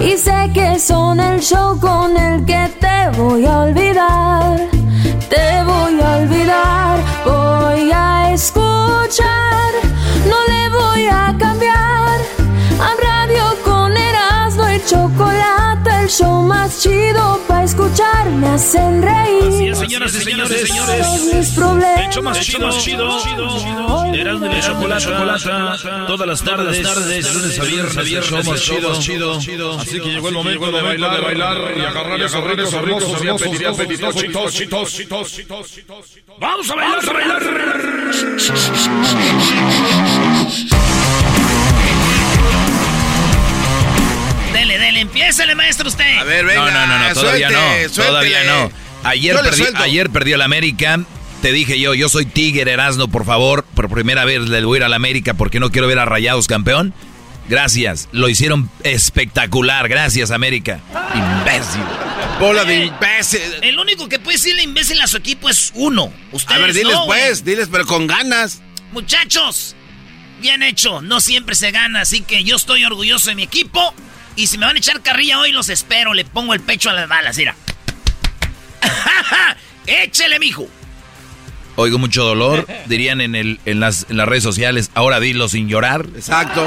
y sé que son el show con el que te voy a olvidar. Te voy a olvidar, voy a escuchar. No le voy a cambiar. Chocolate, el show más chido para escuchar. Me hacen reír. Así es, señoras y señores, señores. Mis problemas. Hecho más chido, chido, chido. Eras de la chocolate, todas las tardes, tardes, de lunes a viernes, viernes, show más chido, chido. Así que llegó el momento de bailar, de bailar y agarrar esos ricos, hermosos y apetitosos, chitos, chitos, chitos. Vamos a bailar, a bailar. Empiézale, maestro, usted. A ver, venga. No, no, no, no, todavía suelte, no. Todavía no. Ayer, perdí, ayer perdió el América. Te dije yo, yo soy Tigre Erasno, por favor. Por primera vez le voy a ir al América porque no quiero ver a Rayados campeón. Gracias, lo hicieron espectacular. Gracias, América. Imbécil. Bola de imbécil. El único que puede decirle imbécil a su equipo es uno. Ustedes A ver, diles no, pues, diles, pero con ganas. Muchachos, bien hecho. No siempre se gana, así que yo estoy orgulloso de mi equipo. Y si me van a echar carrilla hoy, los espero. Le pongo el pecho a las balas, mira. Échele, mijo. Oigo mucho dolor, dirían en, el, en, las, en las redes sociales. Ahora dilo sin llorar. Exacto.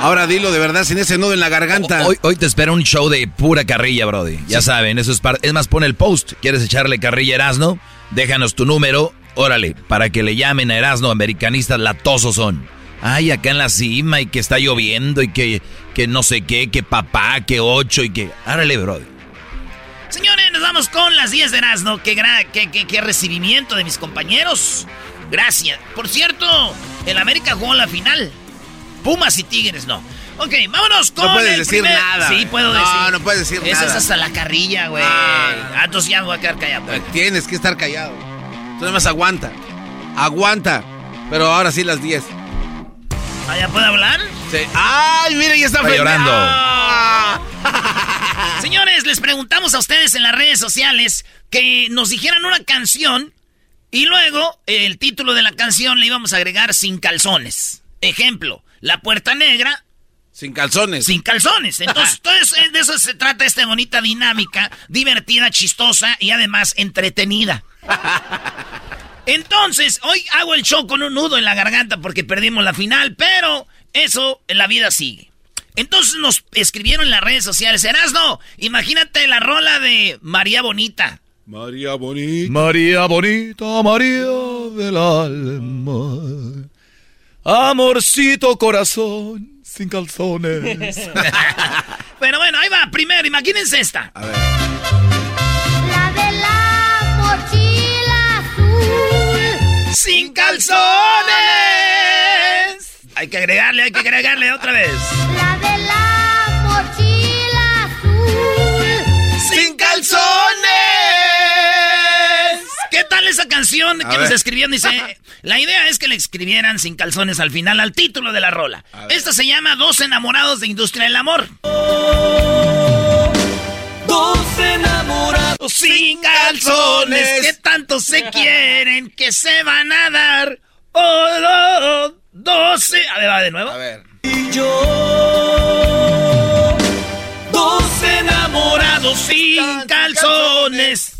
Ahora dilo de verdad, sin ese nudo en la garganta. Hoy, hoy te espera un show de pura carrilla, Brody. Ya saben, eso es parte. Es más, pon el post. ¿Quieres echarle carrilla a Erasno? Déjanos tu número. Órale, para que le llamen a Erasno, americanistas latosos son. Ay, acá en la cima y que está lloviendo y que, que no sé qué, que papá, que ocho y que. Árale, Brody. Señores, nos vamos con las 10 de Erasmo. Qué, gra- qué, qué- qué recibimiento de mis compañeros. Gracias. Por cierto, el América jugó la final. Pumas y Tigres no. Ok, vámonos con. No puedes el decir primer- nada, Sí, puedo No, decir. no puedes decir Esa nada. es hasta la carrilla, güey. Ah. Entonces ya me voy a quedar callado. Tienes que estar callado. Tú nada más aguanta. Aguanta. Pero ahora sí las 10. ¿Ah, ¿Ya puedo hablar? Sí. ¡Ay, mira, ya está, Está llorando. ¡Ah! Señores, les preguntamos a ustedes en las redes sociales que nos dijeran una canción y luego el título de la canción le íbamos a agregar sin calzones. Ejemplo, La Puerta Negra Sin calzones. sin calzones. Entonces, eh, de eso se trata esta bonita dinámica, divertida, chistosa y además entretenida. Entonces, hoy hago el show con un nudo en la garganta porque perdimos la final, pero eso en la vida sigue. Entonces nos escribieron en las redes sociales, Erasno, imagínate la rola de María Bonita. María Bonita. María bonita, María del alma. Amorcito corazón, sin calzones. Pero bueno, ahí va, primero, imagínense esta. A ver. ¡Sin calzones! Hay que agregarle, hay que agregarle otra vez. La de la mochila azul. ¡Sin calzones! ¿Qué tal esa canción que nos escribieron? Dice, la idea es que le escribieran sin calzones al final, al título de la rola. Esta se llama Dos enamorados de Industria del Amor. Calzones, que tanto se quieren, que se van a dar. Oh, oh, doce. A ver, va de nuevo. A ver. Y yo, dos enamorados sin calzones.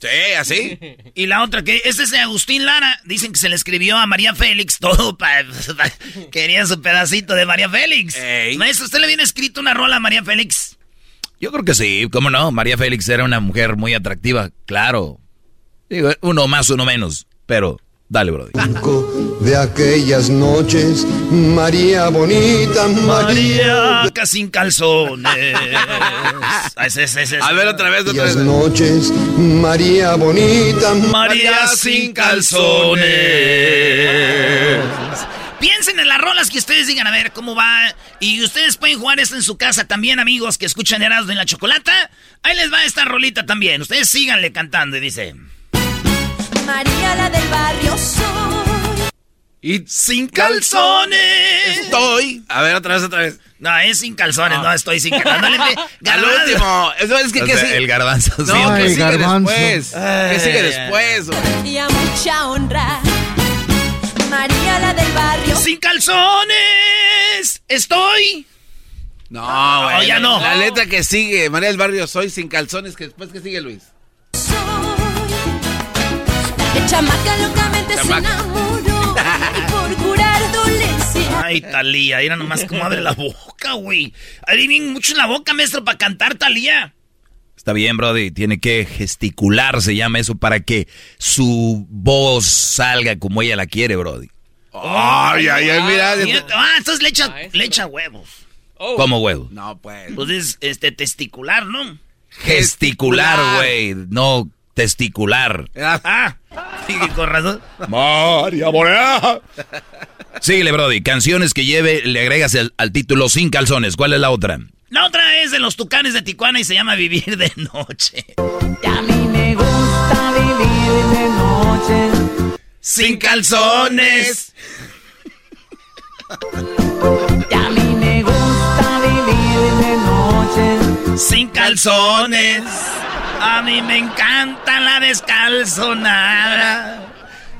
Sí, así. Y la otra que, este es de Agustín Lara. Dicen que se le escribió a María Félix todo para. quería su pedacito de María Félix. Ey. Maestro, ¿usted le viene escrito una rola a María Félix? Yo creo que sí, cómo no. María Félix era una mujer muy atractiva, claro. Digo, uno más, uno menos. Pero, dale, Brody. De aquellas noches, María bonita, María. María sin calzones. A ver, otra vez, otra Aquellas vez. noches, María bonita, María sin calzones. Piensen en las rolas que ustedes digan, a ver cómo va. Y ustedes pueden jugar esto en su casa también, amigos que escuchan Erasmo en la Chocolata. Ahí les va esta rolita también. Ustedes síganle cantando y dice... María la del barrio soy. Y Sin calzones. estoy. A ver, otra vez, otra vez. No, es sin calzones, no, estoy sin calzones. Al último. Eso es que, O ¿qué sea, sigue? el garbanzo. sí. No, ¿qué sigue garbanzo. después? ¿Qué sigue después? güey? Y a mucha honra. María la del barrio Sin calzones. Estoy. No, güey. ya no. La letra que sigue, María del Barrio, soy sin calzones. que después, ¿qué sigue, Luis? soy. La que chamaca locamente Chamaca. se enamoró. Y por curar dolencia. Ay, Talía, mira nomás cómo abre la boca, güey. Bien mucho en la boca, maestro, para cantar, Talía. Está bien, Brody. Tiene que gesticular, se llama eso, para que su voz salga como ella la quiere, Brody. Ay, ay, ay, mira. Ah, entonces le echa, le echa huevos. Como huevo. No, pues. Pues es este testicular, ¿no? Gesticular, güey. No testicular. Ah, sí, con razón. María Morena. Síguele, Brody. Canciones que lleve, le agregas el- al título sin calzones. ¿Cuál es la otra? La otra es de los tucanes de Tijuana y se llama Vivir de Noche. Y a mí me gusta vivir de noche. Sin calzones. Y a mí me gusta vivir de noche. Sin calzones. A mí me encanta la descalzonada.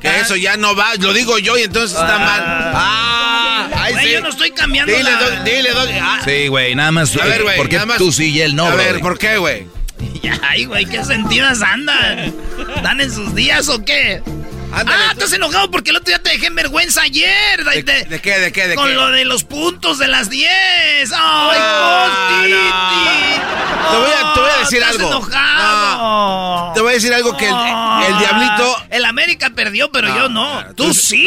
Que eso ya no va, lo digo yo y entonces está mal. Ah, ay, Güey, sí. yo no estoy cambiando Dile, la- Doggy, dile, Doggy. Ah, Sí, güey, nada más. A ver, güey. ¿Por qué nada más- tú sí y él no, A ver? ¿por qué, güey? Ay, güey, ¿qué sentidas andan? ¿Dan en sus días o qué? Ándale, ah, tú- estás enojado porque el otro día te dejé en vergüenza ayer. ¿De, de- de qué, de qué, de con qué? lo de los puntos de las 10. ¡Ay, Costiti! Te voy a- te voy a decir estás algo. enojado. Te voy a decir algo que el, Ah, el diablito... El América perdió, pero yo no. Tú, tú- sí.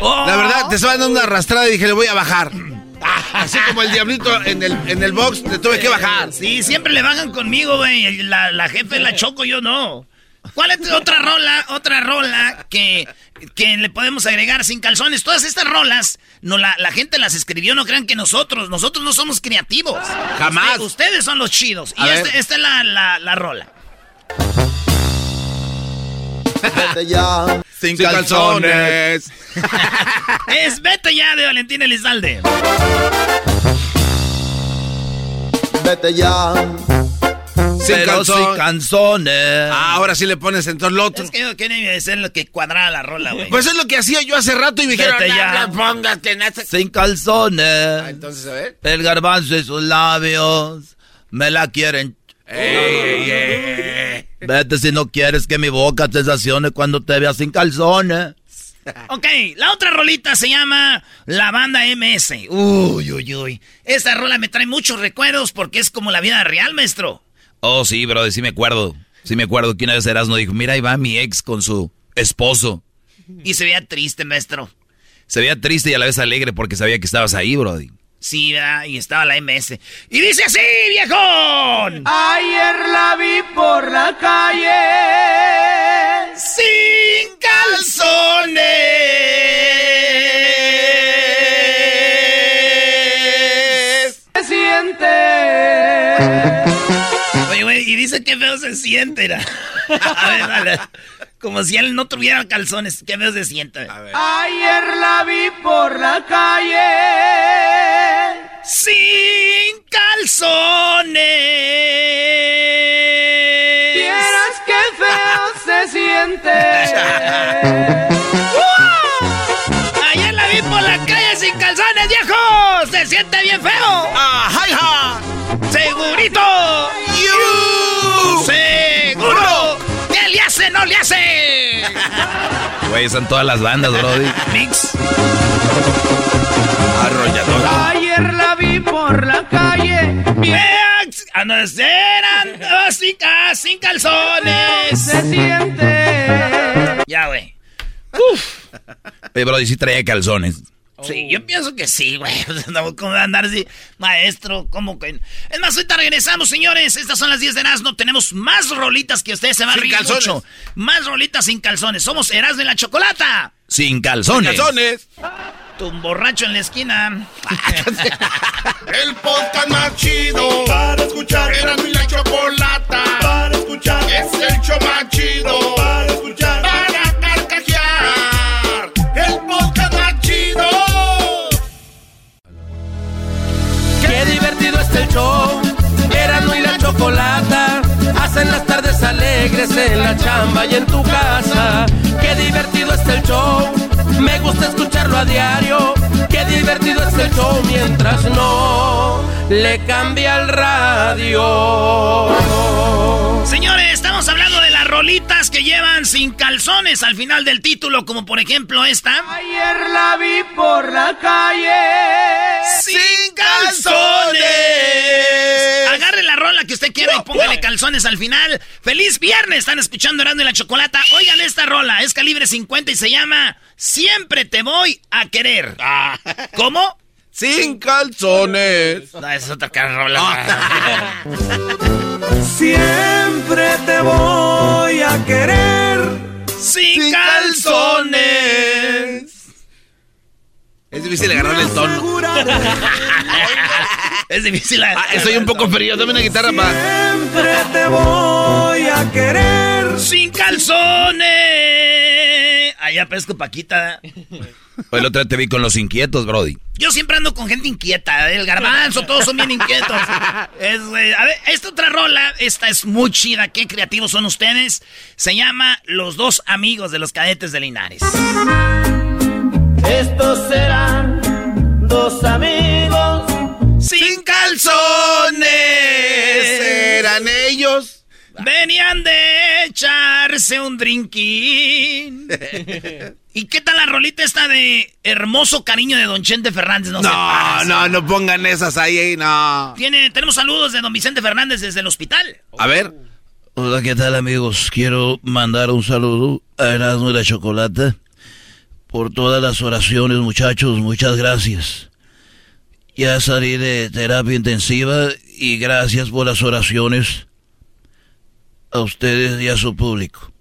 Oh. La verdad, te estaba dando una arrastrada y dije, le voy a bajar. Así como el diablito en el, en el box, le tuve que bajar. Sí, siempre le bajan conmigo, güey. La, la jefe la choco, yo no. ¿Cuál es otra rola? Otra rola que, que le podemos agregar sin calzones. Todas estas rolas, no, la, la gente las escribió, no crean que nosotros. Nosotros no somos creativos. Jamás. Usted- ustedes son los chidos. A y este- esta es la, la, la rola. Vete ya, Sin calzones. Es Vete ya de Valentín Elizalde. vete ya. Sin Pero sin. Ah, ahora sí le pones entonces lo otro. Es que yo quería ser lo que cuadrara la rola, güey. Pues es lo que hacía yo hace rato y me dijeron. "No, no, en ese-". Sin calzones. Ah, entonces, a ver. El garbanzo y sus labios me la quieren. Ey, ey, ey. Vete si no quieres que mi boca te sensacione cuando te vea sin calzones. Ok, la otra rolita se llama La Banda MS. Uy, uy, uy. Esta rola me trae muchos recuerdos porque es como la vida real, maestro. Oh, sí, bro, sí me acuerdo. Sí me acuerdo que una vez Erasmo dijo, mira, ahí va mi ex con su esposo. Y se veía triste, maestro. Se veía triste y a la vez alegre porque sabía que estabas ahí, Brody. Sí, ¿verdad? y estaba la MS. Y dice así, viejón. Ayer la vi por la calle. Sin calzones. y dice que feo se siente. A ver. Como si él no tuviera calzones. Qué feo se siente. A ver. Ayer la vi por la calle. Sin calzones. Vieras qué feo se siente. ¡Wow! Ayer la vi por la calle sin calzones, viejo. Se siente bien feo. Ah, ¡Ajá! ¡Segurito! Güey, están todas las bandas, Brody. Mix. Arrollador. Ayer la vi por la calle. Bien Anacerando sin, sin calzones. se siente. Ya, güey. Oye, Brody, sí traía calzones. Sí, yo pienso que sí, güey. No, ¿Cómo va a andar así? Maestro, ¿cómo que? Es más, ahorita regresamos, señores. Estas son las 10 de Erasmo. Tenemos más rolitas que ustedes se van a Sin reír calzones. mucho. Más rolitas sin calzones. Somos Erasmo y la Chocolata. Sin calzones. Calzones. Tu borracho en la esquina. El podcast más chido para escuchar. Era mi la chocolata para escuchar. Es el show más Hacen las tardes alegres en la chamba y en tu casa. Qué divertido está el show. Me gusta escucharlo a diario. Qué divertido está el show mientras no le cambia el radio. Señores, estamos hablando de las rolitas que llevan sin calzones al final del título, como por ejemplo esta. Ayer la vi por la calle. ¡Sin calzones! La que usted quiera y póngale calzones al final. ¡Feliz viernes! Están escuchando Erasmo y la Chocolata. Oigan esta rola, es calibre 50 y se llama Siempre te voy a querer. ¿Cómo? Sin calzones. No, esa es otra cara rola. Siempre te voy a querer. ¡Sin calzones! Es difícil agarrarle el tono. Es difícil. Ah, soy un poco frío. Dame una guitarra para. Siempre te voy a querer. ¡Sin calzones! Allá pesco Paquita. Hoy el otro día te vi con los inquietos, Brody. Yo siempre ando con gente inquieta. ¿eh? El garbanzo, todos son bien inquietos. Es, a ver, esta otra rola, esta es muy chida. Qué creativos son ustedes. Se llama Los dos amigos de los cadetes de Linares. Estos serán dos amigos. Sin calzones. ¿Eran ellos? Venían de echarse un drinking. ¿Y qué tal la rolita esta de Hermoso Cariño de Don Chente Fernández? No, No, pasa. no, no pongan esas ahí, ahí, no. Tiene, tenemos saludos de Don Vicente Fernández desde el hospital. A ver. Hola, ¿qué tal, amigos? Quiero mandar un saludo a Erasmo y la Chocolata por todas las oraciones, muchachos. Muchas gracias. Ya salí de terapia intensiva y gracias por las oraciones a ustedes y a su público.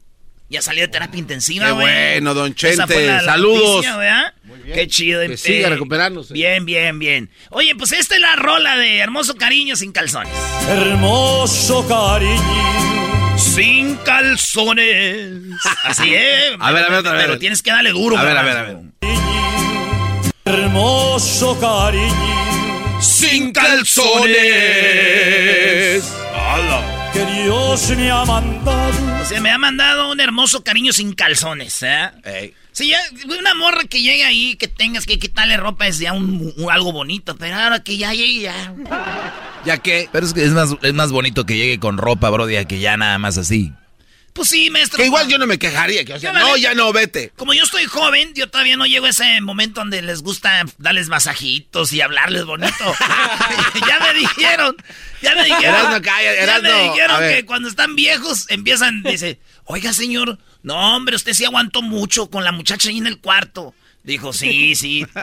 Ya salió de terapia intensiva, Qué güey. bueno, don Esa fue Chente. la- la Saludos. noticia, ¿verdad? Qué chido. Que siga recuperándose. Bien, bien, bien. Oye, pues esta es la rola de Hermoso Cariño sin calzones. Hermoso cariño. Sin calzones. Así es. A ver, a ver, otra vez. Pero tienes que darle duro. A ver, a ver, a ver. Hermoso cariño. Sin calzones. Que Dios me ha mandado. O sea, me ha mandado un hermoso cariño sin calzones, ¿eh? Ey. Sí, ya, una morra que llegue ahí, que tengas que quitarle ropa es ya un, un- algo bonito, pero ahora que ya llegue ya... ¿Ya qué? Pero es que es más, es más bonito que llegue con ropa, Brody, a que ya nada más así. Pues sí, maestro. Que igual yo no me quejaría. Que, o sea, Yo la no, ya no, vete. Como yo estoy joven, yo todavía no llego a ese momento donde les gusta darles masajitos y hablarles bonito. ya me dijeron, ya me dijeron. Erasno, calla, ya me dijeron que cuando están viejos empiezan, dice, oiga señor, no hombre, usted sí aguantó mucho con la muchacha ahí en el cuarto. Dijo, sí, sí.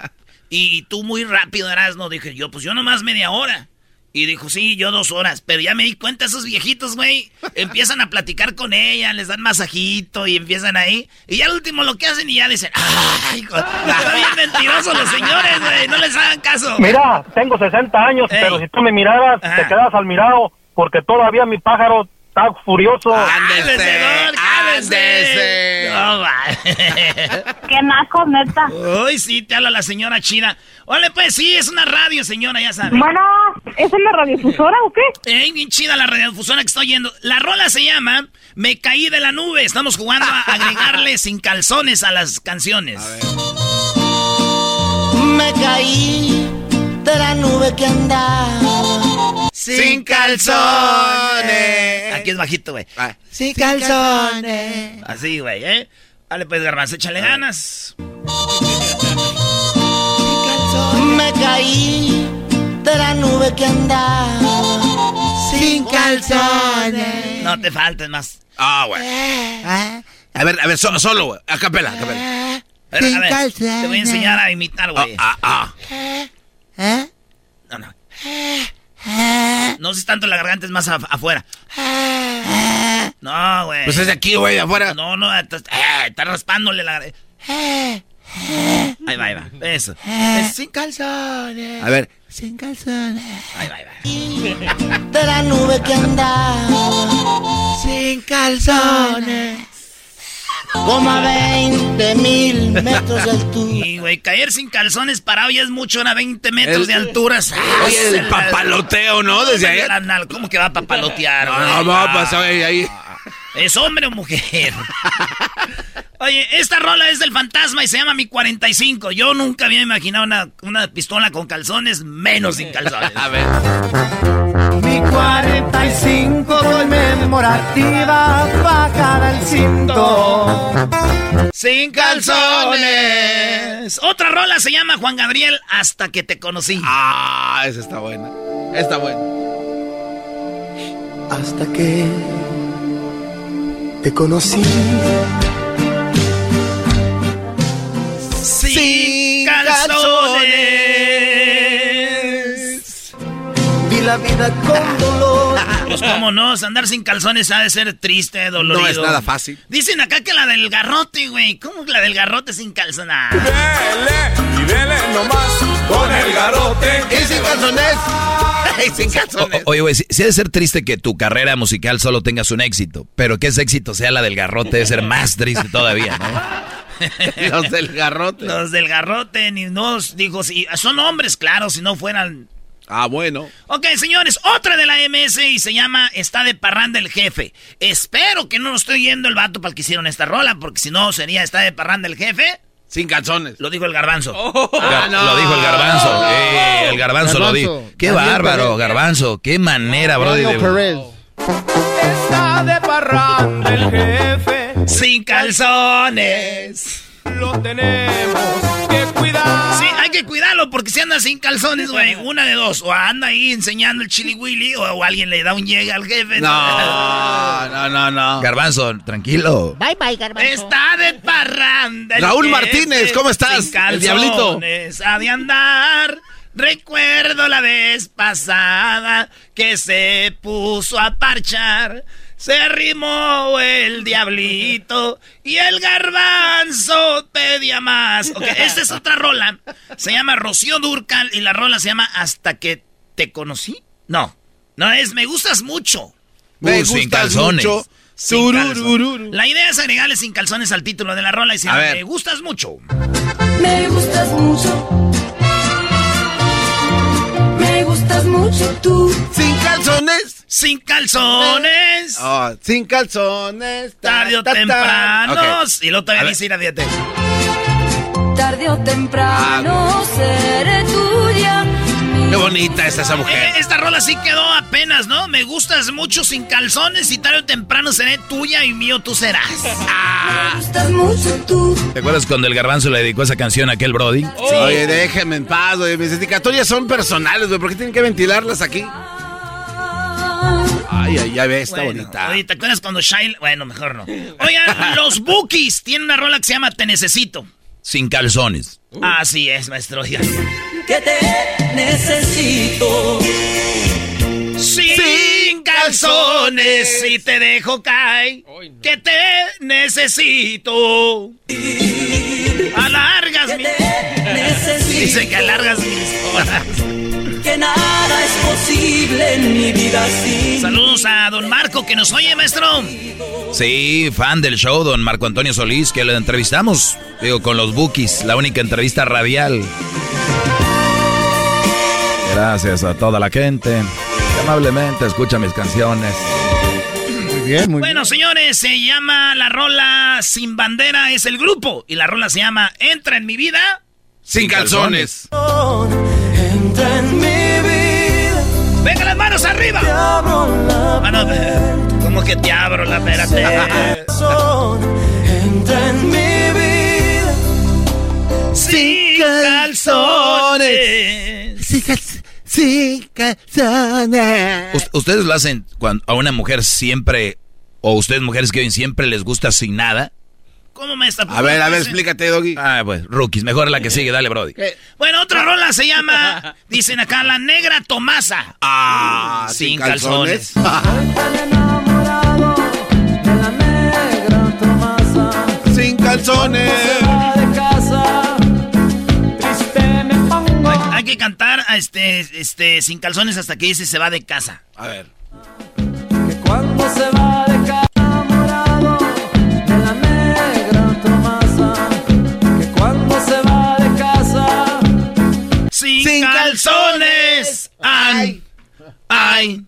Y tú muy rápido, Erasno. Dije yo, pues yo nomás media hora. Y dijo, sí, yo dos horas. Pero ya me di cuenta, esos viejitos, güey, empiezan a platicar con ella, les dan masajito y empiezan ahí. Y ya al último lo que hacen y ya dicen, ¡ay, hijo! Bien mentirosos los señores, güey, no les hagan caso. Mira, tengo 60 años, Ey. pero si tú me miraras, Ajá. te quedas al mirado, porque todavía mi pájaro está furioso. ¡Cálmese! ándese. No. Qué naco, neta. Uy, sí, te habla la señora chida. Ole, pues sí, es una radio, señora, ya sabe. Bueno, ¿es una radiodifusora o qué? Ey, bien chida la radiodifusora que estoy oyendo. La rola se llama Me caí de la nube. Estamos jugando a agregarle sin calzones a las canciones. Me caí de la nube que andaba. Sin calzones. Aquí es bajito, güey. Sin calzones. Así, güey, ¿eh? Dale, pues, garbanzo, échale ganas. Me caí de la nube que andaba. Sin calzones. No te faltes más. Ah, güey. A ver, a ver, so- solo, güey. A capela, a capela. A ver, a ver, te voy a enseñar a imitar, güey. Ah, ah. ¿Eh? No, no. No es tanto la garganta, es más af- afuera. No, güey. Pues es de aquí, güey, de afuera. No, no, está, eh, está raspándole la garganta. Ahí va, ahí va. Eso. Es sin calzones. A ver. Sin calzones. Ahí va, ahí va. De la nube que andaba. Sin calzones. Como a 20 mil metros de altura. Y, güey, caer sin calzones parado ya es mucho, a 20 metros El- de altura. Oye, el papaloteo, ¿no? Desde ahí. ¿Cómo que va a papalotear? No, no, no, Ah, pues ahí, ahí. ¿Es hombre o mujer? Oye, esta rola es del fantasma y se llama Mi 45. Yo nunca había imaginado una, una pistola con calzones, menos sin calzones. A ver. Mi 45 conmemorativa bajada el cinto. Sin calzones. Otra rola se llama Juan Gabriel, Hasta que te conocí. Ah, esa está buena. Está buena. Hasta que te conocí. Sin calzones. La vida con dolor. Pues cómo no, andar sin calzones ha de ser triste, dolorido. No es nada fácil. Dicen acá que la del garrote, güey. ¿Cómo que la del garrote sin calzones? Ah. Dele y dele nomás con el garrote. ¿Y sin calzones? Ay, sin calzones. O- oye, güey, sí, sí ha de ser triste que tu carrera musical solo tengas un éxito, pero que ese éxito sea la del garrote debe ser más triste todavía, ¿no? Los del garrote. Los del garrote, ni nos dijo, si son hombres, claro, si no fueran. Ah, bueno. Ok, señores, otra de la MS y se llama Está de parranda el jefe. Espero que no lo estoy yendo el vato para el que hicieron esta rola, porque si no sería Está de parranda el jefe. Sin calzones. Lo dijo el garbanzo. Gar- Lo dijo el garbanzo. Eh, el garbanzo, lo dijo. Qué Daniel bárbaro, garbanzo. Qué manera, bro. de- Está de parranda el jefe. Sin calzones. Lo tenemos que cuidar. Anda sin calzones, güey, una de dos. O anda ahí enseñando el chili willy o, o alguien le da un llega al jefe. No, no, no, no. Garbanzo, tranquilo. Bye, bye, garbanzo. Está de parranda. Raúl Martínez, ¿cómo estás? sin El diablito. calzones, Ha de andar. Recuerdo la vez pasada que se puso a parchar. Se arrimó el diablito y el garbanzo pedía más. Ok, esta es otra rola. Se llama Rocío Durcal y la rola se llama Hasta que te conocí. No, no es Me gustas mucho. Me Uh, sin gustas calzones. mucho. Sin calzones. La idea es agregarle sin calzones al título de la rola y se llama. Me gustas mucho. Me gustas mucho. Sin calzones. Sin calzones. Oh, sin calzones. Ta, Tarde o temprano. Ok. Y A todavía dice ir a dieta. Tarde o temprano Ah. seré tuya. Qué bonita está esa Eh, mujer. esta rola sí quedó apenas, ¿no? Me gustas mucho sin calzones y tarde o temprano seré tuya y mío tú serás. Ah. Me gustas mucho tú. ¿Te acuerdas cuando el garbanzo le dedicó esa canción a aquel Brody? Oye, déjenme en paz, güey. Mis dedicatorias son personales, güey. ¿Por qué tienen que ventilarlas aquí? Ay, ay, ya ve, está Bueno, bonita. Oye, ¿te acuerdas cuando Shine... Bueno, mejor no. Oigan, los Bookies tienen una rola que se llama Te Necesito. Sin calzones. Así es, maestro. oiga. Que te necesito. Sin calzones, si te dejo caer, que te necesito. Alargas mi... Necesito. Dice que alargas mis horas. Que que nada es posible en mi vida sin Saludos a don Marco que nos oye, maestro. Sí, fan del show, don Marco Antonio Solís, que lo entrevistamos, digo, con los Bookies, la única entrevista radial. Gracias a toda la gente que amablemente escucha mis canciones. Muy bien, muy Bueno, señores, se llama la rola Sin Bandera, es el grupo. Y la rola se llama Entra en mi vida. Sin calzones. Entra en mi vida. ¡Venga las manos arriba! Te abro la Mano, ¿Cómo que te abro la espérate? Entra en mi vida. Sin calzones. Sin calzones. Us- ¿Ustedes lo hacen cuando a una mujer siempre, o ustedes mujeres que oyen siempre les gusta sin nada? ¿Cómo me está A ver, a ver, explícate, Doggy. Ah, pues, rookies, mejor la que sigue, dale, Brody. Bueno, otra rola se llama, dicen acá, La Negra Tomasa. Ah, Sin calzones. Sin calzones. Hay, que cantar a este, este, sin calzones hasta que dice se va de casa. A ver. Que cuando se va de casa, enamorado de la negra Tomasa. Que cuando se va de casa, Sin, Sin calzones. Ay, ay.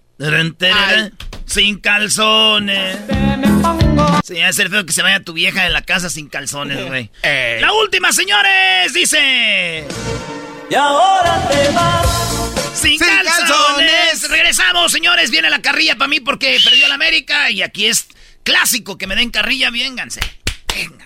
Sin calzones. me pongo. Sí, va a ser feo que se vaya tu vieja de la casa sin calzones, güey. Ey. La última, señores, dice. Y ahora te vas. Sin, Sin calzones. calzones. Regresamos, señores. Viene la carrilla para mí porque perdió la América. Y aquí es clásico que me den carrilla. Vénganse. Vénganse.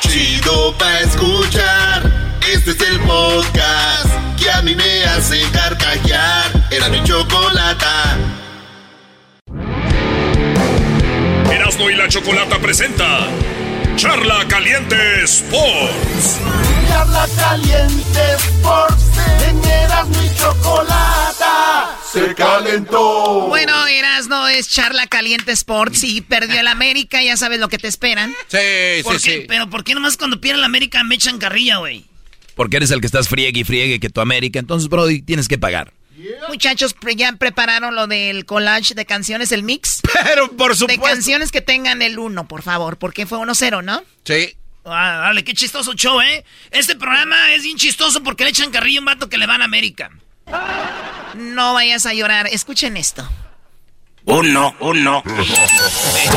Chido pa' escuchar. Este es el podcast que a mí me hace carcajear. Era mi chocolata. Erasmo y la Chocolata presenta Charla Caliente Sports. Charla caliente Sports. En Erasmo y chocolata. Se calentó. Bueno, Erasno es charla caliente Sports y perdió el América. Ya sabes lo que te esperan. Sí, sí, sí. Pero ¿por qué nomás cuando pierden la América me echan carrilla, güey? Porque eres el que estás friegue y friegue que tu América, entonces, Brody, tienes que pagar. Muchachos, ya prepararon lo del collage de canciones, el mix. Pero por De supuesto. canciones que tengan el 1, por favor, porque fue 1-0, ¿no? Sí. Ah, dale, qué chistoso show, ¿eh? Este programa es bien chistoso porque le echan carrillo a un vato que le van a América. No vayas a llorar, escuchen esto. Uno, uno,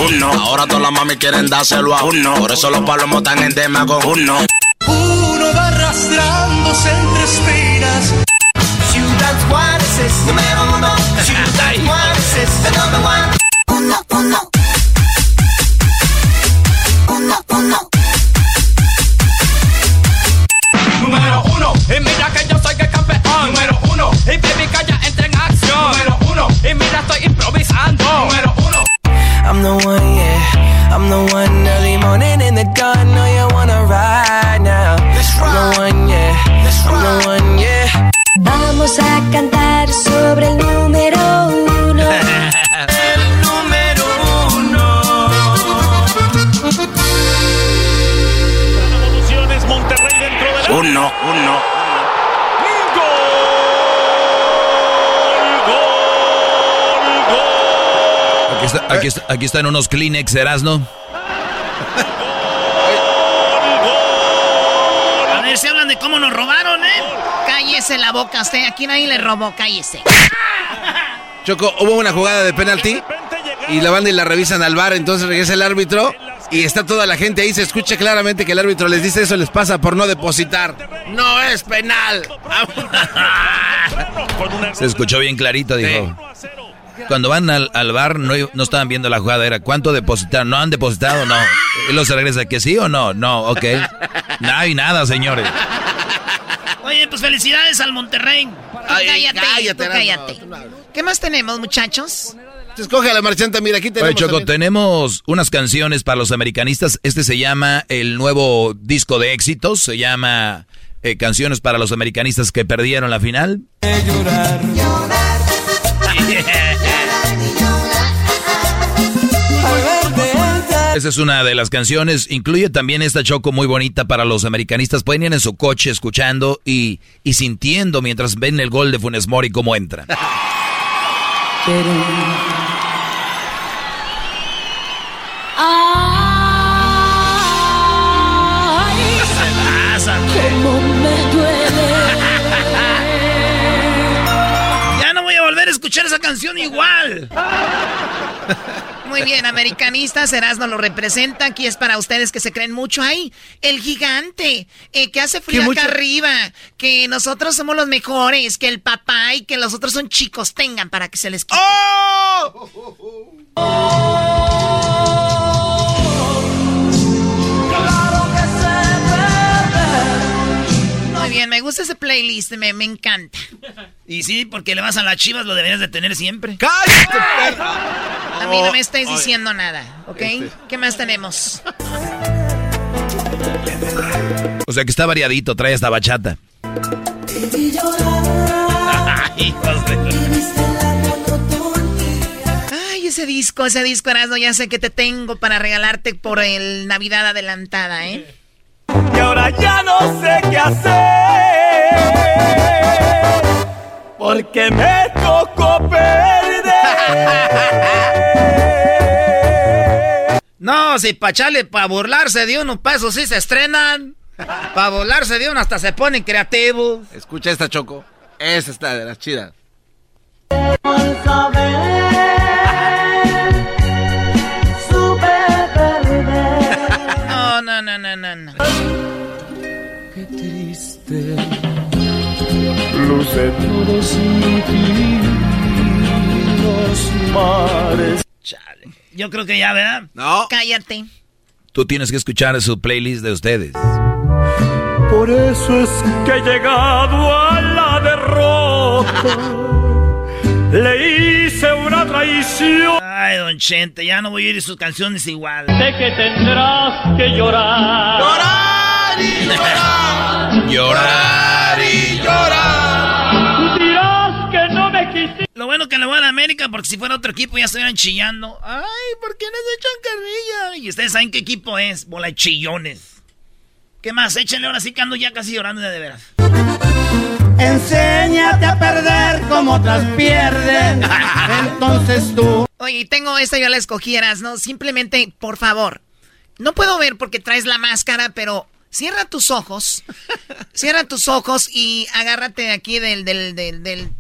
uno. Ahora todas las mami quieren dárselo a uno. Por eso los palomos están en tema con uno. Uno va arrastrándose entre espinas. Ciudad Juárez es número uno. Ciudad Juárez es el number one. Uno, estoy improvisando. Número uno. I'm the one, yeah. I'm the one early morning in the dawn. Know you wanna ride now. I'm the one, yeah. I'm the one, yeah. Vamos a cantar sobre el número está- aquí, está- aquí están unos Kleenex, Erasno. A ver, se hablan de cómo nos robaron, ¿eh? Cállese la boca usted. Aquí nadie le robó, cállese. Choco, hubo una jugada de penalti y la banda y la revisan al bar, entonces regresa el árbitro y está toda la gente ahí, se escucha claramente que el árbitro les dice eso les pasa por no depositar. No es penal. Se escuchó bien clarito, dijo. Cuando van al, al bar no, no, estaban viendo la jugada, era cuánto depositaron, no han depositado, no. Y luego se regresa, que sí o no, no, ok. Nada y nada, señores. Oye, pues felicidades al Monterrey. cállate, cállate, cállate. ¿Qué más tenemos, muchachos? Escoge a la marchanta, mira, aquí tenemos. Oye, Choco, tenemos unas canciones para los americanistas. Este se llama el nuevo disco de éxitos, se llama eh, Canciones para los americanistas que perdieron la final. Llorar, llorar. Esa es una de las canciones. Incluye también esta choco muy bonita para los americanistas. Pueden ir en su coche escuchando y, y sintiendo mientras ven el gol de Funes Mori cómo entra. Esa canción igual. Muy bien, americanistas, Erasmo lo representa. Aquí es para ustedes que se creen mucho. Ay, el gigante, eh, que hace frío acá arriba, que nosotros somos los mejores, que el papá y que los otros son chicos. Tengan para que se les quite. Muy bien, me gusta ese playlist, me, me encanta. Y sí, porque le vas a las chivas, lo deberías de tener siempre. ¡Cállate, perra! A mí no me estáis diciendo nada, ¿ok? ¿Qué más tenemos? O sea que está variadito, trae esta bachata. Ay, ese disco, ese disco, Erasmo, ya sé que te tengo para regalarte por el Navidad adelantada, ¿eh? Y ahora ya no sé qué hacer. Porque me tocó perder. No, si pa' chale, pa' burlarse de uno, pa' eso sí se estrenan. Pa' burlarse de uno hasta se ponen creativos. Escucha esta choco. Esa está de las chidas. Triste. Luce todo sin ti. Los mares. Chale. Yo creo que ya, ¿verdad? No. Cállate. Tú tienes que escuchar su playlist de ustedes. Por eso es que he llegado a la derrota. Le hice una traición. Ay, don Chente, ya no voy a ir sus canciones igual. Sé que tendrás que llorar. Llorar y llorar. Llorar y llorar. Dirás que no me quisiste. Lo bueno que le voy a la América, porque si fuera otro equipo ya estuvieran chillando. Ay, ¿por qué no se echan carrilla? Y ustedes saben qué equipo es, bola de chillones. ¿Qué más? Échenle ahora sí que ando ya casi llorando de, de veras. Enséñate a perder como otras pierden. Entonces tú. Oye, tengo esta, yo la escogieras, ¿no? Simplemente, por favor. No puedo ver porque traes la máscara, pero cierra tus ojos. cierra tus ojos y agárrate aquí del, del, del, del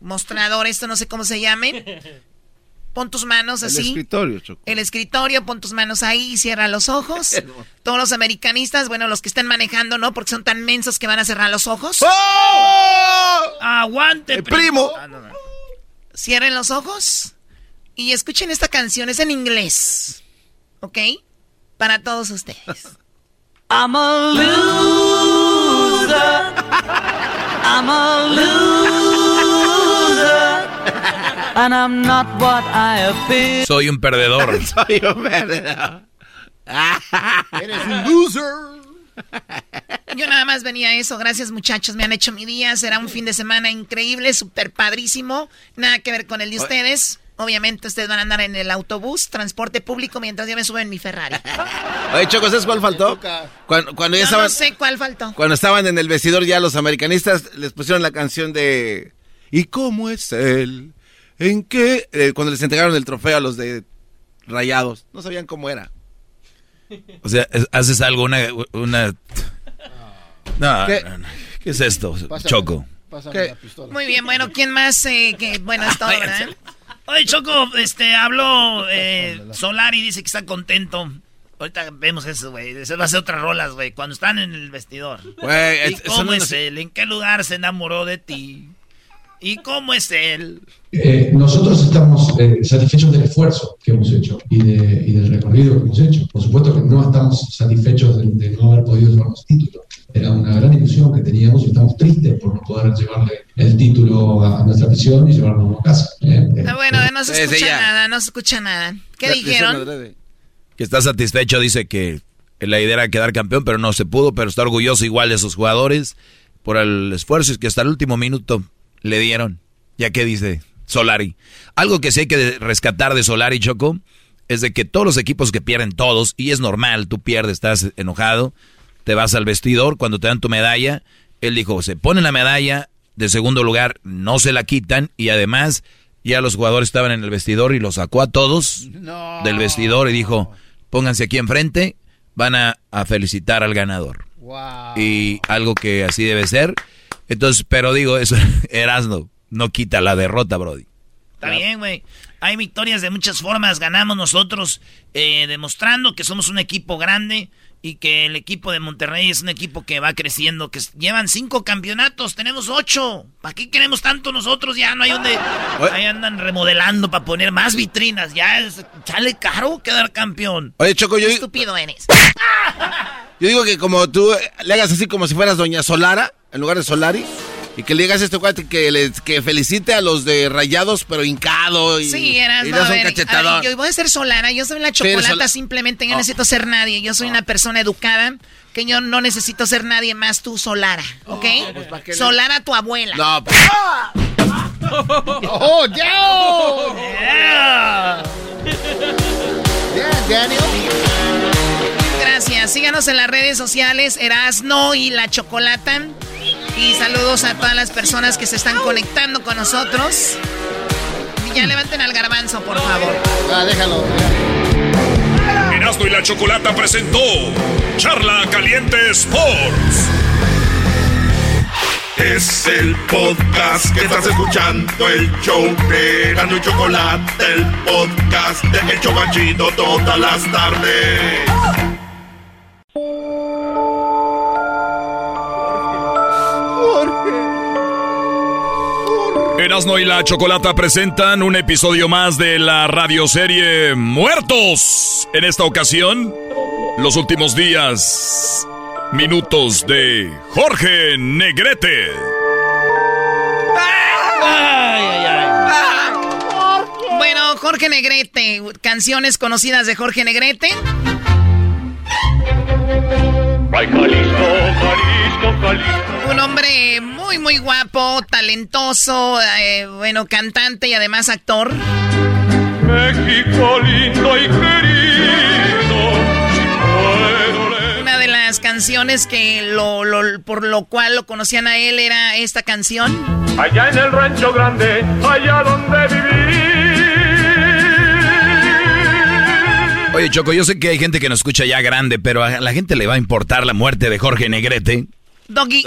mostrador, esto no sé cómo se llame. Pon tus manos así. El escritorio, Choco. El escritorio, pon tus manos ahí y cierra los ojos. Todos los americanistas, bueno, los que están manejando, ¿no? Porque son tan mensos que van a cerrar los ojos. ¡Oh! Aguante, El primo. Ah, no, no. Cierren los ojos y escuchen esta canción, es en inglés. ¿Ok? Para todos ustedes. I'm a loser. I'm a loser. And I'm not what I appear. Soy un perdedor. Soy un perdedor. Eres un loser. Yo nada más venía a eso. Gracias, muchachos. Me han hecho mi día. Será un fin de semana increíble, súper padrísimo. Nada que ver con el de ustedes. Obviamente, ustedes van a andar en el autobús, transporte público, mientras yo me subo en mi Ferrari. Oye, Choco, ¿sabes cuál faltó? Cuando, cuando ya Yo estaban, no sé cuál faltó. cuando estaban en el vestidor ya los americanistas les pusieron la canción de ¿Y cómo es él? ¿En qué? Eh, cuando les entregaron el trofeo a los de Rayados. No sabían cómo era. O sea, es- haces algo, una, una... No, ¿Qué? no, no. ¿Qué es esto, Choco? ¿Qué? Muy bien, bueno, ¿quién más? Eh, que, bueno, es todo, ¿verdad? Oye, Choco, este, habló eh, Solari, dice que está contento. Ahorita vemos eso, güey. Eso va a ser otras rolas, güey. Cuando están en el vestidor. Güey, ¿Y cómo es unos- él? ¿En qué lugar se enamoró de ti? ¿Y cómo es él? Eh, nosotros estamos eh, satisfechos del esfuerzo que hemos hecho y, de- y del recorrido que hemos hecho. Por supuesto que no estamos satisfechos de, de no haber podido llevarnos el título. Era una gran ilusión que teníamos y estamos tristes por no poder llevarle el título a, a nuestra afición y llevarlo a casa. ¿eh? Eh, Ah, bueno, no se escucha nada, no se escucha nada. ¿Qué dijeron? Que está satisfecho, dice que la idea era quedar campeón, pero no se pudo, pero está orgulloso igual de sus jugadores por el esfuerzo y que hasta el último minuto le dieron. Ya que dice Solari. Algo que sí hay que rescatar de Solari, Choco, es de que todos los equipos que pierden todos, y es normal, tú pierdes, estás enojado, te vas al vestidor, cuando te dan tu medalla, él dijo, se pone la medalla de segundo lugar, no se la quitan, y además ya los jugadores estaban en el vestidor y los sacó a todos del vestidor y dijo, pónganse aquí enfrente, van a, a felicitar al ganador. Y algo que así debe ser. Entonces, pero digo, eso, Erasno, no quita la derrota, Brody. Está bien, güey. Hay victorias de muchas formas. Ganamos nosotros eh, demostrando que somos un equipo grande y que el equipo de Monterrey es un equipo que va creciendo, que llevan cinco campeonatos, tenemos ocho. ¿Para qué queremos tanto nosotros? Ya no hay donde... Ahí andan remodelando para poner más vitrinas. Ya es, sale caro quedar campeón. Oye, Choco, yo, Qué estúpido eres. yo digo que como tú le hagas así como si fueras Doña Solara, en lugar de Solari, y que le digas a este cuate que, le, que felicite a los de Rayados, pero hincado y, Sí, eras y no, a ver, cachetadón. a ver, yo voy a ser Solana, yo soy la chocolata simplemente, yo no Oh. necesito ser nadie, yo soy una persona educada, que yo no necesito ser nadie más tú, Solara, ¿ok? ¿para qué le- Solara tu abuela. No, pues, ¡Oh, ya! Yeah. Yeah, Daniel. Gracias, síganos en las redes sociales, Erasno y la Chocolata. Y saludos a todas las personas que se están conectando con nosotros. Y ya levanten al garbanzo, por favor. Ah, déjalo. Erasmo y la Chocolata presentó Charla Caliente Sports. Es el podcast que estás escuchando, el show de Erasmo y Chocolate, el podcast de El Chobachito todas las tardes. Erasmo y la Chocolata presentan un episodio más de la radioserie Muertos. En esta ocasión, los últimos días, minutos de Jorge Negrete. Bueno, Jorge Negrete, canciones conocidas de Jorge Negrete. Ay, Jalisco, Jalisco, Jalisco. Un hombre muy, muy guapo, talentoso, eh, bueno, cantante y además actor. México lindo y querido. Una de las canciones que lo, lo- por lo cual lo conocían a él era esta canción. Allá en el rancho grande, allá donde viví. Oye, Choco, yo sé que hay gente que nos escucha ya grande, pero a la gente le va a importar la muerte de Jorge Negrete. Doggy.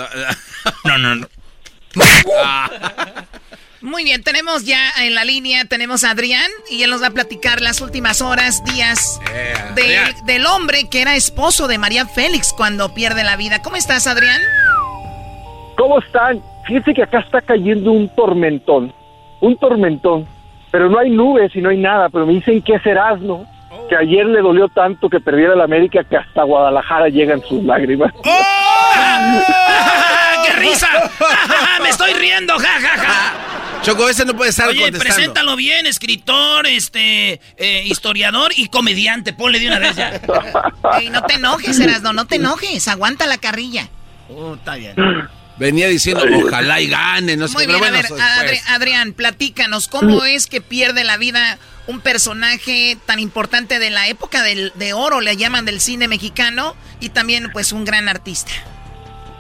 No, no, no. Muy bien, tenemos ya en la línea, tenemos a Adrián y él nos va a platicar las últimas horas, días del, del hombre que era esposo de María Félix cuando pierde la vida. ¿Cómo estás, Adrián? ¿Cómo están? Fíjense que acá está cayendo un tormentón, un tormentón, pero no hay nubes y no hay nada, pero me dicen que es Erasmo, que ayer le dolió tanto que perdiera la América que hasta Guadalajara llegan sus lágrimas. ¡Qué risa! ¡Me estoy riendo! ¡Ja, ja, ja! Choco, ese no puede estar Oye, contestando. preséntalo bien, escritor, este, eh, historiador y comediante. Ponle de una vez ya. Ey, no te enojes, Erasmo, no te enojes. Aguanta la carrilla. Oh, está bien. Venía diciendo, ojalá y gane, no sé Muy qué, bien, pero a ver. Adri- Adrián, platícanos, ¿cómo es que pierde la vida un personaje tan importante de la época del, de oro, le llaman del cine mexicano, y también pues un gran artista?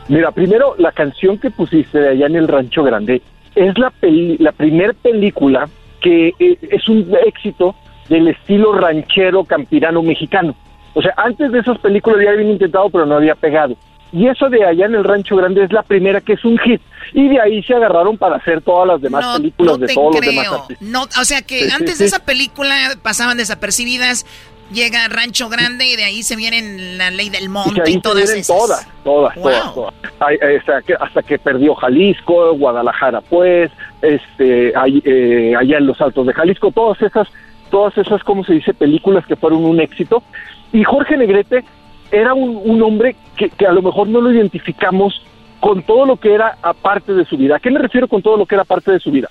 Mira, primero la canción que pusiste de allá en el Rancho Grande es la peli- la primer película que eh, es un éxito del estilo ranchero campirano mexicano. O sea, antes de esas películas ya habían intentado, pero no había pegado. Y eso de allá en el Rancho Grande es la primera que es un hit. Y de ahí se agarraron para hacer todas las demás No, películas no de todos los creo. demás artistas. No, o sea que Sí, sí, antes sí. de esa película pasaban desapercibidas. Llega Rancho Grande y de ahí se viene la ley del Y monte y, se todas vienen esas. todas, todas, Wow. todas, todas. Eh, hasta, que, hasta que perdió Jalisco, Guadalajara, pues, este, eh, allá en los Altos de Jalisco, todas esas, todas esas, ¿cómo se dice? Películas que fueron un éxito. Y Jorge Negrete era un, un hombre que, que a lo mejor no lo identificamos con todo lo que era aparte de su vida. ¿A qué me refiero con todo lo que era parte de su vida?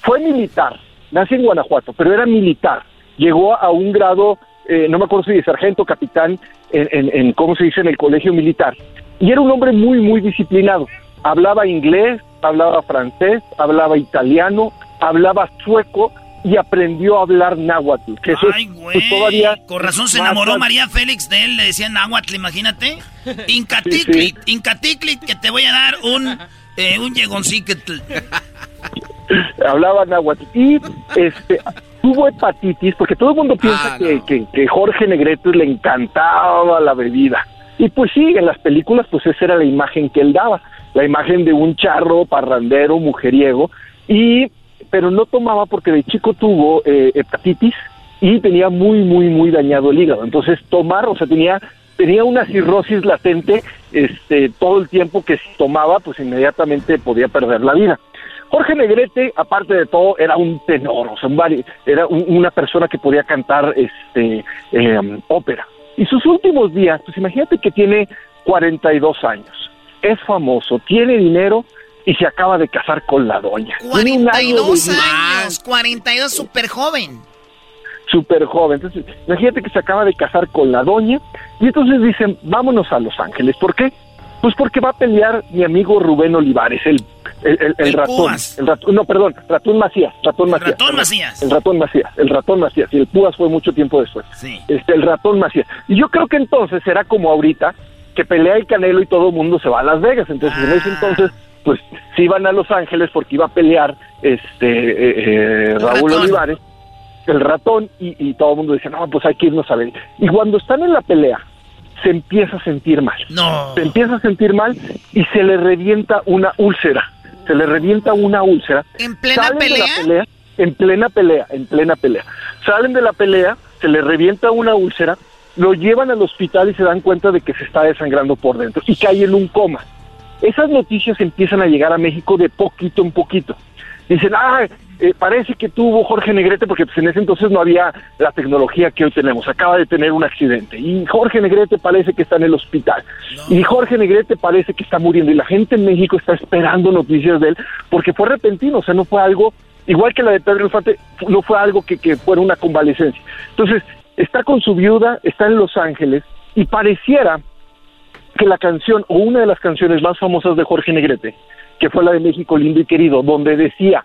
Fue militar, nació en Guanajuato, pero era militar. Llegó a un grado, eh, no me acuerdo si de sargento, capitán, en, en, en, ¿cómo se dice?, en el colegio militar. Y era un hombre muy, muy disciplinado. Hablaba inglés, hablaba francés, hablaba italiano, hablaba sueco y aprendió a hablar náhuatl. Que eso es, pues, todavía Con razón se enamoró María Félix de él, le decían náhuatl, imagínate. Incaticlit, Incaticlit, que te voy a dar un, eh, un yegoncicatl. hablaba náhuatl y este tuvo hepatitis porque todo el mundo piensa que, que, que Jorge Negrete le encantaba la bebida y pues sí en las películas pues esa era la imagen que él daba la imagen de un charro parrandero mujeriego y pero no tomaba porque de chico tuvo eh, hepatitis y tenía muy muy muy dañado el hígado entonces tomar o sea tenía tenía una cirrosis latente este todo el tiempo que tomaba pues inmediatamente podía perder la vida Jorge Negrete, aparte de todo, era un tenor, o sea, un era un- una persona que podía cantar este eh, ópera. Y sus últimos días, pues imagínate que tiene 42 años, es famoso, tiene dinero y se acaba de casar con la doña. Tiene un año de 42 vida. años, 42, súper joven. súper joven. Entonces, imagínate que se acaba de casar con la doña y entonces dicen, vámonos a Los Ángeles. ¿Por qué? Pues porque va a pelear mi amigo Rubén Olivares, el, el, el- el El ratón. Púas. El ratón. No, perdón, ratón Macías. Ratón Macías. ratón. Macías. El ratón Macías. El ratón Macías. Y el Púas fue mucho tiempo después. Sí. Este, el ratón Macías. Y yo creo que entonces será como ahorita, que pelea el Canelo y todo el mundo se va a Las Vegas. Entonces, en Ah. ese entonces, pues sí iban a Los Ángeles porque iba a pelear este eh, eh, Raúl ratón. Olivares el ratón y, y todo el mundo dice, no, pues hay que irnos a ver. Y cuando están en la pelea, se empieza a sentir mal. No. Se empieza a sentir mal y se le revienta una úlcera. Se le revienta una úlcera. ¿En plena Salen de la pelea? pelea, en plena pelea, en plena pelea. Salen de la pelea, se le revienta una úlcera, lo llevan al hospital y se dan cuenta de que se está desangrando por dentro y cae en un coma. Esas noticias empiezan a llegar a México de poquito en poquito. Dicen, ah, eh, parece que tuvo Jorge Negrete, porque pues, en ese entonces no había la tecnología que hoy tenemos. Acaba de tener un accidente. Y Jorge Negrete parece que está en el hospital. Y Jorge Negrete parece que está muriendo. Y la gente en México está esperando noticias de él, porque fue repentino. O sea, no fue algo, igual que la de Pedro Infante, no fue algo que, que fuera una convalecencia. Entonces, está con su viuda, está en Los Ángeles, y pareciera que la canción o una de las canciones más famosas de Jorge Negrete, que fue la de México lindo y querido, donde decía,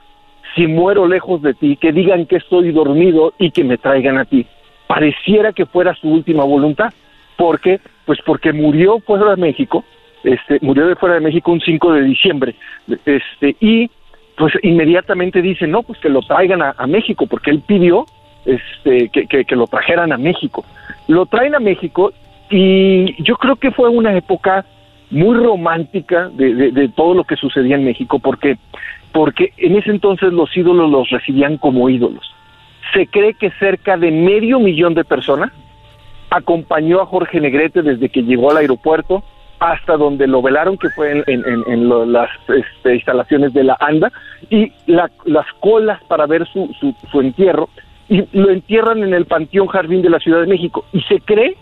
si muero lejos de ti, que digan que estoy dormido y que me traigan a ti. Pareciera que fuera su última voluntad. ¿Por qué? Pues porque murió fuera de México, este, murió de fuera de México un 5 de diciembre, este, y pues inmediatamente dicen, no, pues que lo traigan a, a México, porque él pidió este, que, que- que lo trajeran a México. Lo traen a México y yo creo que fue una época muy romántica de, de- todo lo que sucedía en México, porque, porque en ese entonces los ídolos los recibían como ídolos. Se cree que cerca de medio millón de personas acompañó a Jorge Negrete desde que llegó al aeropuerto hasta donde lo velaron, que fue en, en- en- en lo- las este, instalaciones de la ANDA, y la- las colas para ver su, su, su entierro, y lo entierran en el Panteón Jardín de la Ciudad de México. Y se cree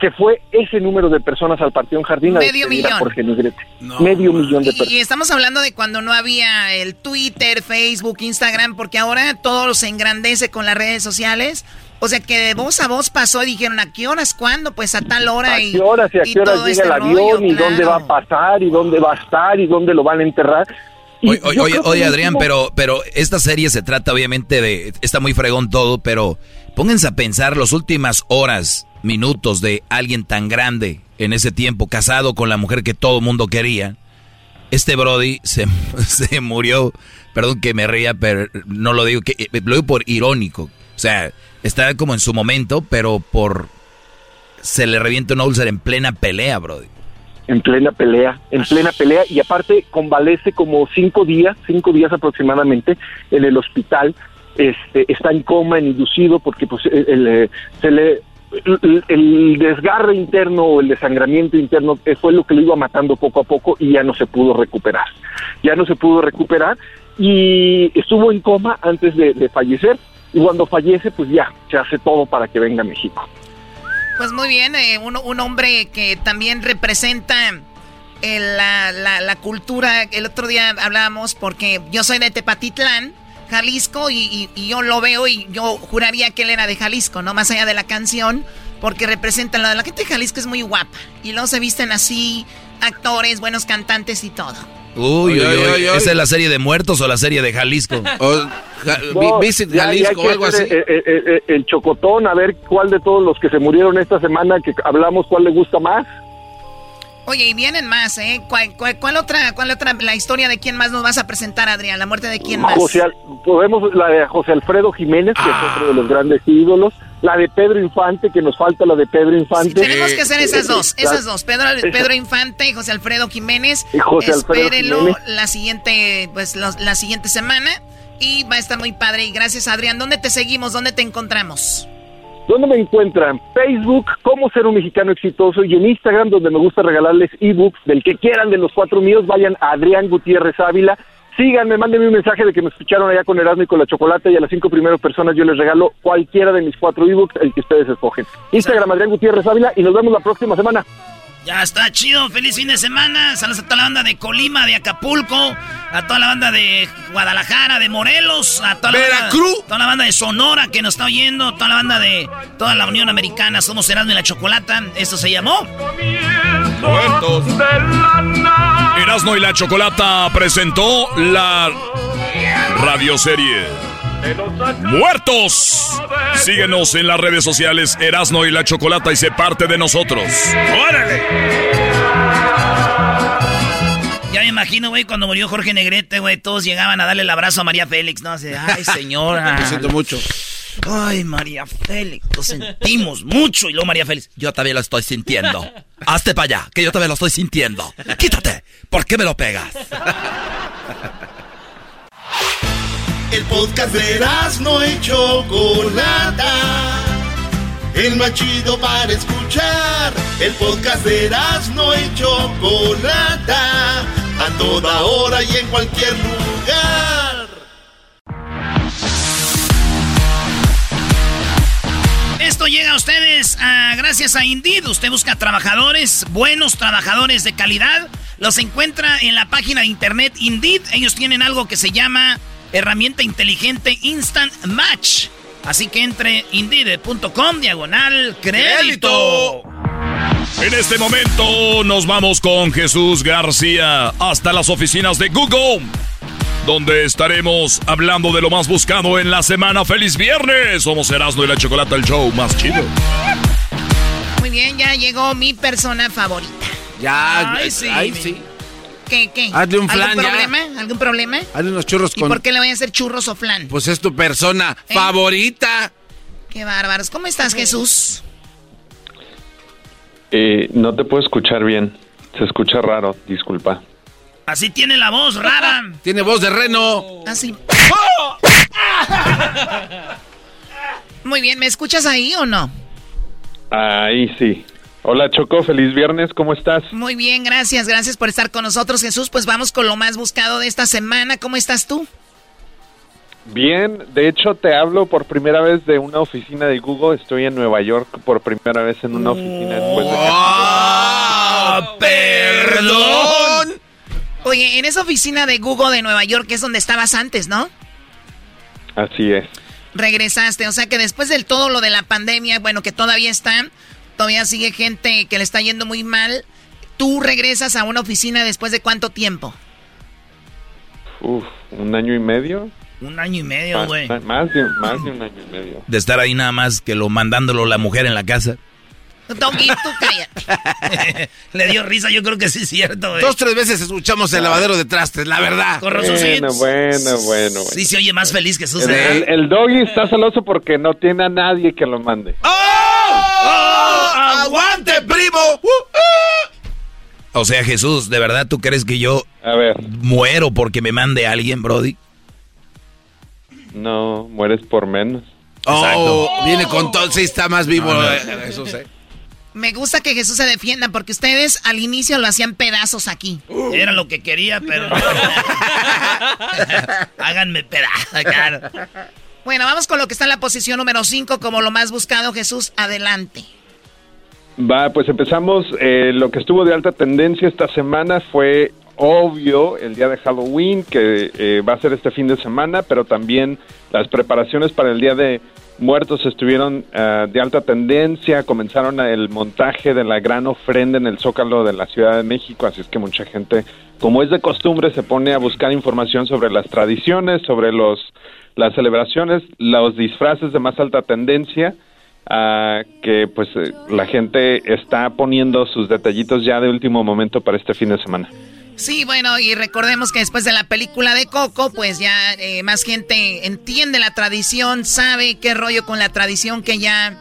que fue ese número de personas al Panteón Jardín Medio millón. Jorge Negrete. Medio millón de personas. Y estamos hablando de cuando no había el Twitter, Facebook, Instagram, porque ahora todo se engrandece con las redes sociales. O sea que de voz a voz pasó y dijeron, ¿a qué horas? ¿Cuándo? Pues a tal hora. ¿A y, qué horas y a y qué horas llega este el avión rollo, y dónde va a pasar y dónde va a estar y dónde lo van a enterrar? Y Oye, oye, oye, Adrián, pero, pero esta serie se trata obviamente de, está muy fregón todo, pero pónganse a pensar las últimas horas, minutos de alguien tan grande en ese tiempo, casado con la mujer que todo mundo quería. Este Brody se, se murió, perdón que me ría, pero no lo digo, que, eh, lo digo por irónico. O sea, está como en su momento, pero por... Se le revienta una úlcera en plena pelea, Brody. en plena pelea, en plena pelea, y aparte convalece como cinco días, cinco días aproximadamente en el hospital, este, está en coma, en inducido, porque pues el- el- se le el, desgarre interno o el desangramiento interno eh, fue lo que lo iba matando poco a poco y ya no se pudo recuperar. Ya no se pudo recuperar y estuvo en coma antes de, fallecer y cuando fallece pues ya se hace todo para que venga a México. Pues muy bien, eh, un, un hombre que también representa eh, la, la- la cultura. El otro día hablábamos porque yo soy de Tepatitlán, Jalisco, y, y- y yo lo veo y yo juraría que él era de Jalisco, ¿no? Más allá de la canción, porque representa la, la gente de Jalisco es muy guapa. Y luego se visten así, actores, buenos cantantes y todo. Uy, uy, Uy, uy. ¿Esa es la serie de muertos o la serie de Jalisco? No, Visit ya- ya hay Jalisco o algo así. eh, eh, eh, el chocotón, a ver cuál de todos los que se murieron esta semana que hablamos, cuál le gusta más. Oye, y vienen más, ¿eh? ¿Cuál, cuál, cuál otra, cuál otra, la historia de quién más nos vas a presentar, Adrián? ¿La muerte de quién más? José, podemos la de José Alfredo Jiménez, que es otro de los grandes ídolos, la de Pedro Infante, que nos falta la de Pedro Infante. Tenemos que hacer esas dos, esas dos. Pedro, Pedro Infante y José Alfredo Jiménez. Y José Alfredo Espérenlo Jiménez. la siguiente, pues los- la siguiente semana. Y va a estar muy padre. Y gracias, Adrián. ¿Dónde te seguimos? ¿Dónde te encontramos? ¿Dónde me encuentran? Facebook, cómo ser un mexicano exitoso, y en Instagram, donde me gusta regalarles ebooks del que quieran de los cuatro míos, vayan a Adrián Gutiérrez Ávila. Síganme, mándenme un mensaje de que me escucharon allá con Erasmo y con la Chocolate, y a las cinco primeras personas yo les regalo cualquiera de mis cuatro ebooks, el que ustedes escogen. Instagram, Adrián Gutiérrez Ávila, y nos vemos la próxima semana. Ya está chido, feliz fin de semana. Saludos a toda la banda de Colima, de Acapulco, a toda la banda de Guadalajara, de Morelos, a toda la Veracruz. banda, toda la banda de Sonora que nos está oyendo, toda la banda de toda la Unión Americana. Somos Erasmo y la Chocolata. Esto se llamó. Muertos. Erasmo y la Chocolata presentó la radioserie Muertos. Síguenos en las redes sociales Erasmo y la Chocolata y sé parte de nosotros. ¡Órale! Ya me imagino, güey, cuando murió Jorge Negrete, güey, todos llegaban a darle el abrazo a María Félix, ¿no? Así, ay, señora. Lo siento mucho. Ay, María Félix, lo sentimos mucho. Y luego María Félix, Yo también lo estoy sintiendo. Hazte para allá, que yo también lo estoy sintiendo. Quítate. ¿Por qué me lo pegas? El podcast de Erasmo y Chocolata. El más chido para escuchar. El podcast de Erasmo y Chocolata. A toda hora y en cualquier lugar. Esto llega a ustedes ah, gracias a Indeed. Usted busca trabajadores, buenos trabajadores de calidad. Los encuentra en la página de internet Indeed. Ellos tienen algo que se llama herramienta inteligente Instant Match. Así que entre indeed.com diagonal crédito. En este momento nos vamos con Jesús García hasta las oficinas de Google, donde estaremos hablando de lo más buscado en la semana. ¡Feliz viernes! Somos Erasmo y la Chocolata, el show más chido. Muy bien, ya llegó mi persona favorita. Ya, Ay, ay, sí, ay, mi- sí. ¿Qué, qué? Hazle un flan ¿Algún ya. problema? ¿Algún problema? Hazle unos churros ¿Y con... por qué le voy a hacer churros o flan? Pues es tu persona ¿Eh? favorita. Qué bárbaros. ¿Cómo estás, Jesús? Eh, no te puedo escuchar bien. Se escucha raro, disculpa. Así tiene la voz rara. Tiene voz de reno. Así. Muy bien, ¿me escuchas ahí o no? Ahí sí. Hola Choco, feliz viernes, ¿cómo estás? Muy bien, gracias, gracias por estar con nosotros, Jesús. Pues vamos con lo más buscado de esta semana. ¿Cómo estás tú? Bien, de hecho te hablo por primera vez de una oficina de Google. Estoy en Nueva York por primera vez en una oficina después de ¡Ah, perdón! Oye, en esa oficina de Google de Nueva York, que es donde estabas antes, ¿no? Así es. Regresaste, o sea que después del todo lo de la pandemia, bueno, que todavía está, todavía sigue gente que le está yendo muy mal. ¿Tú regresas a una oficina después de cuánto tiempo? Uf, un año y medio. Un año y medio, güey. más de, más de un año y medio. De estar ahí nada más que lo mandándolo la mujer en la casa. Doggy, tú cállate. Le dio risa, yo creo que sí es cierto, güey. Dos, tres veces escuchamos el lavadero de trastes, la verdad. Bueno, sí. bueno, bueno. Sí se oye más feliz que. El, ¿eh? el- el doggy está celoso porque no tiene a nadie que lo mande. ¡Oh! ¡Aguante, primo! Uh, uh. O sea, Jesús, ¿de verdad tú crees que yo A ver. muero porque me mande alguien, Brody? No, mueres por menos. Oh, viene con todo, sí está más vivo No, no. eh, Jesús, eh. Me gusta que Jesús se defienda porque ustedes al inicio lo hacían pedazos aquí. Era lo que quería, pero no. Háganme pedazos, claro. Bueno, vamos con lo que está en la posición número 5 como lo más buscado. Jesús, adelante. Va, pues empezamos. eh, lo que estuvo de alta tendencia esta semana fue obvio el día de Halloween, que eh, va a ser este fin de semana, pero también las preparaciones para el día de muertos estuvieron ah, de alta tendencia. Comenzaron el montaje de la gran ofrenda en el Zócalo de la Ciudad de México, así es que mucha gente, como es de costumbre, se pone a buscar información sobre las tradiciones, sobre los las celebraciones, los disfraces de más alta tendencia que pues eh, la gente está poniendo sus detallitos ya de último momento para este fin de semana. Sí, bueno, y recordemos que después de la película de Coco, pues ya eh, más gente entiende la tradición, sabe qué rollo con la tradición que ya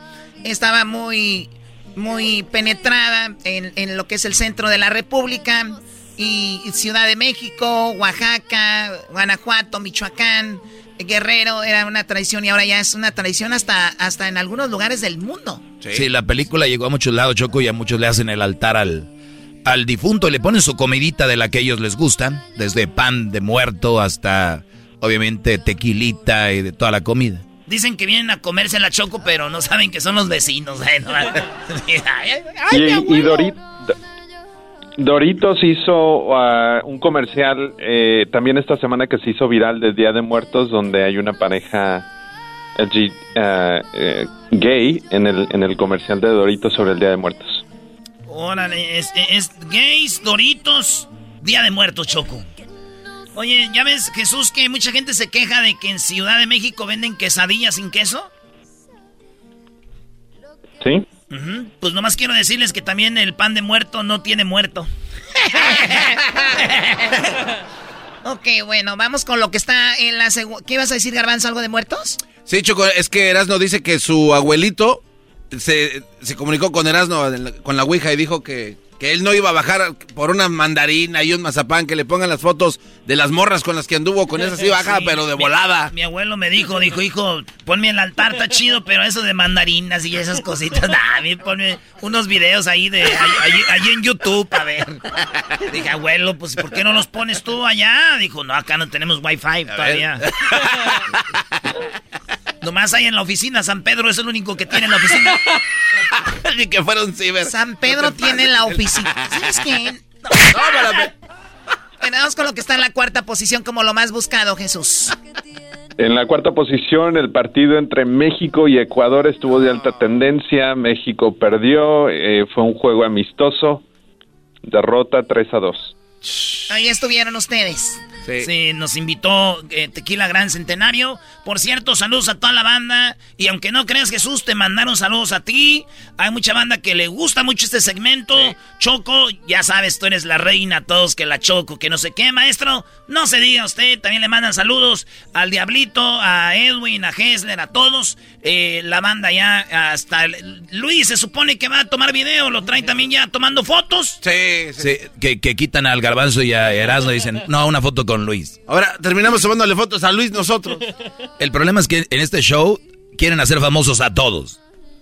estaba muy, muy penetrada en, en lo que es el centro de la República y Ciudad de México, Oaxaca, Guanajuato, Michoacán, Guerrero, era una tradición y ahora ya es una tradición hasta, hasta en algunos lugares del mundo. Sí. la película llegó a muchos lados, Choco, y a muchos le hacen el altar al, al difunto y le ponen su comidita de la que ellos les gusta, desde pan de muerto hasta, obviamente, tequilita y de toda la comida. Dicen que vienen a comerse la choco, pero no saben que son los vecinos. ¿eh? Y, y Dori- Do- Doritos hizo ah, un comercial eh, también esta semana que se hizo viral de Día de Muertos, donde hay una pareja LG, ah, eh, gay en el, en el comercial de Doritos sobre el Día de Muertos. Órale, es, es gays, doritos, Día de Muertos, Choco. Oye, ¿ya ves, Jesús, que mucha gente se queja de que en Ciudad de México venden quesadillas sin queso? ¿Sí? Ujú, Pues nomás quiero decirles que también el pan de muerto no tiene muerto. Ok, bueno, vamos con lo que está en la segunda. ¿Qué ibas a decir, Garbanzo? ¿Algo de muertos? Sí, Choco, es que Erasno dice que su abuelito se, se comunicó con Erasno, con la Ouija, y dijo que, que él no iba a bajar por una mandarina y un mazapán, que le pongan las fotos de las morras con las que anduvo, con esas sí baja, Sí, pero de mi- volada. Mi abuelo me dijo, dijo, hijo, ponme el altar, está chido, pero eso de mandarinas y esas cositas, nah, a mí ponme unos videos ahí de, ahí, ahí- ahí en YouTube, a ver. Dije, abuelo, pues, ¿por qué no los pones tú allá? Dijo, no, acá no tenemos wifi todavía. Nomás hay en la oficina, San Pedro es el único que tiene en la oficina. Ni que fuera un ciber. San Pedro tiene la oficina. ¿Sabes qué? Bueno, vamos con lo que está en la cuarta posición como lo más buscado, Jesús. En la cuarta posición, el partido entre México y Ecuador estuvo de alta tendencia. México perdió, eh, fue un juego amistoso. Derrota 3 a 2. Ahí estuvieron ustedes. Sí. nos invitó eh, Tequila Gran Centenario. Por cierto, saludos a toda la banda. Y aunque no creas, Jesús, te mandaron saludos a ti. Hay mucha banda que le gusta mucho este segmento. Choco, ya sabes, tú eres la reina, todos que la Choco, que no sé qué, maestro. No se diga usted, también le mandan saludos al Diablito, a Edwin, a Hessler, a todos. Eh, la banda ya, hasta el- Luis se supone que va a tomar video, lo traen también ya tomando fotos. Sí, Sí, que, que quitan al garbanzo y a Erasmo dicen, no, una foto con Luis. Ahora terminamos tomándole fotos a Luis nosotros. El problema es que en este show quieren hacer famosos a todos.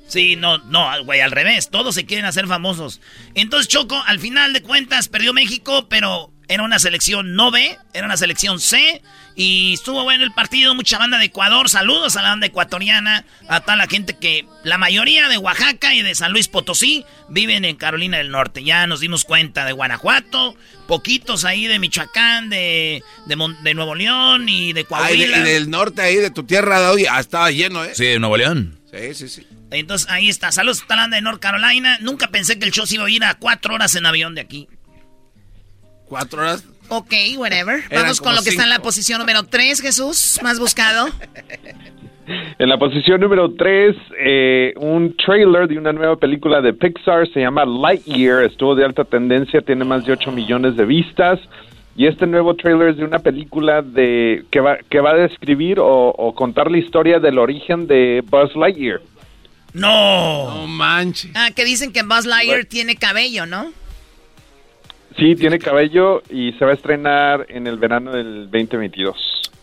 Sí, no, no, güey, al revés. Todos se quieren hacer famosos. Entonces, Choco, al final de cuentas, perdió México, pero era una selección no B, era una selección C. Y estuvo bueno el partido, mucha banda de Ecuador. Saludos a la banda ecuatoriana, a toda la gente que la mayoría de Oaxaca y de San Luis Potosí viven en Carolina del Norte. Ya nos dimos cuenta de Guanajuato, poquitos ahí de Michoacán, de, de, Mon- de Nuevo León y de Ay, Coahuila. de- y del norte ahí, de tu tierra, oye, ah, estaba lleno, ¿eh? Sí, de Nuevo León. Sí, sí, sí. Entonces ahí está. Saludos a la banda de North Carolina. Nunca pensé que el show se iba a ir a cuatro horas en avión de aquí. ¿Cuatro horas? Ok, whatever. Eran Vamos con lo que está en la posición número 3, Jesús, más buscado. En la posición número 3, un trailer de una nueva película de Pixar, se llama Lightyear, estuvo de alta tendencia, tiene más de 8 millones de vistas. Y este nuevo trailer es de una película de que va, que va a describir o, o contar la historia del origen de Buzz Lightyear. No. No manches. Ah, que dicen que Buzz Lightyear tiene cabello, ¿no? Sí, tiene cabello y se va a estrenar en el verano del 2022.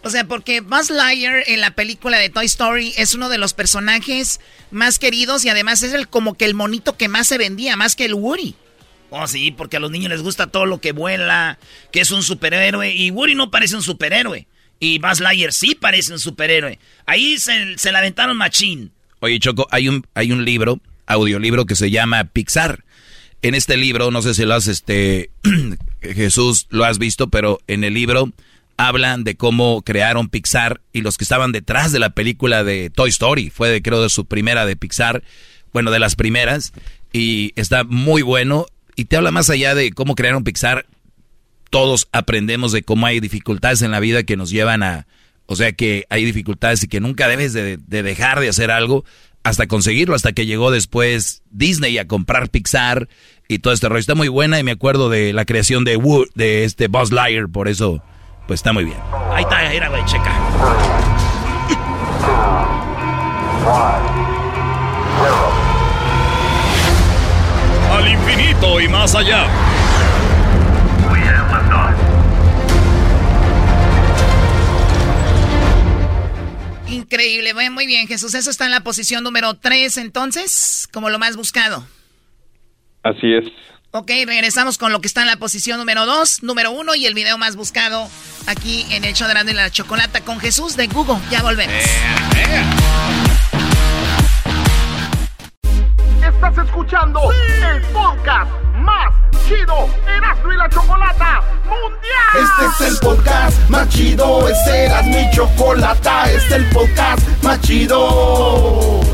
O sea, porque Buzz Lightyear en la película de Toy Story es uno de los personajes más queridos y además es el como que el monito que más se vendía, más que el Woody. Oh, sí, porque a los niños les gusta todo lo que vuela, que es un superhéroe. Y Woody no parece un superhéroe. Y Buzz Lightyear sí parece un superhéroe. Ahí se, se la aventaron machín. Oye, Choco, hay un, hay un libro, audiolibro que se llama Pixar. En este libro, no sé si lo has, este, Jesús, lo has visto, pero en el libro hablan de cómo crearon Pixar y los que estaban detrás de la película de Toy Story. Fue, creo, de su primera de Pixar, bueno, de las primeras. Y está muy bueno. Y te habla más allá de cómo crearon Pixar. Todos aprendemos de cómo hay dificultades en la vida que nos llevan a... O sea que hay dificultades y que nunca debes de, de dejar de hacer algo hasta conseguirlo, hasta que llegó después Disney a comprar Pixar y todo este rollo. Está muy buena y me acuerdo de la creación de, Wood, de este Buzz Lightyear, por eso, pues está muy bien. Ahí está, mira, güey, checa. Al infinito y más allá. Increíble, muy bien, Jesús. Eso está en la posición número 3, entonces, como lo más buscado. Así es. Ok, regresamos con lo que está en la posición número 2, número 1 y el video más buscado aquí en el show de y la chocolata con Jesús de Google. Ya volvemos. Estás escuchando el podcast más chido Erasmo y la Chocolata Mundial. Este es el podcast más chido, este era mi chocolata, este es el podcast más chido.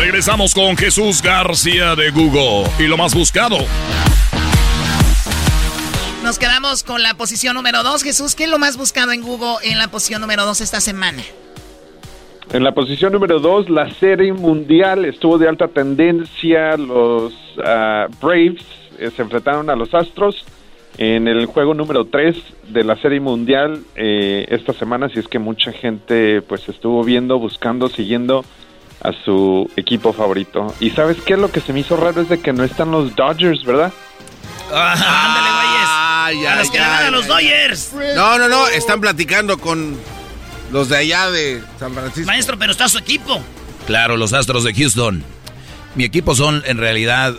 Regresamos con Jesús García de Google y lo más buscado. Nos quedamos con la posición número 2. Jesús, ¿qué es lo más buscado en Google en la posición número 2 esta semana? En la posición número 2, la serie mundial estuvo de alta tendencia. Los ah, Braves eh, se enfrentaron a los Astros en el juego número 3 de la serie mundial eh, esta semana. Así es que mucha gente pues estuvo viendo, buscando, siguiendo a su equipo favorito. Y sabes qué? Lo que se me hizo raro es de que no están los Dodgers, ¿verdad? ándale, güeyes. a los que le van a los Dodgers. No, no, no, están platicando con los de allá de San Francisco. Maestro, pero está su equipo. Claro, los Astros de Houston. Mi equipo son, en realidad,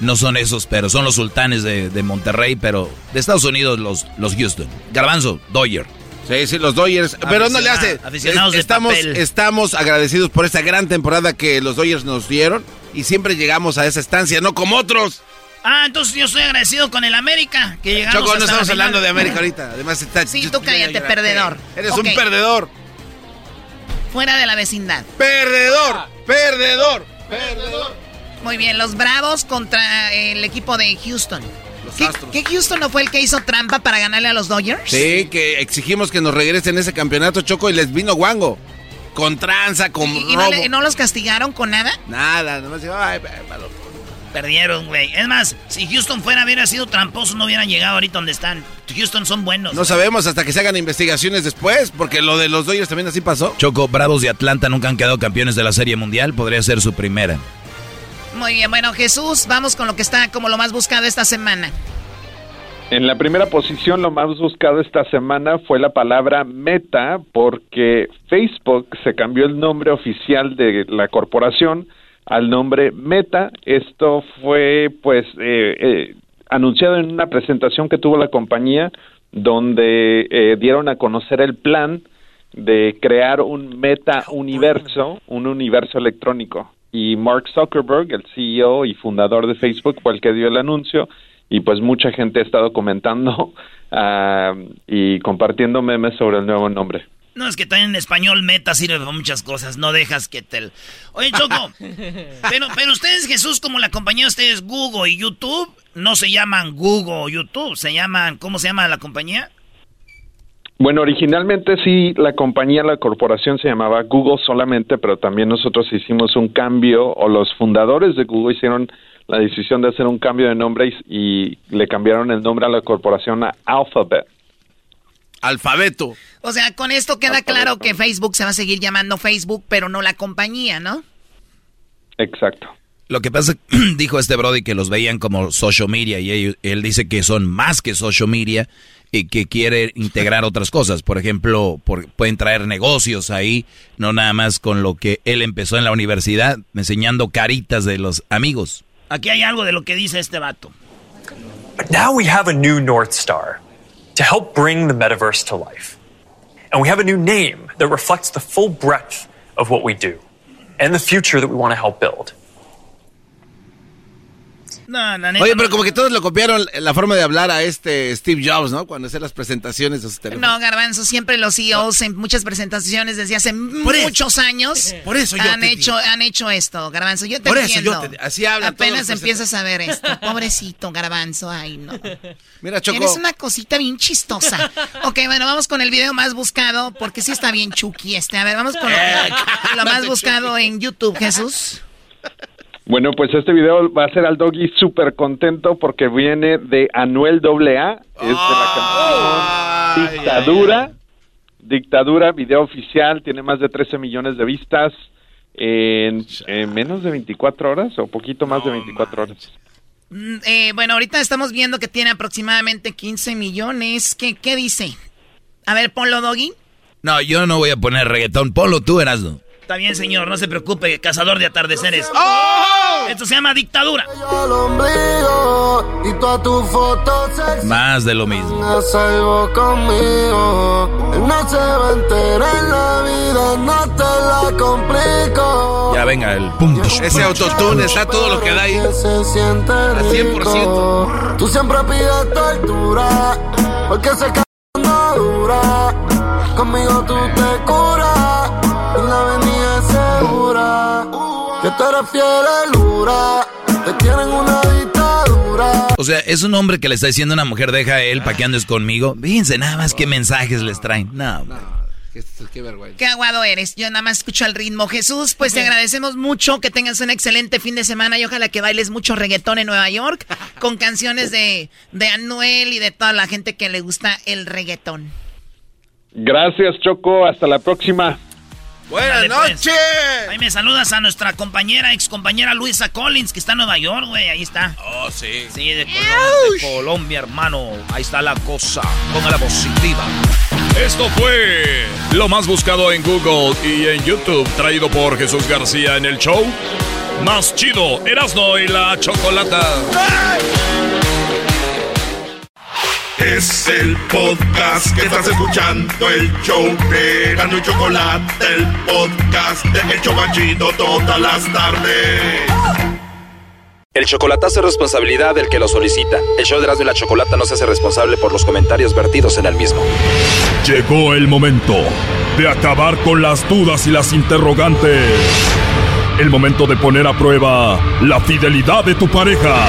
no son esos, pero son los sultanes de, de Monterrey, pero de Estados Unidos los, los Houston. Garbanzo, Dodger. Sí, sí, los Dodgers. Pero no le hace. Aficionados de estamos, papel. estamos agradecidos por esta gran temporada que los Dodgers nos dieron y siempre llegamos a esa estancia, no como otros. Ah, entonces yo estoy agradecido con el América. Que llegamos Choco, no estamos hablando de América ahorita. Además está. Sí, tú cállate, perdedor. Eres un perdedor. Fuera de la vecindad. Perdedor, perdedor, perdedor. Muy bien, los Bravos contra el equipo de Houston. ¿Qué, qué Houston no fue el que hizo trampa para ganarle a los Dodgers? Sí, que exigimos que nos regresen ese campeonato, Choco, y les vino guango. Con tranza, con ¿Y, y no, robo. le- no los castigaron con nada? Nada, nomás ay, malo. Perdieron, güey. Es más, si Houston fuera, hubiera sido tramposo, no hubieran llegado ahorita donde están. Houston son buenos. No sabemos hasta que se hagan investigaciones después, porque lo de los Dodgers también así pasó. Choco, Bravos de Atlanta nunca han quedado campeones de la Serie Mundial. Podría ser su primera. Muy bien, bueno, Jesús, vamos con lo que está como lo más buscado esta semana. En la primera posición, lo más buscado esta semana fue la palabra meta, porque Facebook se cambió el nombre oficial de la corporación al nombre Meta. Esto fue, pues, eh, eh, anunciado en una presentación que tuvo la compañía, donde eh, dieron a conocer el plan de crear un meta universo, un universo electrónico. Y Mark Zuckerberg, el CEO y fundador de Facebook, fue el que dio el anuncio y pues mucha gente ha estado comentando ah, y compartiendo memes sobre el nuevo nombre. No, es que también en español meta sirve para muchas cosas, no dejas que te... Oye, Choco, pero, pero ustedes, Jesús, como la compañía de ustedes, Google y YouTube, no se llaman Google o YouTube, se llaman, ¿cómo se llama la compañía? Bueno, originalmente sí, la compañía, la corporación se llamaba Google solamente, pero también nosotros hicimos un cambio, o los fundadores de Google hicieron la decisión de hacer un cambio de nombre y, y le cambiaron el nombre a la corporación a Alphabet. Alfabeto. O sea, con esto queda claro que Facebook se va a seguir llamando Facebook, pero no la compañía, ¿no? Exacto. Lo que pasa, dijo este Brody que los veían como social media y él, dice que son más que social media y que quiere integrar otras cosas. Por ejemplo, pueden traer negocios ahí, no nada más con lo que él empezó en la universidad, enseñando caritas de los amigos. Aquí hay algo de lo que dice este vato. But now we have a new North Star to help bring the metaverse to life. And we have a new name that reflects the full breadth of what we do and the future that we want to help build. No, no, Oye, pero como que todos lo copiaron la forma de hablar a este Steve Jobs, ¿no? Cuando hacía las presentaciones de sus teléfonos. No, Garbanzo, siempre los CEOs en muchas presentaciones desde hace muchos años por eso yo han te hecho han hecho esto, Garbanzo. Yo te por entiendo. eso yo te, así habla Apenas empiezas a ver esto. Pobrecito Garbanzo, ay no. Mira, Choco. Eres una cosita bien chistosa. ok, bueno, vamos con el video más buscado porque sí está bien chucky este. A ver, vamos con lo, Eh, lo más buscado en YouTube, Jesús. Bueno, pues este video va a ser al doggy súper contento porque viene de Anuel AA, es de la canción Dictadura. Dictadura, video oficial, tiene más de 13 millones de vistas en, en menos de 24 horas o poquito más de 24 horas. Mm, eh, bueno, ahorita estamos viendo que tiene aproximadamente 15 millones. ¿Qué, qué dice? A ver, ponlo, Doggy. No, yo no voy a poner reggaetón. Ponlo tú, Erasmo. Está bien, señor, no se preocupe, cazador de atardeceres. ¡Oh! Esto se llama dictadura. Más de lo mismo. a salvo conmigo. Él no se va a enterar en la vida, no te la complico. Ya venga el pum. Ese autotune está todo lo que da ahí. Al 100%. Tú siempre pides tortura, porque se no dura. Conmigo tú te curas, Que tú eres fiel lura, te tienen una dictadura. O sea, es un hombre que le está diciendo a una mujer, deja a él para que andes conmigo. Fíjense nada más qué mensajes les traen. No. Qué, qué vergüenza. Qué aguado eres. Yo nada más escucho el ritmo. Jesús, pues te agradecemos mucho. Que tengas un excelente fin de semana y ojalá que bailes mucho reggaetón en Nueva York con canciones de, de Anuel y de toda la gente que le gusta el reggaetón. Gracias, Choco. Hasta la próxima. Buenas pues. noches. Ahí me saludas a nuestra compañera, ex compañera Luisa Collins, que está en Nueva York, güey. Ahí está. Oh, sí. Sí, de Colombia, de Colombia, hermano. Ahí está la cosa. Póngala positiva. Esto fue lo más buscado en Google y en YouTube, traído por Jesús García en el show. Más chido, Erasno y la Chocolata. Es el podcast que estás escuchando, el show de Gano y Chocolate, el podcast de El Chocachito todas las tardes. El chocolatazo es responsabilidad del que lo solicita. El show de Erasmo y la Chocolata no se hace responsable por los comentarios vertidos en el mismo. Llegó el momento de acabar con las dudas y las interrogantes. El momento de poner a prueba la fidelidad de tu pareja.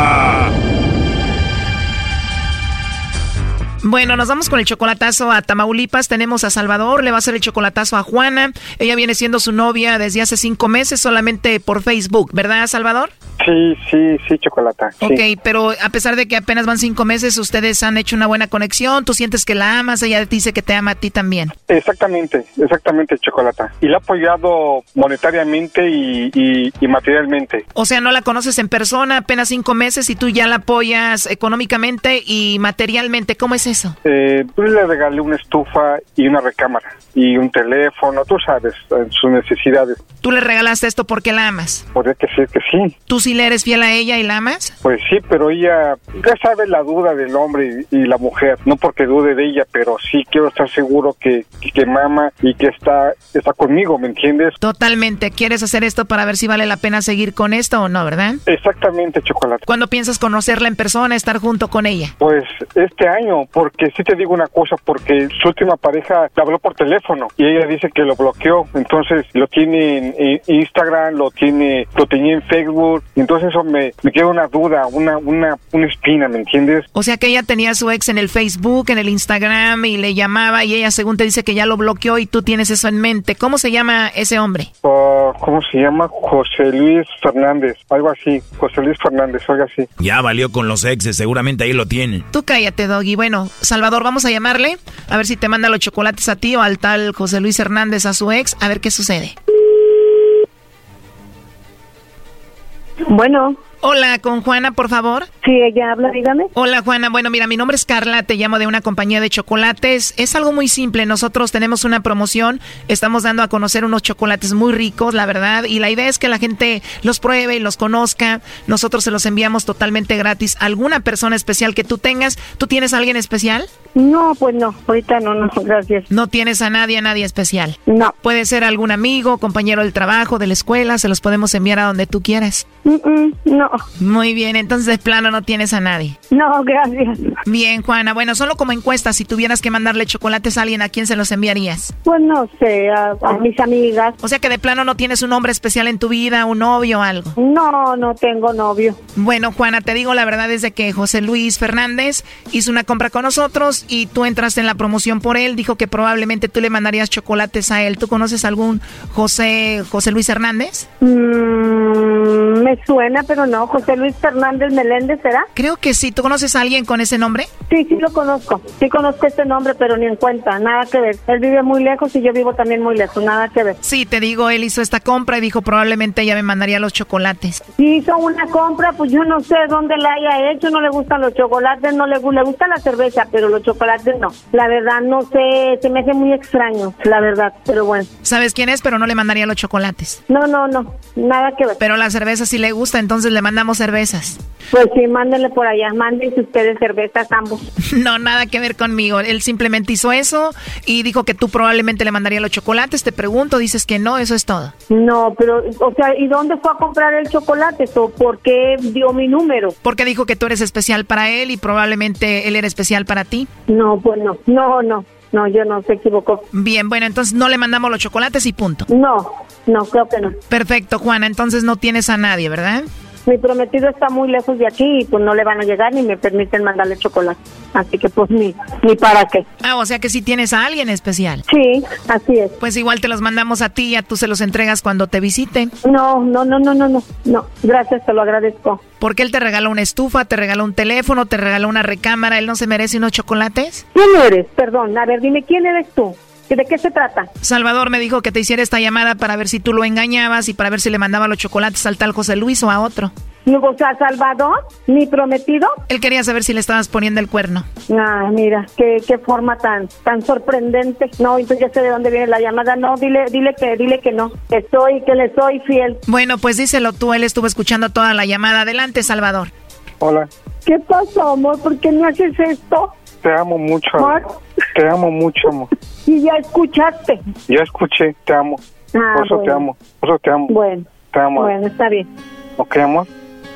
Bueno, nos vamos con el chocolatazo a Tamaulipas. Tenemos a Salvador, le va a hacer el chocolatazo a Juana. Ella viene siendo su novia desde hace cinco meses solamente por Facebook, ¿verdad, Salvador? Sí, sí, sí, chocolata. sí. Ok, pero a pesar de que apenas van cinco meses, ustedes han hecho una buena conexión. Tú sientes que la amas, ella dice que te ama a ti también. Exactamente, exactamente, chocolata. Y la ha apoyado monetariamente y, y- y materialmente. O sea, no la conoces en persona, apenas cinco meses y tú ya la apoyas económicamente y materialmente. ¿Cómo es eso? Eh, pues le regalé una estufa y una recámara y un teléfono, tú sabes, sus necesidades. Tú le regalaste esto porque la amas. Podría que sí, que sí. ¿Tú sí le eres fiel a ella y la amas? Pues sí, pero ella ya sabe la duda del hombre y, y la mujer. No porque dude de ella, pero sí quiero estar seguro que, que, que mama y que está, está conmigo, ¿me entiendes? Totalmente. ¿Quieres hacer esto para ver si vale la pena seguir con esto o no, verdad? Exactamente, chocolate. ¿Cuándo piensas conocerla en persona, estar junto con ella? Pues este año, porque sí te digo una cosa, porque su última pareja le habló por teléfono y ella dice que lo bloqueó, entonces lo tiene en, Instagram, lo tiene, lo tenía en Facebook, entonces eso me, me queda una duda, una, una, una espina, ¿me entiendes? O sea que ella tenía a su ex en el Facebook, en el Instagram y le llamaba y ella según te dice que ya lo bloqueó y tú tienes eso en mente. ¿Cómo se llama ese hombre? Oh, ¿Cómo se llama? José Luis Fernández, algo así, José Luis Fernández, algo así. Ya valió con los exes, seguramente ahí lo tienen. Tú cállate, Doggy. Bueno, Salvador, vamos a llamarle a ver si te manda los chocolates a ti o al tal José Luis Hernández a su ex, a ver qué sucede. Bueno. Hola, con Juana, por favor. Sí, ella habla, dígame. Hola, Juana. Bueno, mira, mi nombre es Carla, te llamo de una compañía de chocolates. Es algo muy simple. Nosotros tenemos una promoción, estamos dando a conocer unos chocolates muy ricos, la verdad, y la idea es que la gente los pruebe y los conozca. Nosotros se los enviamos totalmente gratis. ¿Alguna persona especial que tú tengas? ¿Tú tienes a alguien especial? No, pues no, ahorita no, no, gracias. No tienes a nadie, a nadie especial. No. Puede ser algún amigo, compañero del trabajo, de la escuela, se los podemos enviar a donde tú quieras. Mm, mm, no. Muy bien, entonces de plano no tienes a nadie. No, gracias. Bien, Juana. Bueno, solo como encuesta, si tuvieras que mandarle chocolates a alguien, ¿a quién se los enviarías? Pues no sé, a, a mis amigas. O sea que de plano no tienes un hombre especial en tu vida, un novio o algo. No, no tengo novio. Bueno, Juana, te digo la verdad es de que José Luis Fernández hizo una compra con nosotros y tú entraste en la promoción por él. Dijo que probablemente tú le mandarías chocolates a él. ¿Tú conoces algún José José Luis Hernández? Mm, me suena, pero no. José Luis Fernández Meléndez, ¿será? Creo que sí. ¿Tú conoces a alguien con ese nombre? Sí, sí lo conozco. Sí conozco este nombre, pero ni en cuenta. Nada que ver. Él vive muy lejos y yo vivo también muy lejos. Nada que ver. Sí, te digo, él hizo esta compra y dijo probablemente ella me mandaría los chocolates. Si hizo una compra, pues yo no sé dónde la haya hecho. No le gustan los chocolates, no le, le gusta la cerveza, pero los chocolates no. La verdad, no sé. Se me hace muy extraño, la verdad. Pero bueno. ¿Sabes quién es? Pero no le mandaría los chocolates. No, no, no. Nada que ver. Pero la cerveza sí le gusta, entonces le mandamos cervezas. Pues sí, mándenle por allá. Mándense ustedes cervezas ambos. No, nada que ver conmigo. Él simplemente hizo eso y dijo que tú probablemente le mandaría los chocolates. Te pregunto, dices que no, eso es todo. No, pero, o sea, ¿y dónde fue a comprar el chocolate? ¿O por qué dio mi número? Porque dijo que tú eres especial para él y probablemente él era especial para ti. No, pues no. No, no. No, yo no, se equivocó. Bien, bueno, entonces no le mandamos los chocolates y punto. No, no, creo que no. Perfecto, Juana, entonces no tienes a nadie, ¿verdad? Mi prometido está muy lejos de aquí y pues no le van a llegar ni me permiten mandarle chocolate. Así que pues ni, ni para qué. Ah, o sea que sí tienes a alguien especial. Sí, así es. Pues igual te los mandamos a ti y ya tú se los entregas cuando te visite. No, no, no, no, no, no. No, gracias, te lo agradezco. Porque él te regaló una estufa, te regaló un teléfono, te regaló una recámara. ¿Él no se merece unos chocolates? ¿Quién eres? Perdón, a ver, dime, ¿quién eres tú? ¿De qué se trata? Salvador me dijo que te hiciera esta llamada para ver si tú lo engañabas y para ver si le mandaba los chocolates al tal José Luis o a otro. O sea, Salvador, mi prometido. Él quería saber si le estabas poniendo el cuerno. Ah, mira, qué, qué forma tan tan sorprendente. No, entonces ya sé de dónde viene la llamada. No, dile dile que dile que no. Que soy que le soy fiel. Bueno, pues díselo tú, él estuvo escuchando toda la llamada. Adelante, Salvador. Hola, ¿Qué pasó, amor? ¿Por qué no haces esto? Te amo mucho, Amor. te amo mucho, amor. Y ya escuchaste. Ya escuché, te amo. Ah, Por eso te bueno. amo, por eso te amo. Bueno, Te amo. bueno, está bien. ¿Ok, amor?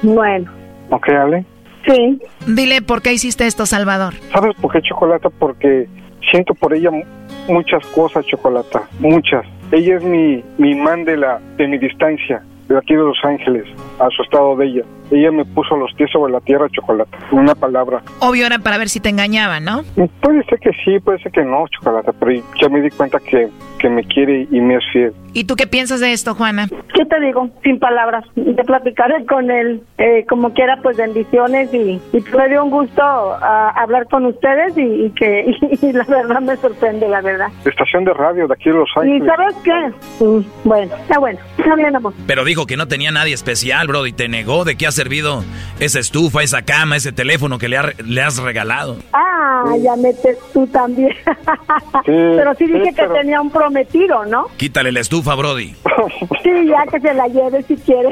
Bueno, ¿Ok, Ale? sí. Dile por qué hiciste esto, Salvador. ¿Sabes por qué Chocolata? Porque siento por ella mu- muchas cosas, Chocolata, muchas. Ella es mi, mi imán de, la, de mi distancia, de aquí de Los Ángeles, a su estado de ella. Ella me puso los pies sobre la tierra, chocolate. Una palabra. Obvio era para ver si te engañaban, ¿no? Puede ser que sí, puede ser que no, chocolate, pero ya me di cuenta que, que me quiere y me es fiel. ¿Y tú qué piensas de esto, Juana? ¿Qué te digo? Sin palabras. Te platicaré con él. Eh, como quiera, pues bendiciones y, y me dio un gusto ah, hablar con ustedes y, y que y la verdad me sorprende, la verdad. Estación de radio de aquí de Los ¿Y Ángeles. sabes qué? Mm, bueno, está bueno. Está bien, amor. Pero dijo que no tenía nadie especial, bro, y te negó. ¿De qué ha servido esa estufa, esa cama, ese teléfono que le, ha- le has regalado? Ah, ya metes tú también. pero sí dije sí, que tenía un prometido, ¿no? Quítale la estufa, Brody. Sí, ya que se la lleve si quiere.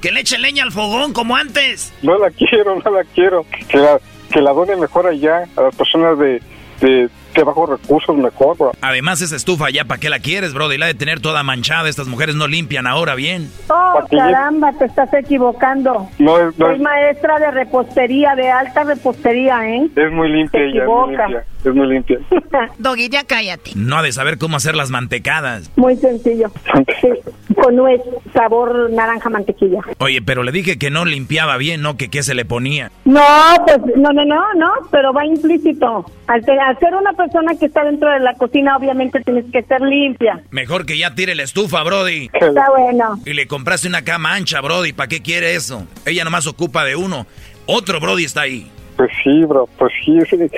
Que le eche leña al fogón como antes. No la quiero, no la quiero. Que la, que la done mejor allá a las personas de, de, de bajos recursos, mejor, bro. Además, esa estufa ya, ¿para qué la quieres, Brody? La de tener toda manchada. Estas mujeres no limpian ahora bien. Oh, caramba, te estás equivocando. No es, no Soy es, maestra de repostería, de alta repostería, ¿eh? es muy limpia Te ella, es muy limpia. Es muy limpia. Doggy, ya cállate. No ha de saber cómo hacer las mantecadas. Muy sencillo. Sí, con nuez, sabor naranja mantequilla. Oye, pero le dije que no limpiaba bien, ¿no? Que qué se le ponía. No, pues no, no, no, no, pero va implícito. Al, te- al ser una persona que está dentro de la cocina, obviamente tienes que ser limpia. Mejor que ya tire la estufa, Brody. Está bueno. Y le compraste una cama ancha, Brody. ¿Para qué quiere eso? Ella nomás ocupa de uno. Otro Brody está ahí. Pues sí, bro, pues sí, ese,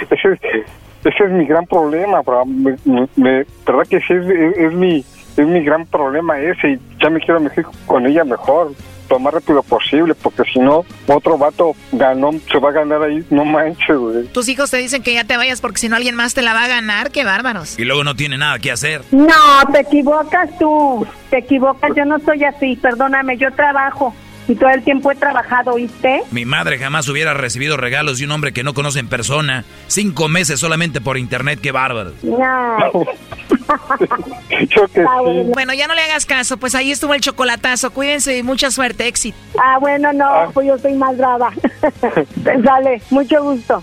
ese es mi gran problema, bro. Me, me- me- verdad que sí, es, es- es mi, es mi gran problema ese y ya me quiero mejor con ella mejor, lo más rápido posible, porque si no, otro vato ganó, se va a ganar ahí, no manches, güey. Tus hijos te dicen que ya te vayas porque si no alguien más te la va a ganar. ¡Qué bárbaros! Y luego no tiene nada que hacer. No, te equivocas tú. Te equivocas, yo no soy así, perdóname, yo trabajo. Y todo el tiempo he trabajado, ¿oíste? Mi madre jamás hubiera recibido regalos de un hombre que no conoce en persona. Cinco meses solamente por internet, qué bárbaro. No. Yo que Ah, bueno. Ya no le hagas caso, pues ahí estuvo el chocolatazo. Cuídense y mucha suerte, éxito. Ah, bueno, no, pues yo soy más brava. Dale, mucho gusto.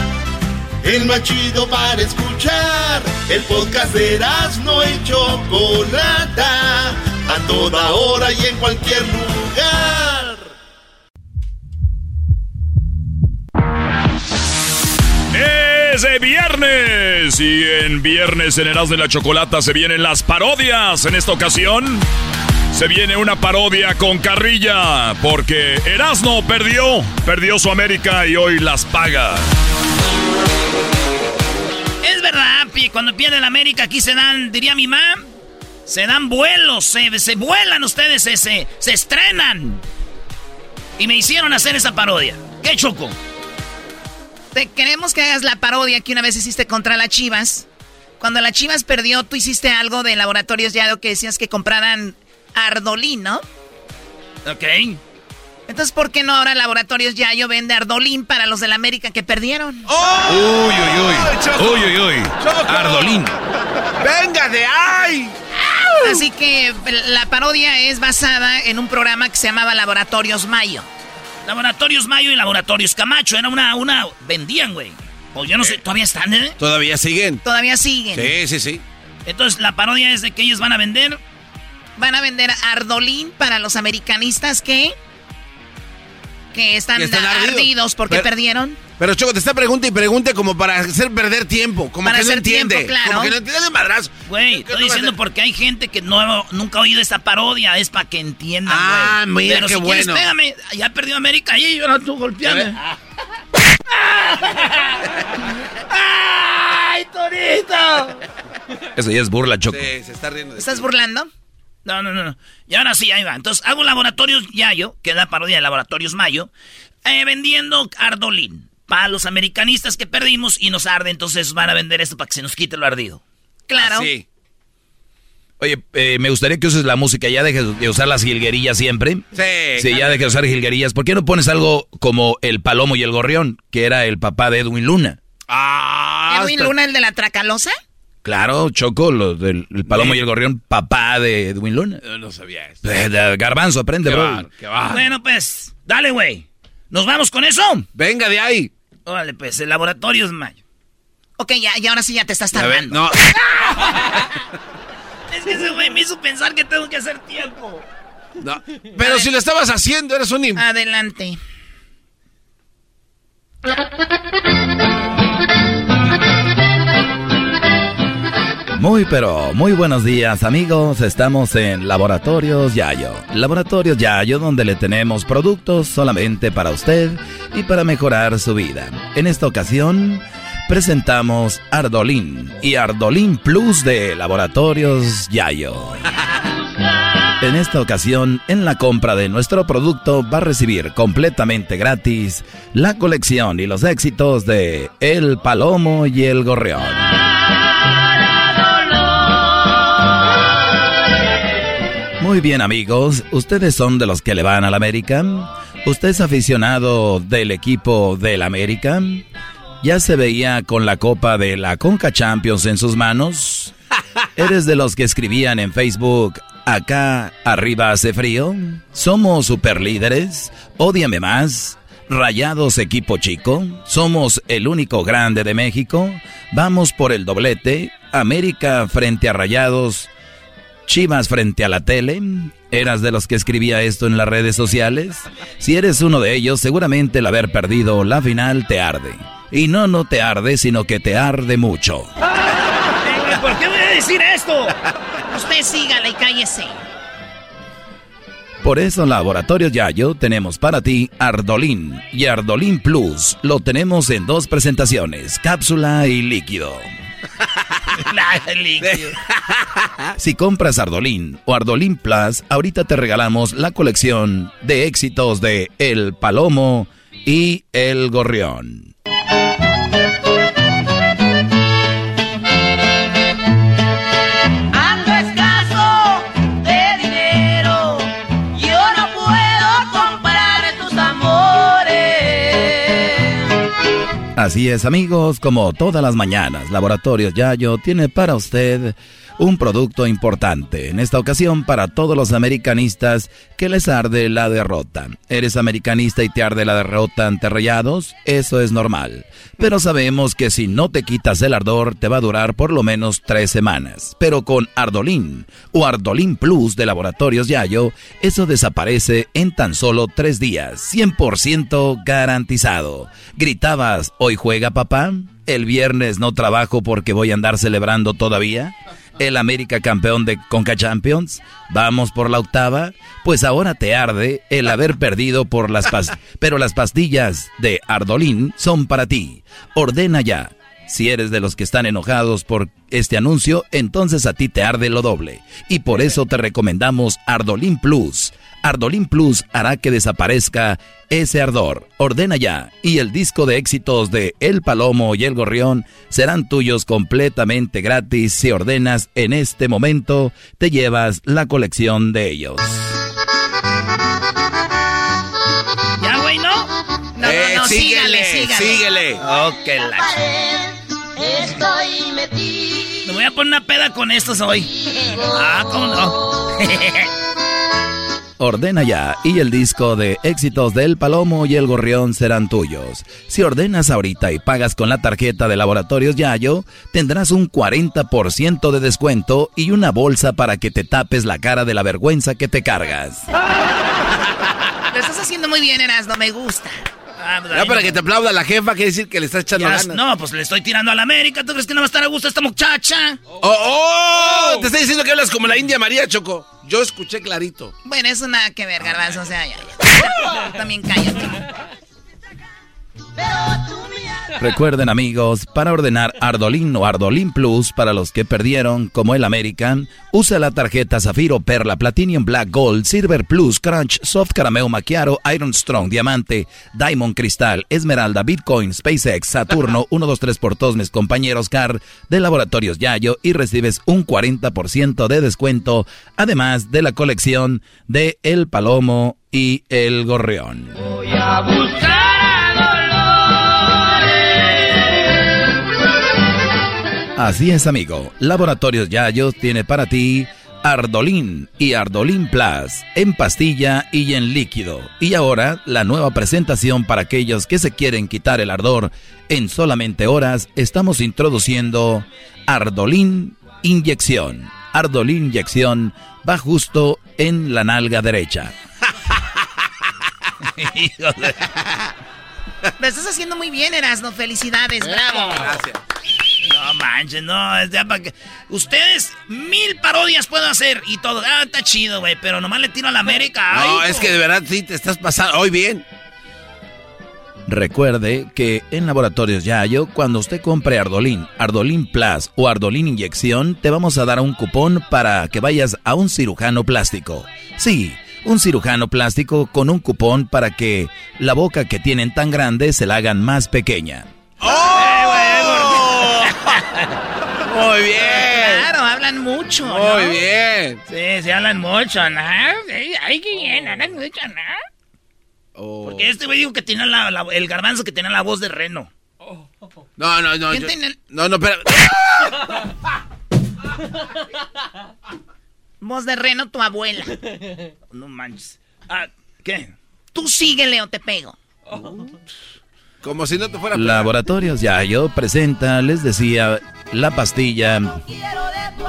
El más chido para escuchar. El podcast de no y Chocolata. A toda hora y en cualquier lugar. Es viernes y en viernes en Erasmo de la Chocolata se vienen las parodias. En esta ocasión se viene una parodia con carrilla porque Erasmo perdió, perdió su América y hoy las paga. Es verdad, cuando pierde el América aquí se dan, diría mi mamá, se dan vuelos, se, se vuelan ustedes, se, se, se estrenan. Y me hicieron hacer esa parodia. ¿Qué choco? Te queremos que hagas la parodia que una vez hiciste contra las Chivas. Cuando la Chivas perdió, tú hiciste algo de Laboratorios Yado que decías que compraran Ardolín, ¿no? Ok. Entonces, ¿por qué no ahora Laboratorios Yayo vende Ardolín para los del América que perdieron? Uy, uy, uy. Uy, uy, uy. Ardolín. ¡Venga de ahí! Así que la parodia es basada en un programa que se llamaba Laboratorios Mayo. Laboratorios Mayo y Laboratorios Camacho. Era una, una, vendían, güey. O yo no sé, ¿todavía están, eh? Todavía siguen. Todavía siguen. Sí, sí, sí. Entonces la parodia es de que ellos van a vender. Van a vender Ardolín para los americanistas que... Que están, Que están ardidos. ardidos porque Pero- perdieron. Pero Choco, te está pregunta y pregunte como para hacer perder tiempo. Como Para que no hacer entiende. tiempo, claro. Como que no entiende de madrazo. Güey, ¿Qué estoy no diciendo porque hay gente que no, nunca ha oído esta parodia. Es para que entiendan, güey. Ah, mira, Pero qué si quieres, bueno. pégame. Ya perdió América y ahora tú golpeame. ¡Ay, Torito! Eso ya es burla, Choco. Sí, se está riendo. de ¿Estás burlando? No, no, no, no. Y ahora sí, ahí va. Entonces hago Laboratorios Yayo, que es la parodia de Laboratorios Mayo, eh, vendiendo Ardolín. Para los americanistas que perdimos y nos arde, entonces van a vender esto para que se nos quite lo ardido. Claro. Sí. Oye, eh, me gustaría que uses la música, ya dejes de usar las jilguerillas siempre. Sí. Sí, ya dejes de usar jilguerillas. ¿Por qué no pones algo como El Palomo y el Gorrión, que era el papá de Edwin Luna? Ah, ¿Edwin Luna, el de la Tracalosa? Claro, Choco, lo del el Palomo y el Gorrión, papá de Edwin Luna. Yo no sabía eso. Eh, Garbanzo, aprende, Qué bro. bar- qué bar- Bueno, pues, dale, güey. ¿Nos vamos con eso? Venga de ahí. Órale, pues, el laboratorio es mayo. Ok, ya, y ahora sí ya te estás tardando. no. Es que ese güey me hizo pensar que tengo que hacer tiempo. no. Pero si lo estabas haciendo, eres un... im- Adelante. Muy pero muy buenos días amigos, estamos en Laboratorios Yayo. Laboratorios Yayo donde le tenemos productos solamente para usted y para mejorar su vida. En esta ocasión presentamos Ardolín y Ardolín Plus de Laboratorios Yayo. En esta ocasión, en la compra de nuestro producto va a recibir completamente gratis la colección y los éxitos de El Palomo y el Gorrión. Muy bien amigos, ¿ustedes son de los que le van al América? ¿Usted es aficionado del equipo del América? ¿Ya se veía con la copa de la Conca Champions en sus manos? ¿Eres de los que escribían en Facebook, acá arriba hace frío? ¿Somos superlíderes? ¿Ódiame más? ¿Rayados equipo chico? ¿Somos el único grande de México? ¿Vamos por el doblete? ¿América frente a Rayados? Chivas frente a la tele. ¿Eras de los que escribía esto en las redes sociales? Si eres uno de ellos, seguramente el haber perdido la final te arde. Y no, no te arde, sino que te arde mucho. ¿por qué voy a decir esto? Usted sígala y cállese. Por eso en Laboratorios Yayo tenemos para ti Ardolín y Ardolín Plus. Lo tenemos en dos presentaciones, cápsula y líquido. Si compras Ardolín o Ardolín Plus, ahorita te regalamos la colección de éxitos de El Palomo y El Gorrión. Así es amigos, como todas las mañanas, Laboratorios Yayo tiene para usted un producto importante, en esta ocasión para todos los americanistas que les arde la derrota. ¿Eres americanista y te arde la derrota ante Rayados? Eso es normal. Pero sabemos que si no te quitas el ardor te va a durar por lo menos tres semanas. Pero con Ardolín o Ardolín Plus de Laboratorios Yayo, eso desaparece en tan solo tres días, 100% garantizado. ¿Gritabas, hoy juega papá? ¿El viernes no trabajo porque voy a andar celebrando todavía? ¿El América campeón de Conca Champions? ¿Vamos por la octava? Pues ahora te arde el haber perdido por las pastillas. Pero las pastillas de Ardolín son para ti. Ordena ya. Si eres de los que están enojados por este anuncio, entonces a ti te arde lo doble. Y por eso te recomendamos Ardolín Plus. Ardolín Plus hará que desaparezca ese ardor. Ordena ya. Y el disco de éxitos de El Palomo y El Gorrión serán tuyos completamente gratis. Si ordenas en este momento, te llevas la colección de ellos. ¿Ya, güey, no? No, Eh, no, no, síguele, sígale, sígale. síguele. Ok, Estoy metido. Me voy a poner una peda con estos hoy. Ah, ¿cómo no? Ordena ya y el disco de éxitos del Palomo y el Gorrión serán tuyos. Si ordenas ahorita y pagas con la tarjeta de Laboratorios Yayo, tendrás un 40% de descuento y una bolsa para que te tapes la cara de la vergüenza que te cargas. Lo estás haciendo muy bien, Erasmo, me gusta. Ah, pues, Ya para no- que te aplauda la jefa, quiere decir que le estás echando Ya, ganas. no, pues le estoy tirando a la América. ¿Tú crees que no va a estar a gusto esta muchacha? ¡Oh, oh! Te está diciendo que hablas como la India María, Choco. Yo escuché clarito. Bueno, eso nada que ver, garbanzo, o sea, ya, ya. También cállate. Recuerden amigos, para ordenar Ardolín o Ardolín Plus para los que perdieron, como el American, usa la tarjeta Zafiro, Perla, Platinum Black Gold, Silver Plus, Crunch, Soft Carameo Maquiaro, Iron Strong, Diamante, Diamond Cristal, Esmeralda, Bitcoin, SpaceX, Saturno, 1, 2, 3 por todos mis compañeros CAR de Laboratorios Yayo y recibes un 40% de descuento, además de la colección de El Palomo y El Gorrión. Voy a buscar Así es, amigo. Laboratorios Yayo tiene para ti Ardolín y Ardolín Plus en pastilla y en líquido. Y ahora la nueva presentación para aquellos que se quieren quitar el ardor en solamente horas, estamos introduciendo Ardolín Inyección. Ardolín Inyección va justo en la nalga derecha. Lo estás haciendo muy bien, Erasno. Felicidades, bravo. Gracias. No manches, no, es ya para que. Ustedes mil parodias puedo hacer y todo. Ah, está chido, güey, pero nomás le tiro a la América. No, es que de verdad sí te estás pasando hoy bien. Recuerde que en Laboratorios Yayo, cuando usted compre Ardolín, Ardolín Plus o Ardolín Inyección, te vamos a dar un cupón para que vayas a un cirujano plástico. Sí, un cirujano plástico con un cupón para que la boca que tienen tan grande se la hagan más pequeña. Muy bien. Claro, hablan mucho. Muy ¿no? bien. Sí, se hablan mucho, ¿no? Ay, Ay, qué bien, hablan mucho, ¿no? Oh. Porque este güey dijo que tenía la- la- el garbanzo que tenía la voz de reno. No, no, no. ¿Quién yo- tiene- No, no, espera. Voz de reno, tu abuela. No manches. Ah, ¿qué? Tú síguele o te pego. Como si no te fuera. Laboratorios Yayo presenta, les decía, la pastilla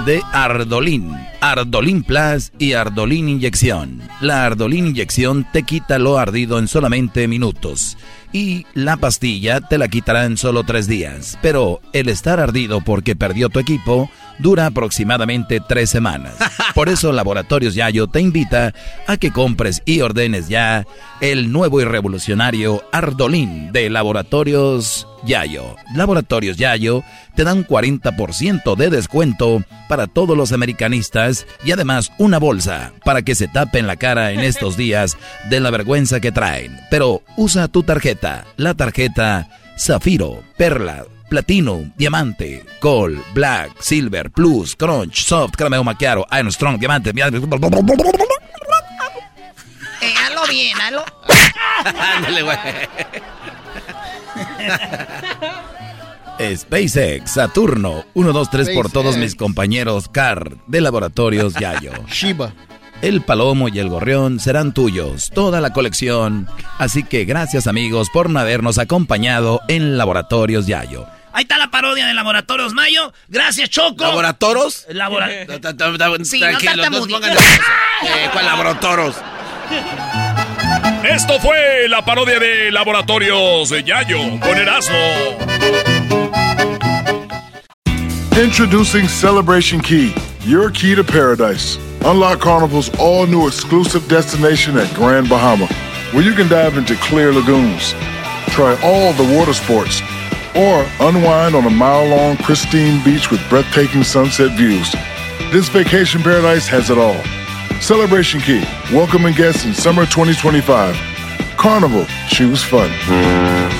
de Ardolín, Ardolín Plus y Ardolín Inyección. La Ardolín Inyección te quita lo ardido en solamente minutos y la pastilla te la quitará en solo tres días. Pero el estar ardido porque perdió tu equipo dura aproximadamente tres semanas. Por eso Laboratorios Yayo te invita a que compres y ordenes ya el nuevo y revolucionario Ardolín de Laboratorios Yayo. Laboratorios Yayo te dan 40% de descuento para todos los americanistas y además una bolsa para que se tapen la cara en estos días de la vergüenza que traen. Pero usa tu tarjeta, la tarjeta Zafiro, Perla, Platino, Diamante, Gold, Black, Silver, Plus, Crunch, Soft, Carameo Maquiaro, Iron Strong, Diamante. Eh, hazlo bien, hazlo. Ándale, güey. SpaceX, Saturno, 1, 2, 3 por todos mis compañeros CAR de Laboratorios Yayo. Shiba. El palomo y el gorrión serán tuyos, toda la colección. Así que gracias amigos por habernos acompañado en Laboratorios Yayo. Ahí está la parodia de Laboratorios Mayo. Gracias, Choco. ¿Laboratoros? Labora... Ta- ta- ta- Sí, no Tranquilos, no se tartamudees. pongan nerviosos. ¿Cuál laboratoros? Esto fue la parodia de Laboratorios de Yayo con Erasmo. Introducing Celebration Key, your key to paradise. Unlock Carnival's all new exclusive destination at Grand Bahama, where you can dive into clear lagoons, try all the water sports, or unwind on a mile long pristine beach with breathtaking sunset views. This vacation paradise has it all. Celebration Key, welcoming guests in summer 2025. Carnival, choose fun.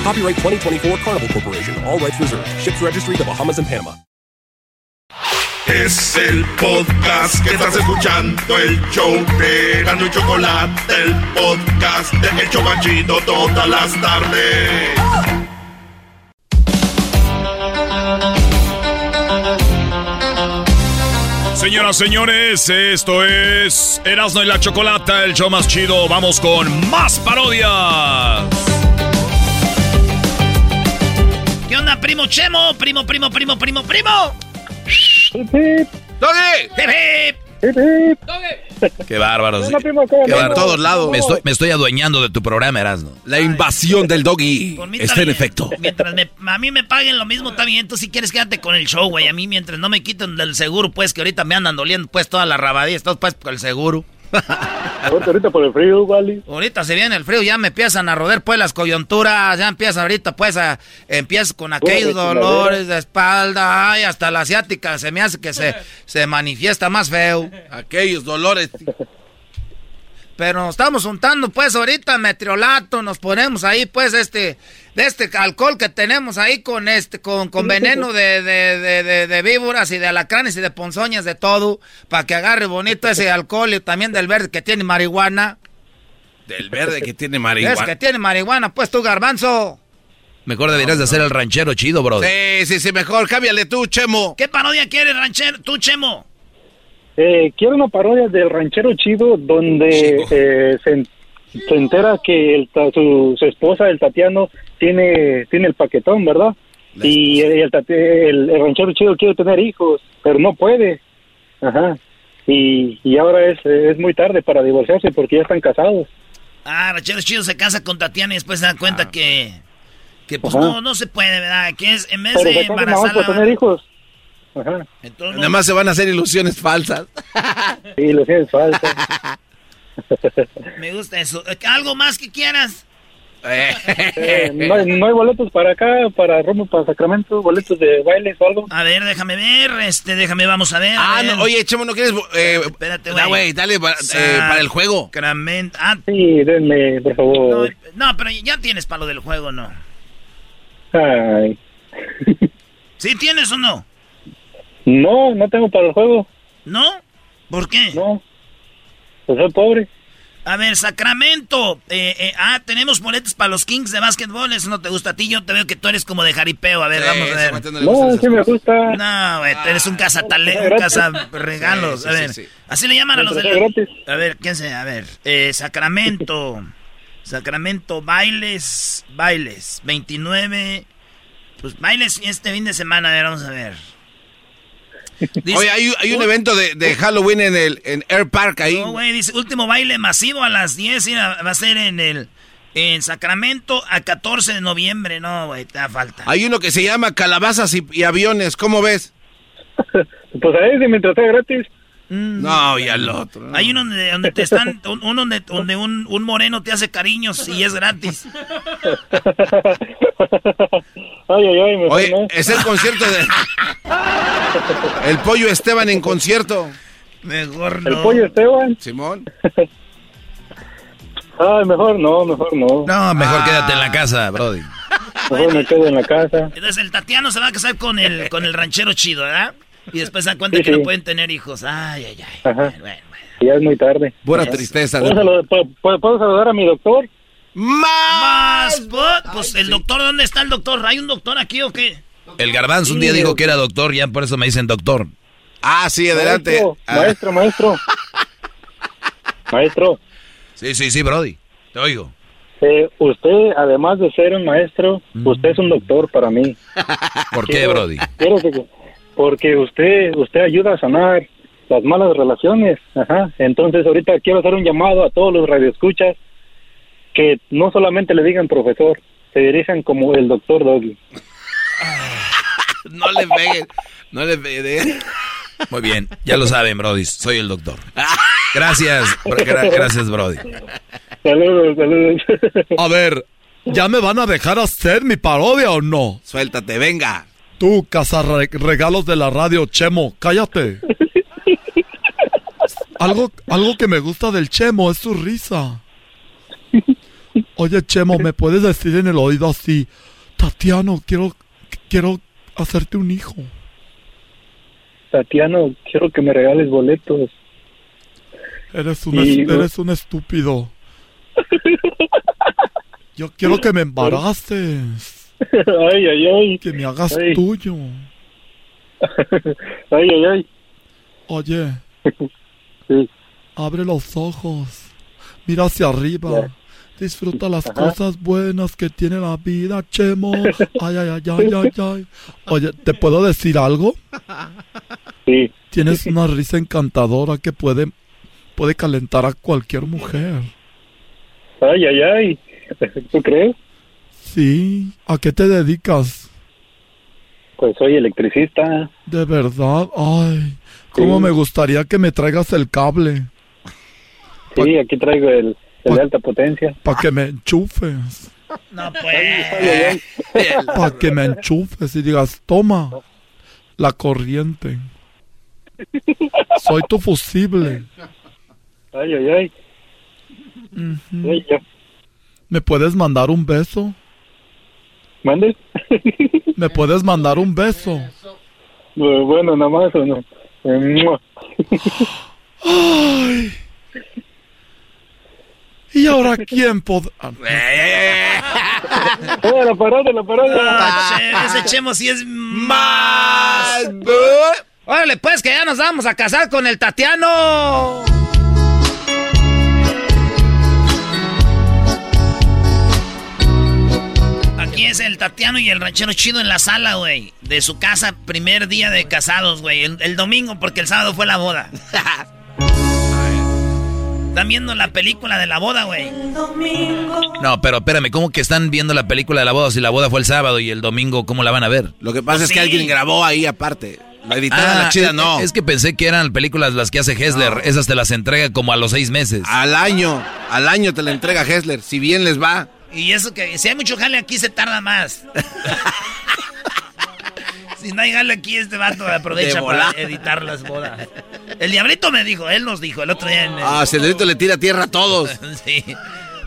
Copyright 2024 Carnival Corporation. All rights reserved. Ships registry the Bahamas and Panama. Es el podcast que estás escuchando, el show de Erasmo y Chocolate, el podcast de El Chobachito todas las tardes. Señoras, señores, esto es Erasmo y la Chocolata, el show más chido. Vamos con más parodias. ¿Qué onda, primo Chemo? Primo, primo, primo, primo, primo. ¡Doggy! Qué bárbaros. Hola, primo, ¿cómo Qué andamos? bárbaro. todos lados. Me estoy, me estoy adueñando de tu programa, Erasmo. La invasión del doggy está en efecto. Mientras me- a mí me paguen lo mismo, está bien. Tú si quieres quédate con el show, güey. A mí mientras no me quiten del seguro, pues que ahorita me andan doliendo pues toda la rabadilla. Estás pues con el seguro. Ahorita, ahorita por el frío, Wally. Ahorita se viene el frío, ya me empiezan a roder pues las coyunturas, ya empieza ahorita pues a, empieza con aquellos dolores de espalda, ay, hasta la asiática se me hace que se, se manifiesta más feo. Aquellos dolores. Pero nos estamos juntando pues ahorita metriolato, nos ponemos ahí pues este, de este alcohol que tenemos ahí con este, con, con veneno de, de, de, de, víboras y de alacranes y de ponzoñas de todo, para que agarre bonito ese alcohol y también del verde que tiene marihuana. Del verde que tiene marihuana. Es que tiene marihuana, pues tú garbanzo. Mejor deberías de hacer el ranchero chido, bro. Sí, sí, sí, mejor. Cámbiale tú, Chemo. ¿Qué parodia quieres, ranchero? Tú, Chemo. Eh, quiero una parodia del ranchero chido donde eh, se, se, entera que el, su, su, esposa, el Tatiano, tiene, tiene el paquetón, ¿verdad? y el, el, el, ranchero chido quiere tener hijos, pero no puede. Ajá. Y, y ahora es, es muy tarde para divorciarse porque ya están casados. Ah, ranchero chido se casa con Tatiana y después se da cuenta ah. que, que pues no, no se puede, ¿verdad? Que es en vez pero de embarazarla... tener hijos. Ajá. Entonces, Nada más se van a hacer ilusiones falsas. Sí, ilusiones falsas. Me gusta eso. ¿Algo más que quieras? Eh, no, hay, no, hay, boletos para acá, para Roma, para Sacramento, boletos de baile o algo. A ver, déjame ver, este, déjame, vamos a ver. Ah, a ver. no, oye, Chemo, ¿no quieres? Eh, Espérate, güey. güey, dale para, eh, para, el juego. Sacramento. Ah, sí, denme, por favor. No, no, pero ya tienes para lo del juego, ¿no? Ay. ¿Sí tienes o no? No, no tengo para el juego. ¿No? ¿Por qué? No. Pues soy pobre. A ver, Sacramento. Eh, eh, ah, tenemos boletos para los Kings de básquetbol. Eso no te gusta a ti. Yo te veo que tú eres como de jaripeo. A ver, sí, vamos a ver. No, sí me gusta. No, güey, tú eres un casa un casa regalos. Sí, a ver, sí, así le llaman a los de la... A ver, ¿quién se? A ver, eh, Sacramento. Sacramento, bailes, bailes. 29. Pues bailes este fin de semana. A ver, vamos a ver. Dice, Oye, hay, hay un uh, evento de, de, Halloween en el en Air Park ahí. No, güey, dice, último baile masivo a las 10 y va a ser en el en Sacramento a 14 de noviembre. No, güey, te da falta. Hay uno que se llama Calabazas y, y aviones, ¿cómo ves? pues ahí si mientras está gratis. Mm. No, y al otro. No. Hay uno donde, donde te están, uno donde, donde un, un, moreno te hace cariños y es gratis. ay, ay, ay, Oye, no. es el concierto de... el pollo Esteban en concierto. Mejor no. ¿El pollo Esteban? Simón. Ay, mejor no, mejor no. No, mejor ah. quédate en la casa, Brody. Mejor me quedo en la casa. Entonces el Tatiano se va a casar con el, con el ranchero chido, ¿verdad? Y después se dan cuenta sí, que sí. no pueden tener hijos. Ay, ay, ay. Ajá. Bueno, bueno. Ya es muy tarde. Buena tristeza. ¿Puedo, saludar, ¿puedo, ¿Puedo, saludar a mi doctor? ¡Más! Pues el doctor, ¿dónde está el doctor? ¿Hay un doctor aquí o qué? El garbanzo un día dijo que era doctor, ya por eso me dicen doctor. Ah, sí, adelante. Maestro, ah. maestro, maestro. maestro. Sí, sí, sí, Brody. Te oigo. Eh, usted, además de ser un maestro, mm. usted es un doctor para mí. ¿Por qué, Brody? Quiero que, porque usted, usted ayuda a sanar las malas relaciones. Ajá. Entonces, ahorita quiero hacer un llamado a todos los radioescuchas que no solamente le digan profesor, se dirijan como el doctor Doggy. no le peguen, no le peguen. Muy bien, ya lo saben, Brody, soy el doctor. Gracias, gracias, Brody. Saludos, saludos. A ver, ¿ya me van a dejar hacer mi parodia o no? Suéltate, venga. Tú, regalos de la radio, Chemo, cállate. Algo, algo que me gusta del Chemo es su risa. Oye, Chemo, ¿me puedes decir en el oído así? Tatiano, quiero, quiero hacerte un hijo. Tatiano, quiero que me regales boletos. Eres un, y... eres un estúpido. Yo quiero que me embaraces. Ay, ay, ay. Que me hagas ay. tuyo. Ay, ay, ay. Oye. Sí. Abre los ojos. Mira hacia arriba. Disfruta las Ajá. cosas buenas que tiene la vida, Chemo. Ay, ay, ay, ay, ay, ay. Oye, ¿te puedo decir algo? Sí. Tienes una risa encantadora que puede, puede calentar a cualquier mujer. Ay, ay, ay. ¿Tú crees? Sí. ¿A qué te dedicas? Pues soy electricista. De verdad. Ay, cómo Sí. me gustaría que me traigas el cable. Sí, aquí traigo el, el de alta potencia. Para que me enchufes. No pues. Para que me enchufes y digas, toma la corriente. Soy tu fusible. Ay, ay, ay. ¿Me puedes mandar un beso? ¿Mande? ¿Me puedes mandar un beso? Eh, Bueno, nada más o no. Eh. Ay. ¿Y ahora quién pod... ah, Eh, la parodia, la parodia. Ah, che, ese Chemo sí es más. Órale, pues que ya nos vamos a casar con el Tatiano. Es el Tatiano y el ranchero chido en la sala, güey. De su casa, primer día de casados, güey. El, el domingo, porque el sábado fue la boda. Están viendo la película de la boda, güey. No, pero espérame, ¿cómo que están viendo la película de la boda si la boda fue el sábado y el domingo cómo la van a ver? Lo que pasa Pues es que alguien grabó ahí aparte. La editada, Ah, la chida, no. Es que pensé que eran películas las que hace Hessler. Esas te las entrega como a los seis meses. Al año, al año te la entrega Hessler, si bien les va. Y eso que si hay mucho jale aquí se tarda más. si no hay jale aquí, este vato aprovecha para editar las bodas. El diablito me dijo, él nos dijo el otro día en el- Ah, Celerito le tira tierra a todos. sí.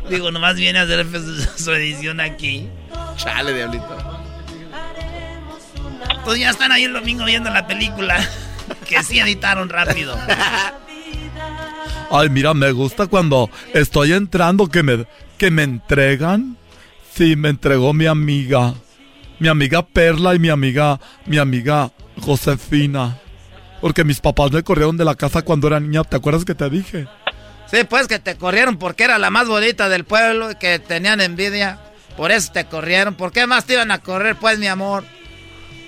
Digo, nomás viene a hacer su, su edición aquí. Chale, diablito. Pues ya están ahí el domingo viendo la película. que sí editaron rápido. Ay, mira, me gusta cuando estoy entrando que me, que me entregan. Sí, me entregó mi amiga. Mi amiga Perla y mi amiga, mi amiga Josefina. Porque mis papás me corrieron de la casa cuando era niña. ¿Te acuerdas que te dije? Sí, pues que te corrieron porque era la más bonita del pueblo y que tenían envidia. Por eso te corrieron. ¿Por qué más te iban a correr, pues, mi amor?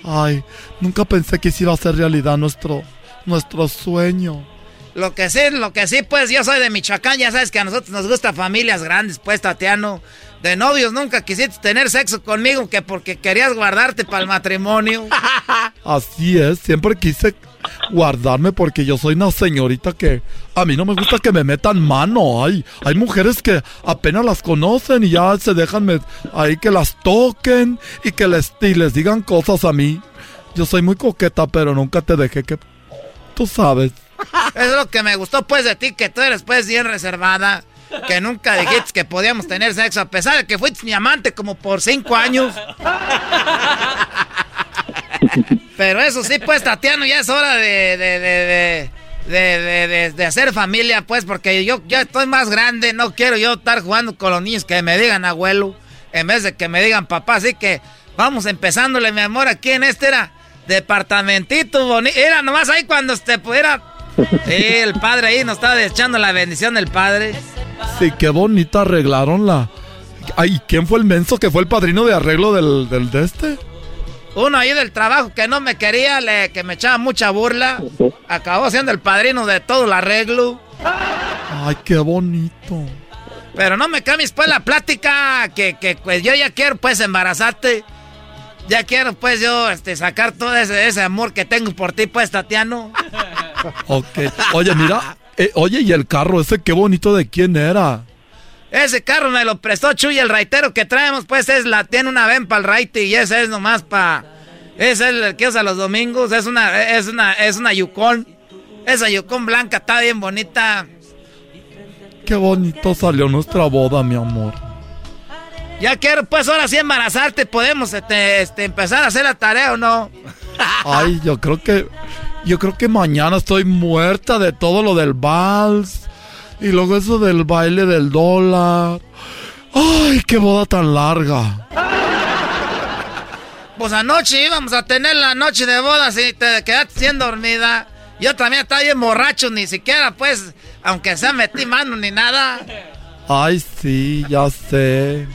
Ay, nunca pensé que hiciera ser realidad nuestro, nuestro sueño. Lo que sí, lo que sí, pues yo soy de Michoacán, ya sabes que a nosotros nos gustan familias grandes, pues, Tatiano. De novios nunca quisiste tener sexo conmigo que porque querías guardarte para el matrimonio. Así es, siempre quise guardarme porque yo soy una señorita que a mí no me gusta que me metan mano. Ay, hay mujeres que apenas las conocen y ya se dejan ahí que las toquen y que les, y les digan cosas a mí. Yo soy muy coqueta, pero nunca te dejé que... Tú sabes. Es lo que me gustó, pues, de ti, que tú eres, pues, bien reservada. Que nunca dijiste que podíamos tener sexo, a pesar de que fuiste mi amante como por cinco años. Pero eso sí, pues, Tatiano, ya es hora de, de, de- de- de hacer familia, pues, porque yo ya estoy más grande, no quiero yo estar jugando con los niños que me digan abuelo, en vez de que me digan papá, así que vamos empezándole, mi amor, aquí en este era departamentito bonito, era nomás ahí cuando te pudiera... Sí, el padre ahí nos estaba echando la bendición del padre. Sí, qué bonita arreglaron la... Ay, ¿quién fue el menso que fue el padrino de arreglo del, del de este? Uno ahí del trabajo que no me quería, le- que me echaba mucha burla, acabó siendo el padrino de todo el arreglo. Ay, qué bonito. Pero no me cambies pues la plática, que, que pues yo ya quiero pues embarazarte. Ya quiero pues yo este, sacar todo ese, ese amor que tengo por ti pues, Tatiano. Ok. Oye, mira. eh, oye, ¿y el carro ese qué bonito de quién era? Ese carro me lo prestó Chuy, el raitero que traemos pues es la, tiene una ven para el raite y ese es nomás para... Ese es el que usa los domingos, es una, es una, es una Yukon. Esa Yukon blanca está bien bonita. Qué bonito salió nuestra boda, mi amor. Ya quiero pues ahora sí embarazarte, podemos este, este, empezar a hacer la tarea o no. Ay, yo creo que. Yo creo que mañana estoy muerta de todo lo del vals. Y luego eso del baile del dólar. Ay, qué boda tan larga. Pues anoche íbamos a tener la noche de bodas y te quedaste bien dormida. Yo también estaba bien borracho, ni siquiera pues, aunque sea metí mano ni nada. Ay, sí, ya sé.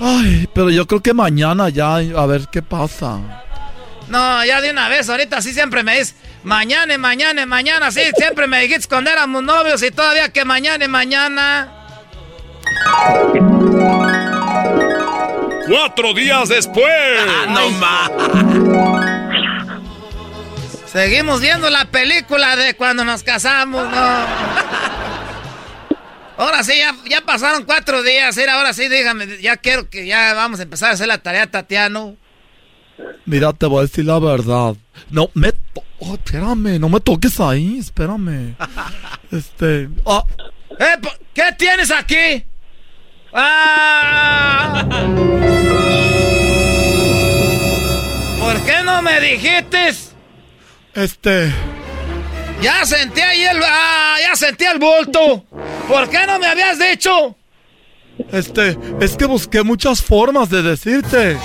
Ay, pero yo creo que mañana ya, a ver qué pasa. No, ya de una vez, ahorita sí siempre me dices, mañana, y mañana, y mañana, sí, siempre me dijiste cuando éramos novios y todavía que mañana y mañana. Cuatro días después. no más. Seguimos viendo la película de cuando nos casamos, ¿no? Ahora sí, ya, ya pasaron cuatro días. Era, ahora sí, dígame, ya quiero que ya vamos a empezar a hacer la tarea, Tatiano. Mira, te voy a decir la verdad. No, me... oh, espérame, no me toques ahí, espérame. Este... Ah, Eh, ¿Qué tienes aquí? ¡Ah! ¿Por qué no me dijiste? este... Ya sentí ahí el... ¡Ah! Ya sentí el bulto. ¿Por qué no me habías dicho? Este... Es que busqué muchas formas de decirte.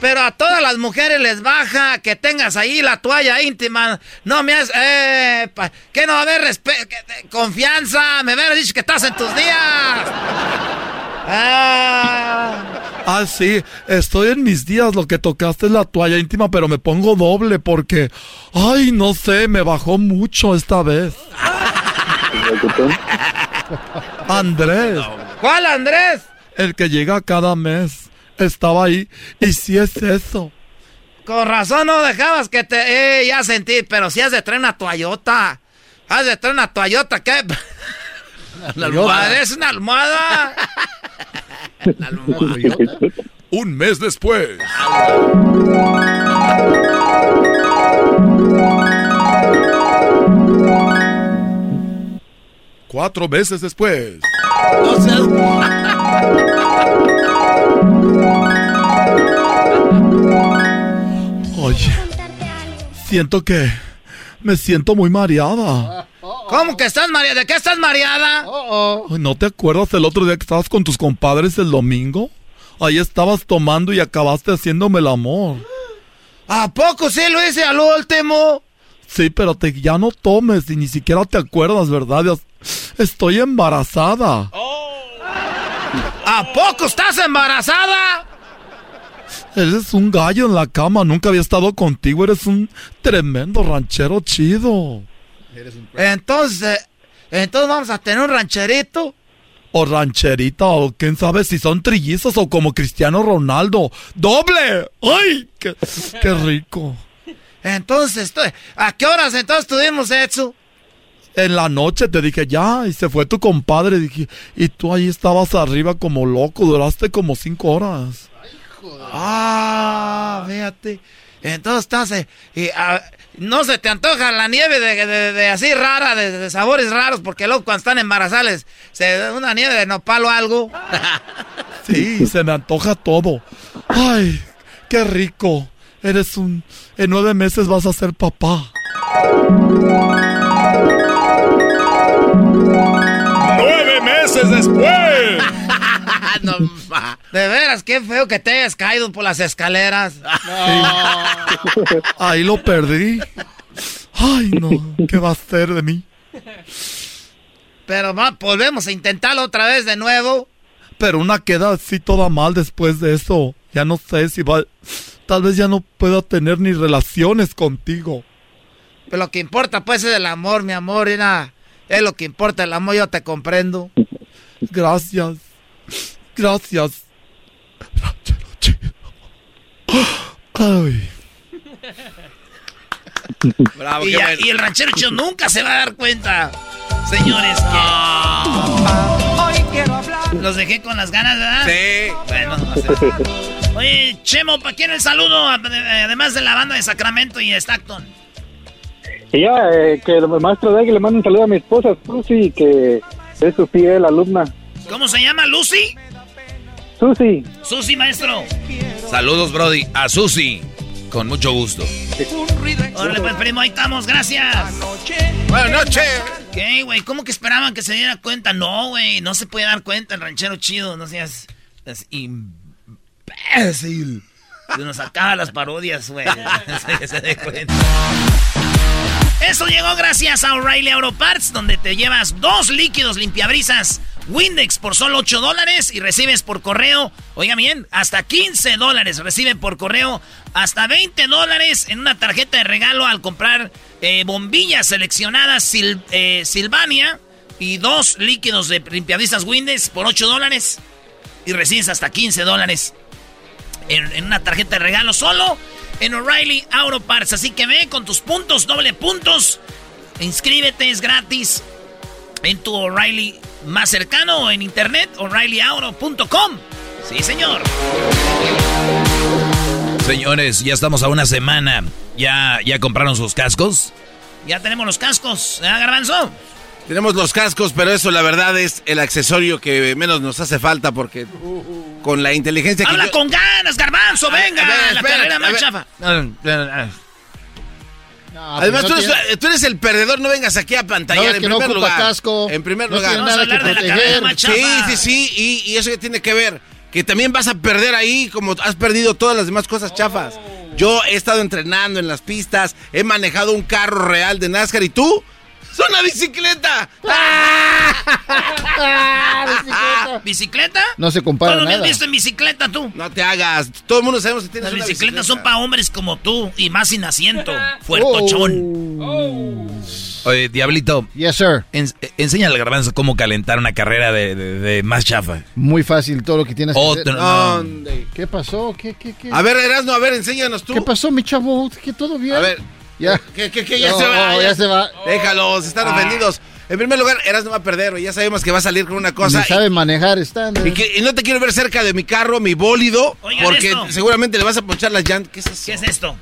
Pero a todas las mujeres les baja que tengas ahí la toalla íntima. No me has... Eh, pa- que no va a haber confianza. Me hubieras dicho que estás en tus días. Ah. Ah, sí, estoy en mis días. Lo que tocaste es la toalla íntima, pero me pongo doble porque... Ay, no sé, me bajó mucho esta vez. Andrés. ¿Cuál Andrés? El que llega cada mes. Estaba ahí. Y sí es eso. Con razón no dejabas que te... Eh, ya sentí, pero si has de traer una toallota. Has de traer una toallota, ¿qué? La almohada. Parece una almohada. Un mes después. Cuatro meses después. Oye. Siento que... Me siento muy mareada. ¿Cómo que estás mareada? ¿De qué estás mareada? Ay, ¿No te acuerdas el otro día que estabas con tus compadres el domingo? Ahí estabas tomando y acabaste haciéndome el amor. ¿A poco sí lo hice al último? Sí, pero te, ya no tomes y ni siquiera te acuerdas, ¿verdad? Estoy embarazada. ¿A poco estás embarazada? Eres un gallo en la cama, nunca había estado contigo, eres un tremendo ranchero chido. Entonces, entonces vamos a tener un rancherito. O rancherita, o quién sabe si son trillizos o como Cristiano Ronaldo. ¡Doble! ¡Ay! ¡Qué, qué rico! Entonces, ¿a qué horas entonces tuvimos eso? En la noche te dije ya, y se fue tu compadre. Dije, y tú ahí estabas arriba como loco, duraste como cinco horas. Ah, fíjate. Entonces estás... eh, y, ah, no se te antoja la nieve de, de- de así rara, de, de sabores raros, porque luego cuando están embarazadas se da una nieve de nopal o algo. Sí, se me antoja todo. Ay, qué rico. Eres un... En nueve meses vas a ser papá. ¡Nueve meses después! De veras, qué feo que te hayas caído por las escaleras. Ahí lo perdí. Ay, no. ¿Qué va a ser de mí? Pero va, volvemos a intentarlo otra vez de nuevo. Pero una queda así toda mal después de eso. Ya no sé si va... Tal vez ya no pueda tener ni relaciones contigo. Pero lo que importa pues es el amor, mi amor, mira. Es lo que importa el amor, yo te comprendo. Gracias. Gracias. Ay. Bravo, y, qué ya- bueno. y el ranchero chido nunca se va a dar cuenta. Señores, que... Los dejé con las ganas, ¿verdad? Sí. Bueno, o sea- Oye, Chemo, ¿para quién el saludo? Además de la banda de Sacramento y de Stockton. Y ya, eh, que el maestro Daggy le manda un saludo a mi esposa, Susi, que es su fiel alumna. ¿Cómo se llama? ¿Lucy? Susi. Susi, maestro. Saludos, Brody. A Susi. Con mucho gusto. Órale, pues, primo, ahí estamos, gracias. Buenas noches. ¿Qué, güey? ¿Cómo que esperaban que se diera cuenta? No, güey, no se puede dar cuenta el ranchero chido, no seas... Es imbécil. Se nos acaba las parodias, güey. Se- se dé cuenta. Eso llegó gracias a O'Reilly Auto Parts, donde te llevas dos líquidos limpiabrisas Windex por solo 8 dólares y recibes por correo, oiga bien, hasta 15 dólares. Recibe por correo hasta 20 dólares en una tarjeta de regalo al comprar eh, bombillas seleccionadas Sil- eh, Silvania y dos líquidos de limpiabrisas Windex por 8 dólares y recibes hasta 15 dólares en una tarjeta de regalo solo en O'Reilly Auto Parts. Así que ve con tus puntos, doble puntos. Inscríbete, es gratis en tu O'Reilly más cercano o en internet, o'ReillyAuto.com. Sí, señor. Señores, ya estamos a una semana. ¿Ya, ya compraron sus cascos? Ya tenemos los cascos, ¿eh, Garbanzo? Tenemos los cascos, pero eso la verdad es el accesorio que menos nos hace falta porque con la inteligencia que Habla yo- con ganas, Garbanzo, venga, a ver, la carrera más chafa. Además, tú eres, tú eres el perdedor, no vengas aquí a pantallar No, es en que no primer lugar. casco, En primer no lugar. tiene nada que proteger. Sí, sí, sí, y, y eso que tiene que ver, que también vas a perder ahí como has perdido todas las demás cosas chafas. Yo he estado entrenando en las pistas, he manejado un carro real de NASCAR y tú, ¡es una bicicleta! ¿Bicicleta? No se compara ¿Cuándo me has nada. visto en bicicleta tú? No te hagas, todo el mundo sabemos que tienes Las una bicicletas bicicleta. son para hombres como tú y más sin asiento. Fuertochón. Oye, Diablito. Yes, sir. En, enséñale al garbanzo cómo calentar una carrera de, de- de más chafa. Muy fácil todo lo que tienes que Otro, hacer. no. ¿Qué pasó? ¿Qué, qué, qué? A ver, Erasmo, a ver, enséñanos tú. ¿Qué pasó, mi chavo? ¿Qué todo bien? A ver. Ya. ¿Qué, qué, qué? Ya No, se va. ya se va. Déjalos, están Ah. ofendidos. En primer lugar, Erasmo va a perder, güey. Ya sabemos que va a salir con una cosa. Ni sabe manejar estándar. Y, y no te quiero ver cerca de mi carro, mi bólido, Oigan porque esto. seguramente le vas a ponchar las llantas. ¿Qué es eso? ¿Qué es esto?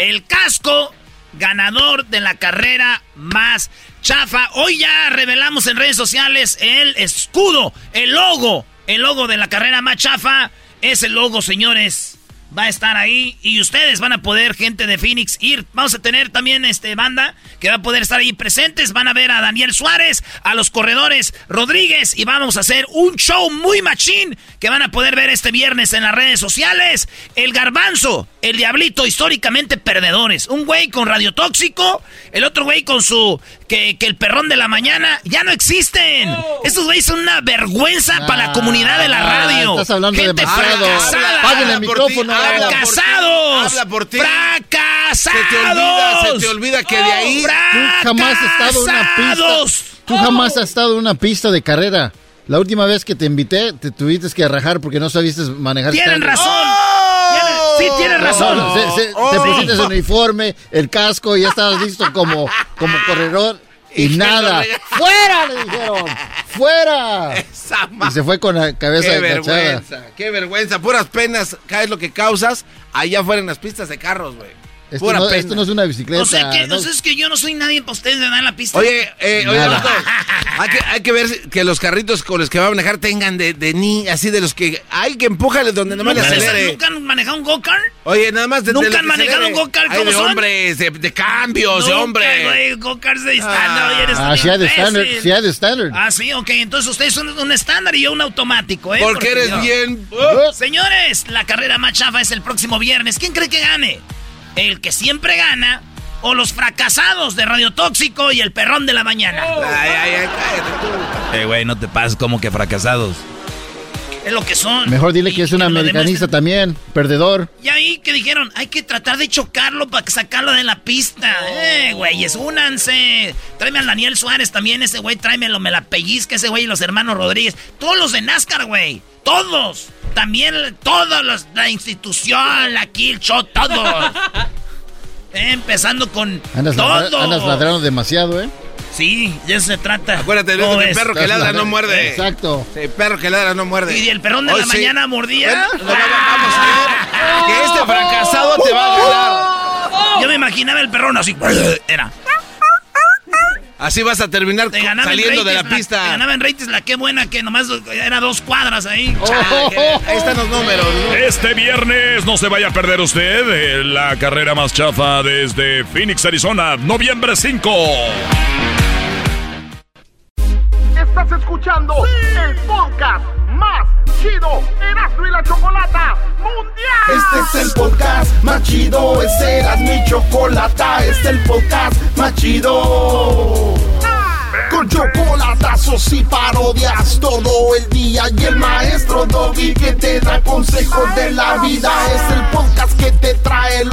El casco ganador de la carrera más chafa. Hoy ya revelamos en redes sociales el escudo, el logo. El logo de la carrera más chafa. Ese logo, señores, va a estar ahí. Y ustedes van a poder, gente de Phoenix, ir. Vamos a tener también este banda que va a poder estar ahí presentes. Van a ver a Daniel Suárez, a los corredores Rodríguez. Y vamos a hacer un show muy machín que van a poder ver este viernes en las redes sociales. El garbanzo, el diablito, históricamente perdedores. Un güey con radiotóxico, el otro güey con su. Que, que el perrón de la mañana ya no existen. Estos güeyes son una vergüenza para la comunidad de la Ah, radio. estás hablando Gente demasiado. fracasada. El micrófono. ¡Fracasados! Habla por ti. ¡Fracasados! Se te olvida, se te olvida que de ahí. Tú jamás has estado en una ¡Fracasados! pista. Tú jamás has estado en una pista de carrera. La última vez que te invité, te tuviste que rajar porque no sabiste manejar. Tienen razón. Tienen- sí, tienen No, razón. no, se- se- Oh. te Sí. pusiste el uniforme, el casco y ya estabas listo como, como corredor. Y Y nada. ¡Fuera! Le dijeron. ¡Fuera! Esa Y se fue con la cabeza Qué agachada. vergüenza, qué vergüenza. Puras penas, caes lo que causas allá afuera en las pistas de carros, güey. Esto Pura no, pena. esto no es una bicicleta. O sea que, no- o sea, es que yo no soy nadie para ustedes de en la pista. Oye, eh, oye. Loco, hay que, hay que ver que los carritos con los que va a manejar tengan de, de ni, así de los que hay que empújale donde nomás le ¿Nunca, les- acelere. ¿Nunca han manejado un go-kart? Oye, nada más de, ¿Nunca han manejado acelere. un go-kart? Hay ¿Cómo de son? hombres, de, de cambios, de Nunca, hombre. güey, go-karts de estándar. eres Ah, un sí hay de estándar. Sí hay de estándar. Ah, sí, ok. Entonces ustedes son un estándar y yo un automático, ¿eh? Porque eres yo- bien... Señores, la carrera más chafa es el próximo viernes. ¿Quién cree que gane? ¿El que siempre gana o los fracasados de Radio Tóxico y el perrón de la mañana? Ay, ay, ay, cállate tú. Eh, güey, no te pases como que fracasados. Es lo que son. Mejor dile que es un americanista también, perdedor. Y ahí que dijeron, hay que tratar de chocarlo para sacarlo de la pista. Eh, güeyes, únanse. Tráeme al Daniel Suárez también, ese güey, tráemelo, me la pellizca ese güey y los hermanos Rodríguez. Todos los de NASCAR, güey. Todos. También todos los, la institución, la Kill Show, todos. Eh, empezando con Andas, todos. andas ladrando demasiado, ¿eh? Sí, de eso se trata. Acuérdate, ¿Cómo Luis, que el perro que ladra no muerde. Exacto. Sí, perro que ladra no muerde. Y el perrón de Hoy la sí. mañana mordía. Bueno, no, va- vamos a ver que este fracasado te va a ganar. Yo me imaginaba el perrón así. Era. Así vas a terminar saliendo de la ratings Te pista. ganaba en ratings la qué buena que nomás era dos cuadras ahí. Ah, que- Ahí están los números. Este viernes no se vaya a perder usted eh, la carrera más chafa desde Phoenix, Arizona, noviembre 5. Estás escuchando el podcast más chido Erasmo y la Chocolata Mundial. Este es el podcast más chido, este era mi chocolata, este es el podcast más chido. Con chocolatazos y parodias todo el día y el maestro Doggy que te da consejos de la vida es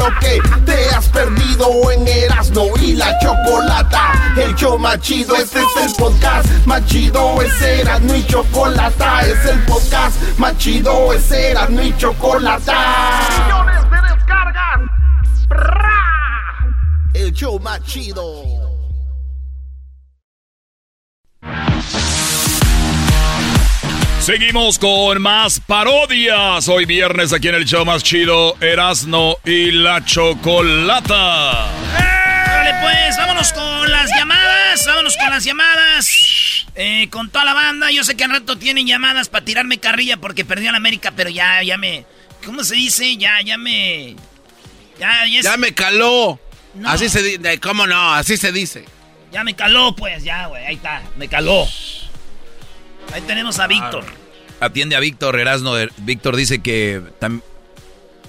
lo que te has perdido en Erasmo y la Chocolata. El show más chido, este es el podcast más chido, ese era mi chocolata, es el podcast más chido, ese era mi chocolata. Millones de descargas. ¡Bra! El show más chido. Seguimos con más parodias. Hoy viernes aquí en el show más chido, Erasno y la Chocolata. Vale, pues vámonos con las llamadas. Vámonos con las llamadas. Eh, con toda la banda. Yo sé que al rato tienen llamadas para tirarme carrilla porque perdió la América, pero ya, ya me. ¿Cómo se dice? Ya, ya me. Ya, ya, es- Ya me caló. No. Así se dice. ¿Cómo no? Así se dice. ya me caló, pues, ya, güey. Ahí está, me caló. Ahí tenemos a Víctor. Atiende a Víctor Erasno. Er- Víctor dice que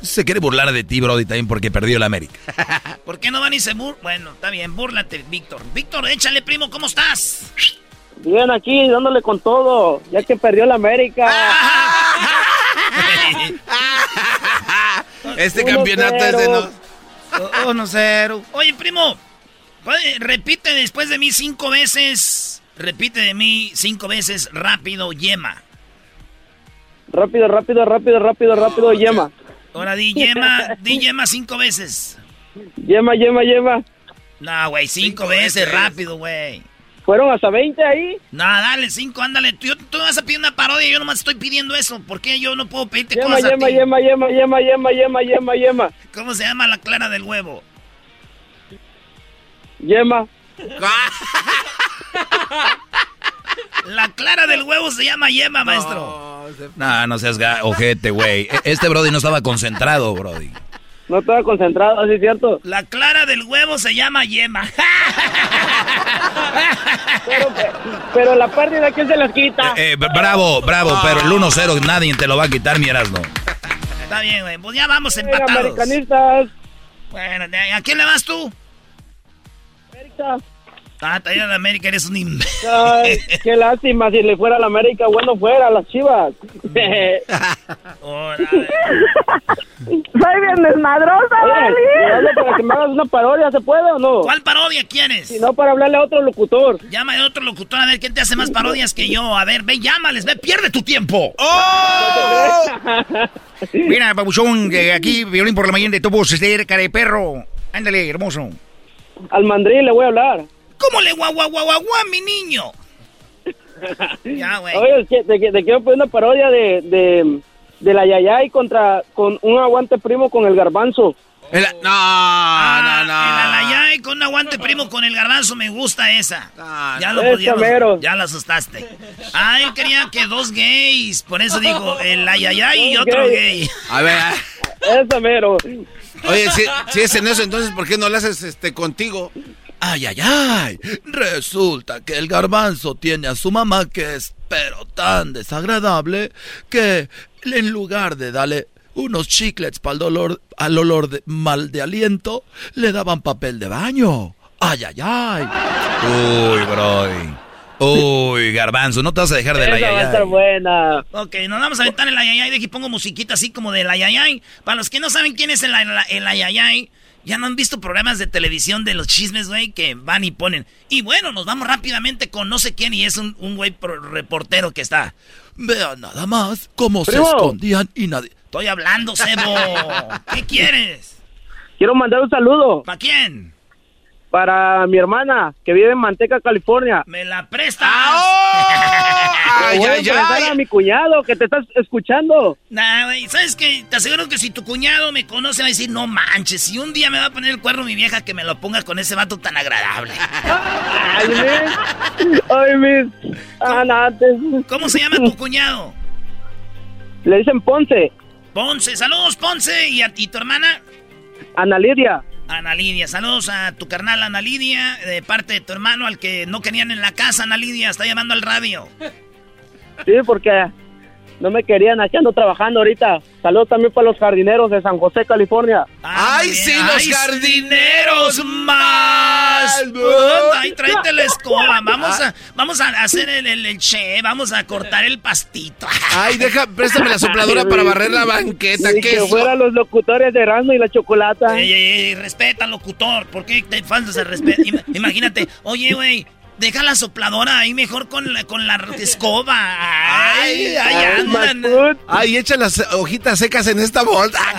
se quiere burlar de ti, Brody, también porque perdió el América. ¿Por qué no van y se bur... Bueno, está bien, búrlate, Víctor. Víctor, échale, primo, ¿cómo estás? Bien, aquí dándole con todo, ya que perdió la América. Este Uno campeonato cero. es de no. Oh, no cero. Oye, primo, repite después de mí cinco veces. Repite de mí cinco veces rápido, yema. Rápido, rápido, rápido, rápido, rápido, yema. Ahora di yema, di yema cinco veces. Yema, yema, yema. No, güey, cinco, veces, rápido, güey. ¿Fueron hasta 20 ahí? No, dale, cinco, ándale. Tú, tú vas a pedir una parodia, yo nomás estoy pidiendo eso. ¿Por qué yo no puedo pedirte Yema, cosas a yema, ti? yema, yema, yema, yema, yema, yema, yema. ¿Cómo se llama la clara del huevo? Yema. La clara del huevo se llama yema, maestro. No, no seas ga- ojete, güey. E- Este Brody no estaba concentrado, Brody. No estaba concentrado, así es cierto. La clara del huevo se llama yema. Pero la pérdida, ¿quién se las quita? Eh, b- bravo, bravo, pero el 1-0 nadie te lo va a quitar, mi Erasno. Está bien, güey. Pues ya vamos empatados. americanistas. Bueno, ¿a quién le vas tú? América. Ah, también de América eres un imbécil. Ay, qué lástima, si le fuera a la América, bueno fuera, a las chivas. Soy bien desmadrosa, Oye, te para que me hagas una parodia, ¿se puede o no? ¿Cuál parodia quieres? Si no, para hablarle a otro locutor. Llama a otro locutor a ver quién te hace más parodias que yo. A ver, ve, llámales, ve, pierde tu tiempo. Mira, papuchón, que aquí, violín por la mañana de tu voz, este cara de perro. Ándale, hermoso. Al mandril le voy a hablar. ¿Cómo le guau guau guau guau guau, mi niño? Ya, güey. Oye, es que te, te quiero poner una parodia de, de, de la Yayay contra con un aguante primo con el garbanzo. no, no, no. Ah, El alayay con un aguante primo con el garbanzo, me gusta esa. ya lo podíamos- mero. Ya la asustaste. Ah, él quería que dos gays. Por eso dijo el ayayay y otro gay. A ver. Esa mero. Oye, si, si es en eso, entonces, ¿por qué no lo haces este, contigo? Ay, ay, ay. Resulta que el garbanzo tiene a su mamá que es pero tan desagradable que en lugar de darle unos chiclets para el dolor, al olor de, mal de aliento, le daban papel de baño. Ay, ay, ay. Uy, Brody. Uy, garbanzo, no te vas a dejar de la Esa va a estar buena. Ok, nos vamos a aventar el ayayay. De aquí pongo musiquita así como del ayayay. Para los que no saben quién es el, el, el ayayay, ya no han visto programas de televisión de los chismes, güey, que van y ponen. Y bueno, nos vamos rápidamente con no sé quién y es un, un güey reportero que está. Vean nada más cómo Primo. se escondían y nadie. Estoy hablando, Sebo. ¿Qué quieres? Quiero mandar un saludo ¿Para quién? Para mi hermana que vive en Manteca, California. ¿Me la prestas? Te voy a presentar a mi cuñado que te estás escuchando. Nah, güey, ¿sabes qué? Te aseguro que si tu cuñado me conoce va a decir, no manches, si un día me va a poner el cuerno mi vieja que me lo ponga con ese vato tan agradable. Ay, mis. Ay, mis. Anates. ¿Cómo se llama tu cuñado? Le dicen Ponce. Ponce, saludos Ponce y a ti, tu hermana. Ana Lidia. Ana Lidia, saludos a tu carnal Ana Lidia, de parte de tu hermano al que no querían en la casa, Ana Lidia, está llamando al radio. Sí, porque no me querían, aquí ando trabajando ahorita. Saludos también para los jardineros de San José, California. ¡Ay, sí, los jardineros más! ¡Ay, tráete la escoba! Vamos a, vamos a hacer el, el, el che, vamos a cortar el pastito. Ay, deja, préstame la sopladora para barrer la banqueta. ¿Qué que es? fueran los locutores de Erasmo y la Chocolata. Ey, ey, ey, respeta locutor, ¿por qué te faltas el respeto? Ima- Imagínate, oye, güey, Deja la sopladora ahí mejor con la, con la escoba. Ay, ay, Ay, andan. Ay, echa las hojitas secas en esta bolsa.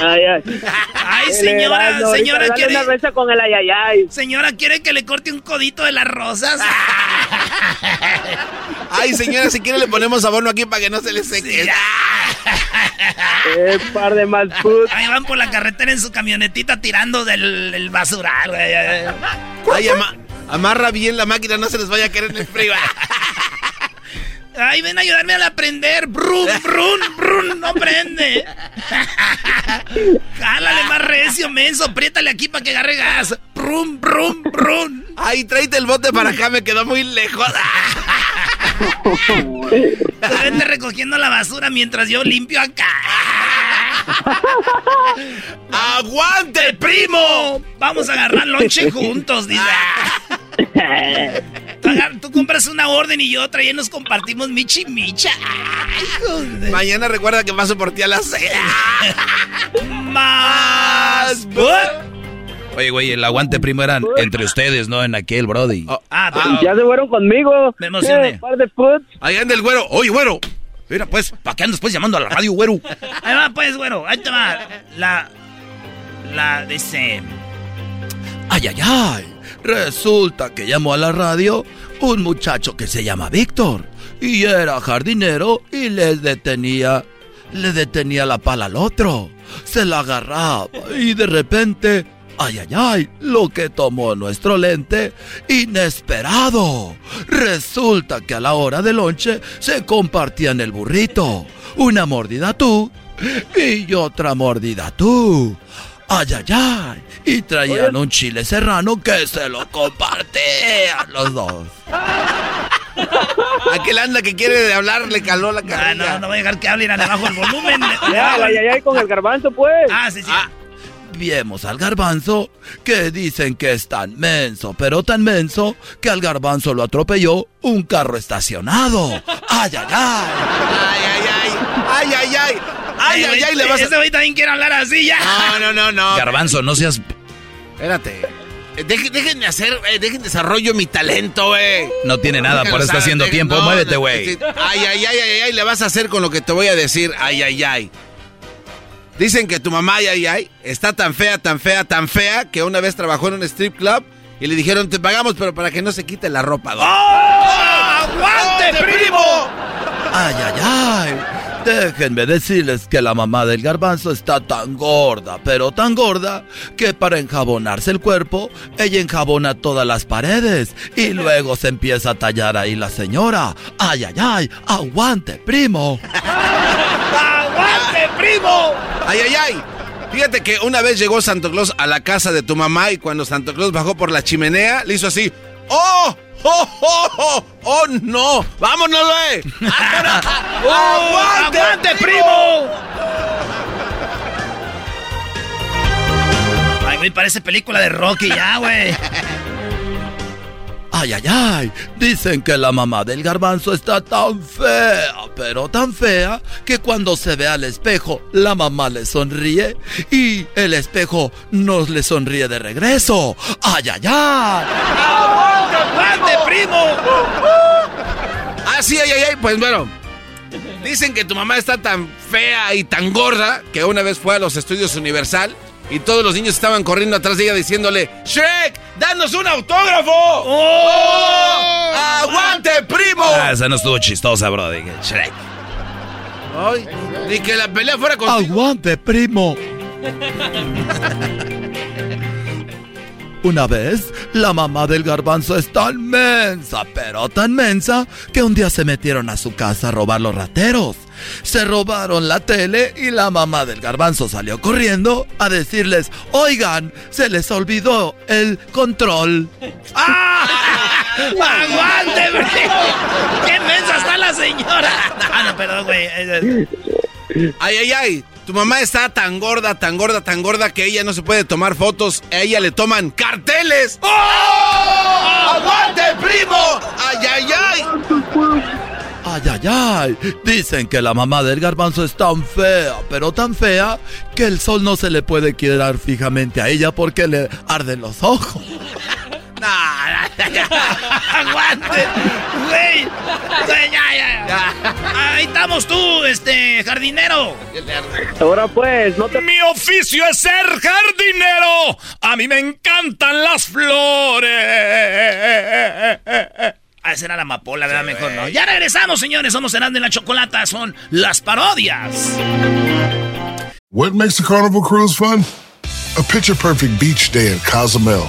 Ay, ay. Ay, señora, señora, quiere. una besa con el ayayay. Señora, ¿quiere que le corte un codito de las rosas? Ay, señora, si quiere le ponemos abono aquí para que no se le seque. Eh, par de mal food. Ahí van por la carretera en su camionetita tirando del el basural, güey. Ay, ama- amarra bien la máquina, no se les vaya a caer en el frío. Ay, ven a ayudarme a aprender. Brum, brum, brum, no prende. Jálale más recio, menso. Apriétale aquí para que agarre gas. Brum, brum, brum. Ay, tráete el bote para acá, me quedó muy lejos. Vente recogiendo la basura mientras yo limpio acá. ¡Aguante, primo! Vamos a agarrar lonche juntos, dice. Tú, agar- tú compras una orden y yo otra y nos compartimos michi micha. Ay. Mañana recuerda que paso por ti a las seis. Más. Oye, güey, el aguante primo eran entre ustedes, no en aquel, Brody. Ah, ya se fueron conmigo. Me emocioné. Eh, par de. Ahí anda el güero. Oye, güero. Mira, pues, ¿para qué andas pues llamando a la radio, güero? Ahí va, pues, güero. Ahí te va. La. La. Dice. Ay, ay, ay. Resulta que llamó a la radio un muchacho que se llama Víctor. Y era jardinero y le detenía. Le detenía la pala al otro. Se la agarraba y de repente. Ay, ay, ay, lo que tomó nuestro lente, inesperado. Resulta que a la hora del lonche se compartían el burrito. Una mordida tú y otra mordida tú. Ay, ay, ay. Y traían un chile serrano que se lo compartían los dos. Aquel anda que quiere hablar le caló la Ah, carrilla. no, no voy a dejar que hablen le bajo el volumen. Ya, el ayayay con el garbanzo, pues. Ah, sí, sí. Viemos al garbanzo que dicen que es tan menso, pero tan menso que al garbanzo lo atropelló un carro estacionado. Ay, ay, ay. Ay, ay, ay. Ay, ay, ay. Ay, ay, ay, le vas Ese a... güey también quiere hablar así ya. No, no, no, no. Garbanzo, no seas... Espérate. Eh, Dejen, de hacer, eh, dejen desarrollo mi talento, güey. No tiene nada, por eso está haciendo tiempo. no, Muévete, no, güey. sí. Ay, ay, ay, ay, ay, le vas a hacer con lo que te voy a decir. Ay, ay, ay. Dicen que tu mamá, ay, ay, ay, está tan fea, tan fea, tan fea, que una vez trabajó en un strip club y le dijeron, te pagamos, pero para que no se quite la ropa. güey. ¡Aguante, primo! Ay, ay, ay. Déjenme decirles que la mamá del garbanzo está tan gorda, pero tan gorda, que para enjabonarse el cuerpo, ella enjabona todas las paredes y luego se empieza a tallar ahí la señora. Ay, ay, ay. Aguante, primo. ¡Aguante, primo! Ay, ay, ay. Fíjate que una vez llegó Santo Claus a la casa de tu mamá y cuando Santo Claus bajó por la chimenea, le hizo así. ¡Oh! ¡Oh, oh, oh! ¡Oh, no! ¡Vámonos, güey! ¡Aguante, primo! Ay, güey, parece película de Rocky ya, güey. Ay, ay, ay. Dicen que la mamá del garbanzo está tan fea, pero tan fea, que cuando se ve al espejo, la mamá le sonríe y el espejo no le sonríe de regreso. Ay, ay, ay. ¡Aguante, primo! Ah, sí, ay, ay, ay. Pues bueno. Dicen que tu mamá está tan fea y tan gorda que una vez fue a los estudios Universal y todos los niños estaban corriendo atrás de ella diciéndole: ¡Shrek! ¡Danos un autógrafo! ¡Oh! ¡Aguante, primo! Ah, esa no estuvo chistosa, Brody. Shrek. Ay, ni que la pelea fuera con. Aguante, primo. Una vez, la mamá del garbanzo es tan mensa, pero tan mensa, que un día se metieron a su casa a robar los rateros. Se robaron la tele y la mamá del garbanzo salió corriendo a decirles, oigan, se les olvidó el control. ¡Aguante, primo! ¡Qué mensa está la señora! Ah, no, perdón, güey. Ay, ay, ay. Tu mamá está tan gorda, tan gorda, tan gorda que ella no se puede tomar fotos. A ella le toman carteles. ¡Oh! ¡Aguante, primo! ¡Ay, ay, ay! Ay, ay, ay. Dicen que la mamá del garbanzo es tan fea, pero tan fea, que el sol no se le puede quedar fijamente a ella porque le arden los ojos. Aguante, güey. Güey, ya, ya, ya. Ahí estamos tú, este, jardinero. Ahora pues, no te... Mi oficio es ser jardinero. A mí me encantan las flores. Ah, esa era la amapola, ¿verdad? Mejor no. Ya regresamos, señores. Somos Herando en la Chocolata. Son las parodias. What makes a carnival cruise fun? A picture perfect beach day at Cozumel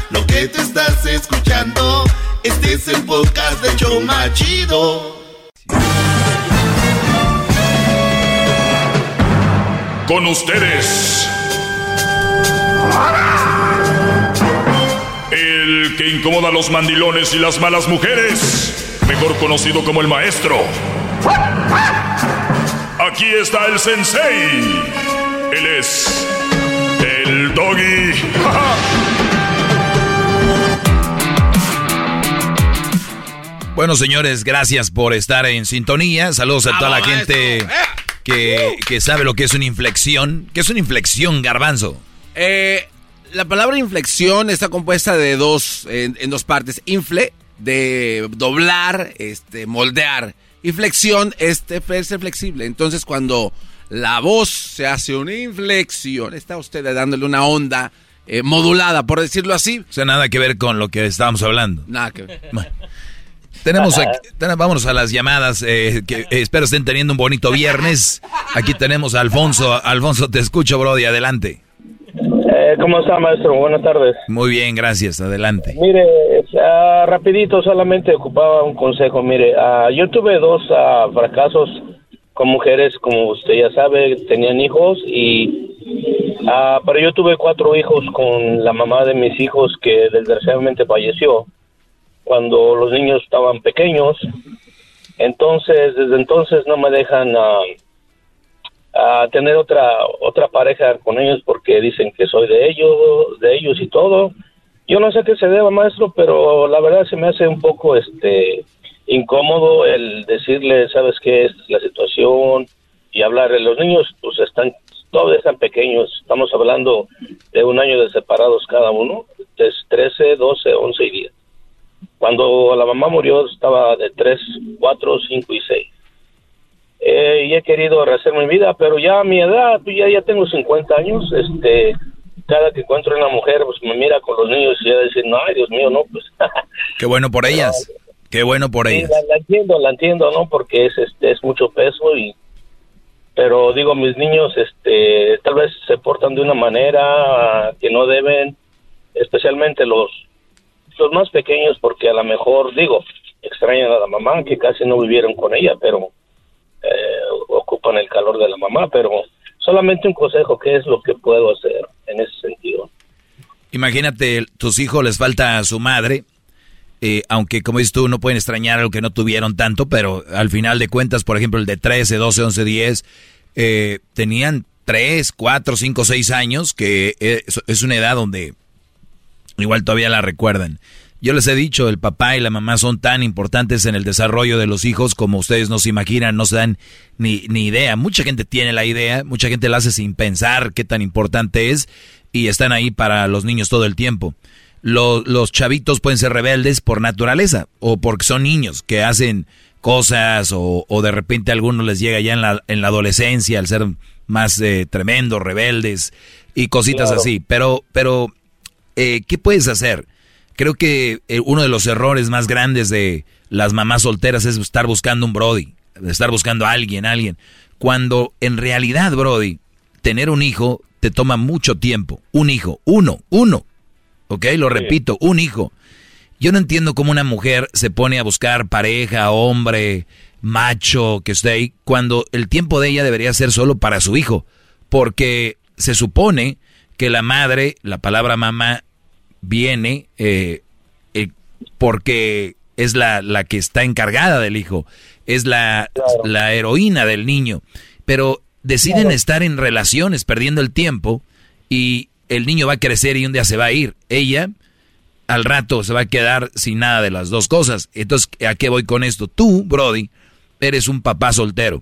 Lo que te estás escuchando, este es el de Choma Chido. Con ustedes. El que incomoda a los mandilones y las malas mujeres. Mejor conocido como el maestro. Aquí está el sensei. Él es el doggy. Bueno, señores, gracias por estar en sintonía. Saludos a toda la gente que, que sabe lo que es una inflexión. ¿Qué es una inflexión, garbanzo? Eh, la palabra inflexión está compuesta de dos, en, en dos partes. Infle, de doblar, este, moldear. Y flexión es de ser flexible. Entonces, cuando la voz se hace una inflexión, está usted dándole una onda eh, modulada, por decirlo así. O sea, nada que ver con lo que estábamos hablando. Nada que ver. Bueno. Tenemos aquí, vámonos a las llamadas, eh, que eh, espero estén teniendo un bonito viernes. Aquí tenemos a Alfonso. Alfonso, te escucho, Brody, adelante. Eh, ¿Cómo está, maestro? Buenas tardes. Muy bien, gracias, adelante. Mire, ah, rapidito, solamente ocupaba un consejo. Mire, ah, yo tuve dos ah, fracasos con mujeres, como usted ya sabe, tenían hijos y... pero yo tuve cuatro hijos con la mamá de mis hijos que desgraciadamente falleció cuando los niños estaban pequeños. Entonces, desde entonces no me dejan ah, ah, tener otra otra pareja con ellos porque dicen que soy de ellos, de ellos y todo. Yo no sé qué se deba, maestro, pero la verdad se me hace un poco este incómodo el decirle, ¿sabes qué? Es la situación y hablar. Los niños pues están todos están pequeños, estamos hablando de un año de separados cada uno, es 13, 12, 11 y 10. Cuando la mamá murió estaba de 3, 4, 5 y 6. Eh, y he querido rehacer mi vida, pero ya a mi edad, pues ya, ya tengo 50 años, este, cada que encuentro una mujer, pues me mira con los niños y ya decir, no, ay, Dios mío, no, pues. Qué bueno por ellas. Qué bueno por Sí, ellas. la, la entiendo, la entiendo, ¿no? Porque es, este, es mucho peso y... Pero digo, mis niños, este, tal vez se portan de una manera que no deben, especialmente los, los más pequeños, porque a lo mejor, digo, extrañan a la mamá, que casi no vivieron con ella, pero eh, ocupan el calor de la mamá, pero solamente un consejo, ¿qué es lo que puedo hacer en ese sentido? Imagínate, tus hijos les falta a su madre, eh, aunque como dices tú, no pueden extrañar algo que no tuvieron tanto, pero al final de cuentas, por ejemplo, el de 13, 12, 11, 10, eh, tenían 3, 4, 5, 6 años, que es, es una edad donde igual todavía la recuerdan. Yo les he dicho, el papá y la mamá son tan importantes en el desarrollo de los hijos como ustedes no se imaginan, no se dan ni, ni idea. Mucha gente tiene la idea, mucha gente la hace sin pensar qué tan importante es y están ahí para los niños todo el tiempo. Los, los chavitos pueden ser rebeldes por naturaleza o porque son niños que hacen cosas o, o de repente a algunos les llega ya en la, en la adolescencia al ser más eh, tremendos, rebeldes y cositas Claro. así. Pero, pero eh, ¿qué puedes hacer? Creo que eh, uno de los errores más grandes de las mamás solteras es estar buscando un Brody, estar buscando a alguien, alguien. Cuando en realidad, Brody, tener un hijo te toma mucho tiempo. Un hijo, uno, uno. ¿Ok? Lo repito, un hijo. Yo no entiendo cómo una mujer se pone a buscar pareja, hombre, macho, que esté ahí, cuando el tiempo de ella debería ser solo para su hijo. Porque se supone que la madre, la palabra mamá, viene, eh, eh, porque es la, la que está encargada del hijo, es la, la heroína del niño. Pero deciden estar en relaciones, perdiendo el tiempo, y el niño va a crecer y un día se va a ir. Ella al rato se va a quedar sin nada de las dos cosas. Entonces, ¿a qué voy con esto? Tú, Brody, eres un papá soltero.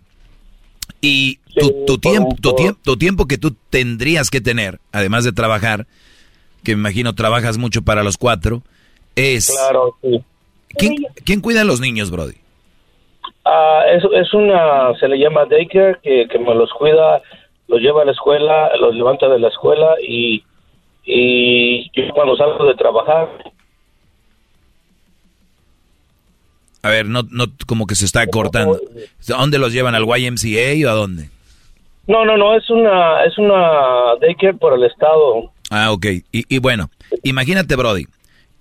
Y tu, tiempo, tu, tiempo, tu tiempo que tú tendrías que tener, además de trabajar, que me imagino trabajas mucho para los cuatro, es... Claro, sí. ¿Quién, cuida a los niños, Brody? Ah, es, es una, se le llama daycare, que, que me los cuida, los lleva a la escuela, los levanta de la escuela y, y yo cuando salgo de trabajar... A ver, no, no, como que se está cortando. ¿A dónde los llevan? ¿Al YMCA o a dónde? No, no, no, es una, es una daycare por el estado. Ah, ok. Y, y bueno, imagínate, Brody.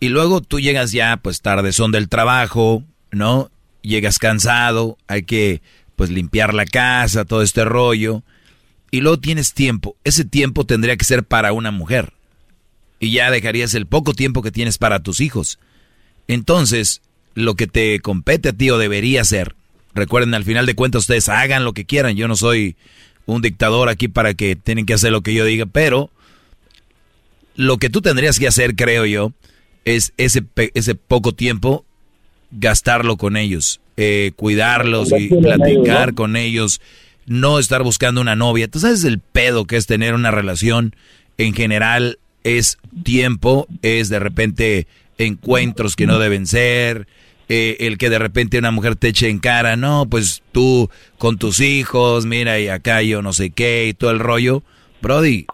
Y luego tú llegas ya, pues tarde son del trabajo, ¿no? Llegas cansado, hay que, pues, limpiar la casa, todo este rollo. Y luego tienes tiempo. Ese tiempo tendría que ser para una mujer. Y ya dejarías el poco tiempo que tienes para tus hijos. Entonces, lo que te compete a ti o debería ser, recuerden, al final de cuentas ustedes hagan lo que quieran. Yo no soy un dictador aquí para que tienen que hacer lo que yo diga, pero lo que tú tendrías que hacer, creo yo, es ese, ese poco tiempo gastarlo con ellos, eh, cuidarlos y platicar con ellos, no estar buscando una novia. Tú sabes el pedo que es tener una relación en general, es tiempo, es de repente encuentros que no deben ser, eh, el que de repente una mujer te eche en cara, no, pues tú con tus hijos, mira y acá yo no sé qué y todo el rollo. Brody,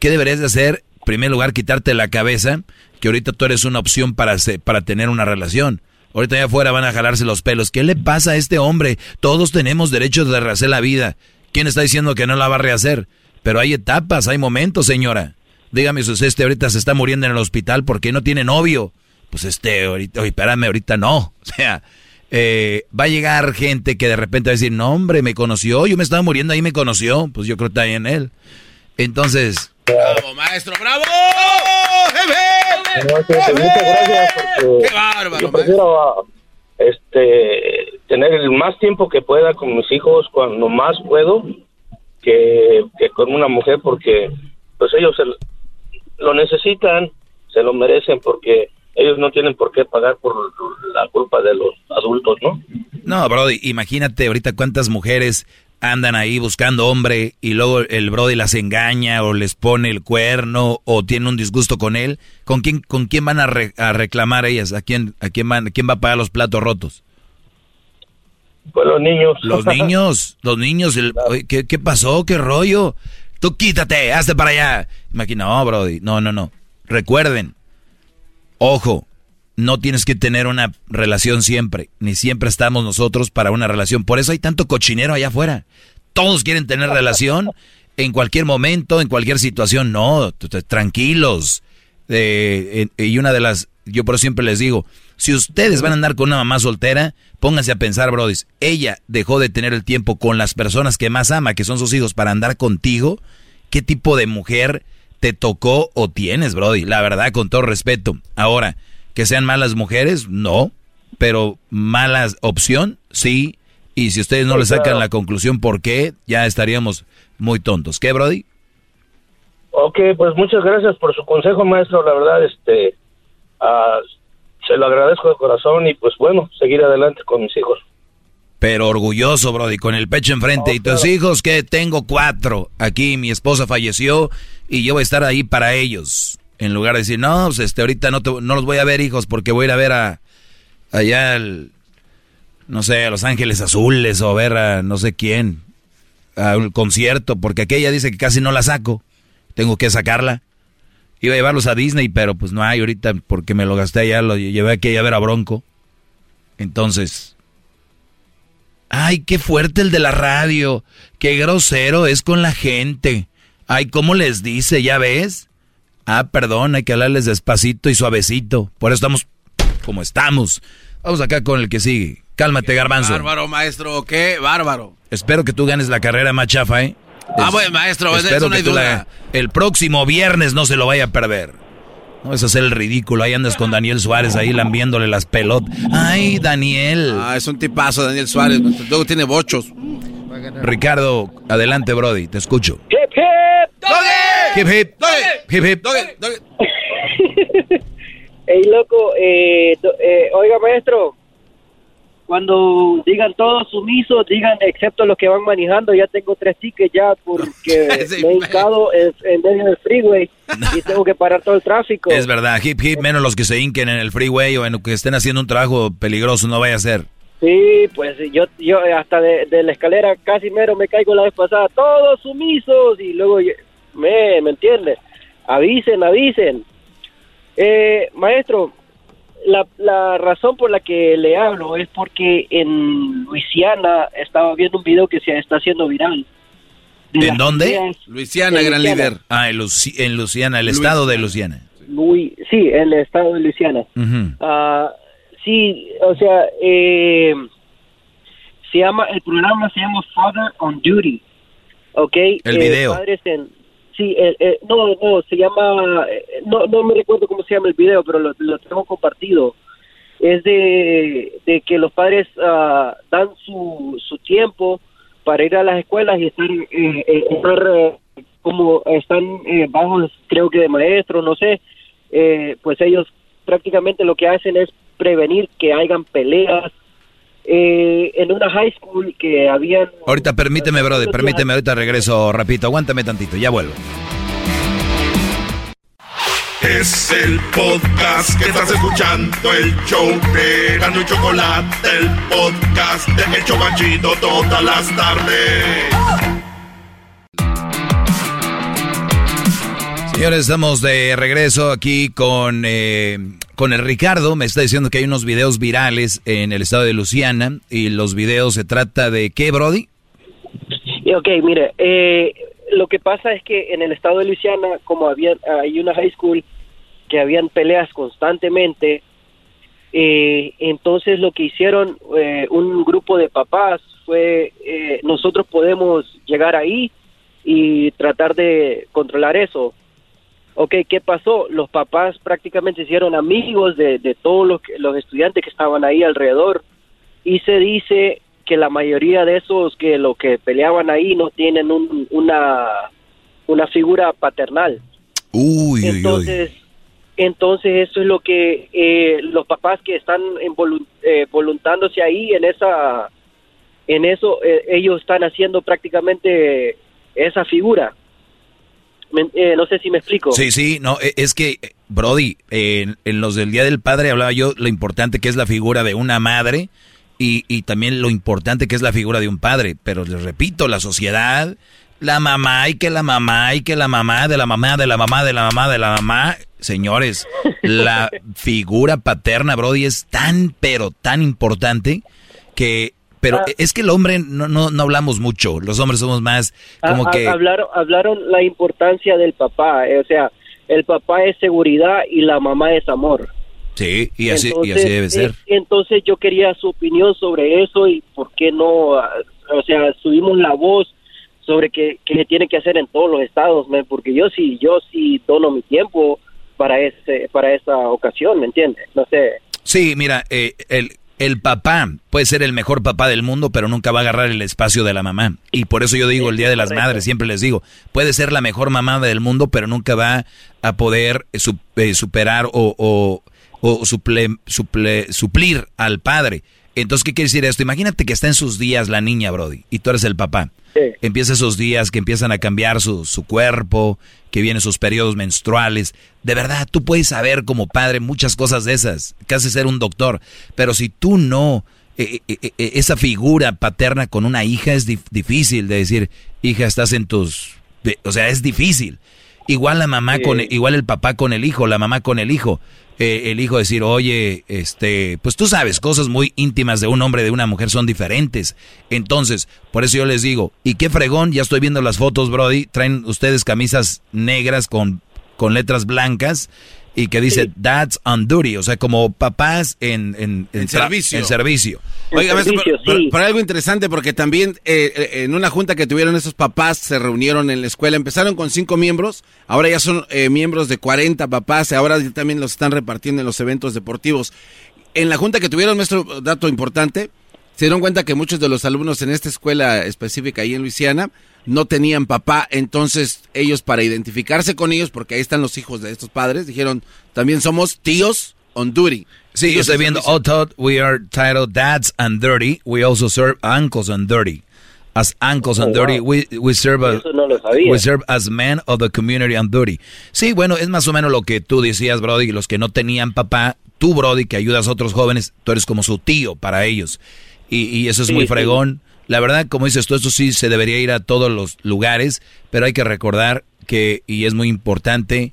¿qué deberías de hacer? Primer lugar, quitarte la cabeza que ahorita tú eres una opción para, para tener una relación. Ahorita allá afuera van a jalarse los pelos. ¿Qué le pasa a este hombre? Todos tenemos derecho de rehacer la vida. ¿Quién está diciendo que no la va a rehacer? Pero hay etapas, hay momentos, señora. Dígame si este ahorita se está muriendo en el hospital porque no tiene novio. Pues este, ahorita, oye, espérame, ahorita no. O sea, eh, va a llegar gente que de repente va a decir, no, hombre, me conoció, yo me estaba muriendo ahí, me conoció. Pues yo creo que está en él. Entonces... ¡Bravo, maestro, bravo! muchas gracias porque ¡Qué bárbaro! yo prefiero este, tener el más tiempo que pueda con mis hijos cuando más puedo que, que con una mujer porque pues ellos se- lo necesitan, se lo merecen porque ellos no tienen por qué pagar por la culpa de los adultos, ¿no? No, Brody, imagínate ahorita cuántas mujeres andan ahí buscando hombre y luego el Brody las engaña o les pone el cuerno o tiene un disgusto con él. ¿Con quién, con quién van a, re- a reclamar ellas? ¿A quién, a quién, van, quién va a pagar los platos rotos? Pues los niños. Los niños, los niños. el- ¿qué, qué pasó? ¿Qué rollo? Tú quítate, hazte para allá. Imagina, no, Brody, no, no, no. Recuerden, ojo, no tienes que tener una relación siempre, ni siempre estamos nosotros para una relación. Por eso hay tanto cochinero allá afuera. Todos quieren tener relación en cualquier momento, en cualquier situación. No, tranquilos. Eh, eh, y una de las, yo por eso siempre les digo, si ustedes van a andar con una mamá soltera, pónganse a pensar, brodis, ella dejó de tener el tiempo con las personas que más ama, que son sus hijos, para andar contigo. ¿Qué tipo de mujer te tocó o tienes, brody? La verdad, con todo respeto. Ahora, que sean malas mujeres, no, pero malas opción, sí. Y si ustedes no Sí, le sacan la conclusión por qué, ya estaríamos muy tontos. ¿Qué, brody? Ok, pues muchas gracias por su consejo, maestro. La verdad, este, ah, se lo agradezco de corazón y pues bueno, seguir adelante con mis hijos. Pero orgulloso, Brody, con el pecho enfrente. ¿Y tus hijos que Tengo cuatro. Aquí mi esposa falleció y yo voy a estar ahí para ellos. En lugar de decir, no, pues este, ahorita no, te- no los voy a ver, hijos, porque voy a ir a ver a allá al, no sé, a Los Ángeles Azules o a ver a no sé quién, a un concierto, porque aquella dice que casi no la saco. Tengo que sacarla. Iba a llevarlos a Disney, pero pues no hay ahorita porque me lo gasté allá, lo llevé aquí a ver a Bronco. Entonces, Ay, qué fuerte el de la radio. Qué grosero es con la gente. Ay, ¿cómo les dice? ¿Ya ves? Ah, perdón, hay que hablarles despacito y suavecito. Por eso estamos como estamos. Vamos acá con el que sigue. Cálmate, garbanzo. Bárbaro, maestro, qué bárbaro. Espero que tú ganes la carrera más chafa, ¿eh? Ah, Es- bueno, maestro, espero eso no hay que duda. la- el próximo viernes no se lo vaya a perder. No es hacer el ridículo. Ahí andas con Daniel Suárez ahí lambiéndole las pelotas. Ay, Daniel. Ah, es un tipazo, Daniel Suárez. Luego tiene bochos. Ricardo, adelante, Brody. Te escucho. Hip, hip. Hip, hip. Hip, hip. Ey, loco, eh, eh, oiga, maestro, cuando digan todos sumisos, digan excepto los que van manejando, ya tengo tres tickets ya porque me he hincado en, en medio del freeway y tengo que parar todo el tráfico. Es verdad, hip, hip, menos los que se hinquen en el freeway o en lo que estén haciendo un trabajo peligroso, no vaya a ser. Sí, pues yo, yo hasta de, de la escalera casi mero me caigo la vez pasada, todos sumisos y luego yo- me, ¿me entiende? Avisen, avisen. Eh, maestro, la, la razón por la que le hablo es porque en Luisiana estaba viendo un video que se está haciendo viral. ¿En dónde? Luisiana, en gran Luisiana. líder. Ah, en, Luci- en Luciana, el estado de Luciana. Lui- sí, en el estado de Luisiana. Ah, sí, o sea, eh, se llama, el programa se llama Father on Duty, ¿ok? El Eh, video. padres en- sí, el- el- no, no, se llama, eh, no, no me recuerdo cómo se llama el video, pero lo, lo tengo compartido. Es de, de que los padres ah, dan su, su tiempo para ir a las escuelas y estar, eh, eh, estar eh, como están eh, bajos, creo que de maestros, no sé, eh, pues ellos prácticamente lo que hacen es prevenir que hayan peleas. Eh, en una high school que habían... Ahorita permíteme, Brody, permíteme, ahorita regreso rapidito. Aguántame tantito, ya vuelvo. Es el podcast que estás escuchando, el show de Gano y Chocolate, el podcast de El Chobachito todas las tardes. Señores, estamos de regreso aquí con, eh, con el Ricardo. Me está diciendo que hay unos videos virales en el estado de Luciana. Y los videos se trata de qué, Brody? Y, Ok, mire, eh, lo que pasa es que en el estado de Luisiana, como había, hay una high school que habían peleas constantemente, eh, entonces lo que hicieron eh, un grupo de papás fue, eh, nosotros podemos llegar ahí y tratar de controlar eso. Ok, ¿qué pasó? Los papás prácticamente hicieron amigos de, de todos los, los estudiantes que estaban ahí alrededor y se dice que la mayoría de esos que lo que peleaban ahí no tienen un- una una figura paternal. Uy, uy, uy. Entonces, entonces eso es lo que eh, los papás que están involu- eh, voluntándose ahí en esa en eso eh, ellos están haciendo prácticamente esa figura. Me- eh, no sé si me explico. Sí, sí, no, e- es que, eh, Brody, en, en los del Día del Padre hablaba yo lo importante que es la figura de una madre y, y también lo importante que es la figura de un padre. Pero les repito, la sociedad, la mamá y que la mamá y que la mamá de la mamá de la mamá de la mamá de la mamá. Señores, la figura paterna, Brody, es tan, pero tan importante que... Pero Ah. es que el hombre no, no, no hablamos mucho, los hombres somos más como Ha- ha- que... hablaron, hablaron la importancia del papá, eh, o sea, el papá es seguridad y la mamá es amor. Sí, y así, y así debe ser. eh, entonces yo quería su opinión sobre eso y por qué no, ah, o sea, subimos la voz sobre qué, qué se tiene que hacer en todos los estados, man, porque yo sí, yo sí dono mi tiempo para ese, para esa ocasión, ¿me entiendes? No sé. Sí, mira, eh, el, el papá puede ser el mejor papá del mundo, pero nunca va a agarrar el espacio de la mamá. Y por eso yo digo el Día de las Madres, siempre les digo, puede ser la mejor mamá del mundo, pero nunca va a poder eh, eh, superar o, o, o suple- suple- suplir al padre. Entonces, ¿qué quiere decir esto? Imagínate que está en sus días la niña, Brody, y tú eres el papá. Empieza esos días que empiezan a cambiar su, su cuerpo, que vienen sus periodos menstruales. De verdad, tú puedes saber como padre muchas cosas de esas, casi ser un doctor. Pero si tú no, eh, eh, eh, esa figura paterna con una hija es dif- difícil de decir, hija, estás en tus... o sea, es difícil. Igual la mamá Sí. con, igual el papá con el hijo, la mamá con el hijo. Eh, el hijo decir, oye, este, pues tú sabes, cosas muy íntimas de un hombre y de una mujer son diferentes. Entonces, por eso yo les digo, y qué fregón, ya estoy viendo las fotos, Brody, traen ustedes camisas negras con, con letras blancas y que dice dads on duty, o sea, como papás en, en, servicio. En servicio. Oiga, pero, pero- pero algo interesante porque también eh, eh, en una junta que tuvieron esos papás se reunieron en la escuela, empezaron con cinco miembros, ahora ya son eh, miembros de 40 papás, y ahora ya también los están repartiendo en los eventos deportivos. En la junta que tuvieron, maestro, dato importante, se dieron cuenta que muchos de los alumnos en esta escuela específica ahí en Luisiana no tenían papá, entonces ellos para identificarse con ellos, porque ahí están los hijos de estos padres, dijeron, también somos tíos on duty. Sí, yo estoy viendo, oh, Todd, we are titled Dads and Dirty. We also serve uncles and dirty. As uncles and Oh, dirty, wow. we, we serve a- no we serve as men of the community and dirty. Sí, bueno, es más o menos lo que tú decías, Brody, los que no tenían papá, tú, Brody, que ayudas a otros jóvenes, tú eres como su tío para ellos. Y, y eso es Sí, muy sí. fregón. La verdad, como dices tú, esto sí se debería ir a todos los lugares, pero hay que recordar que, y es muy importante,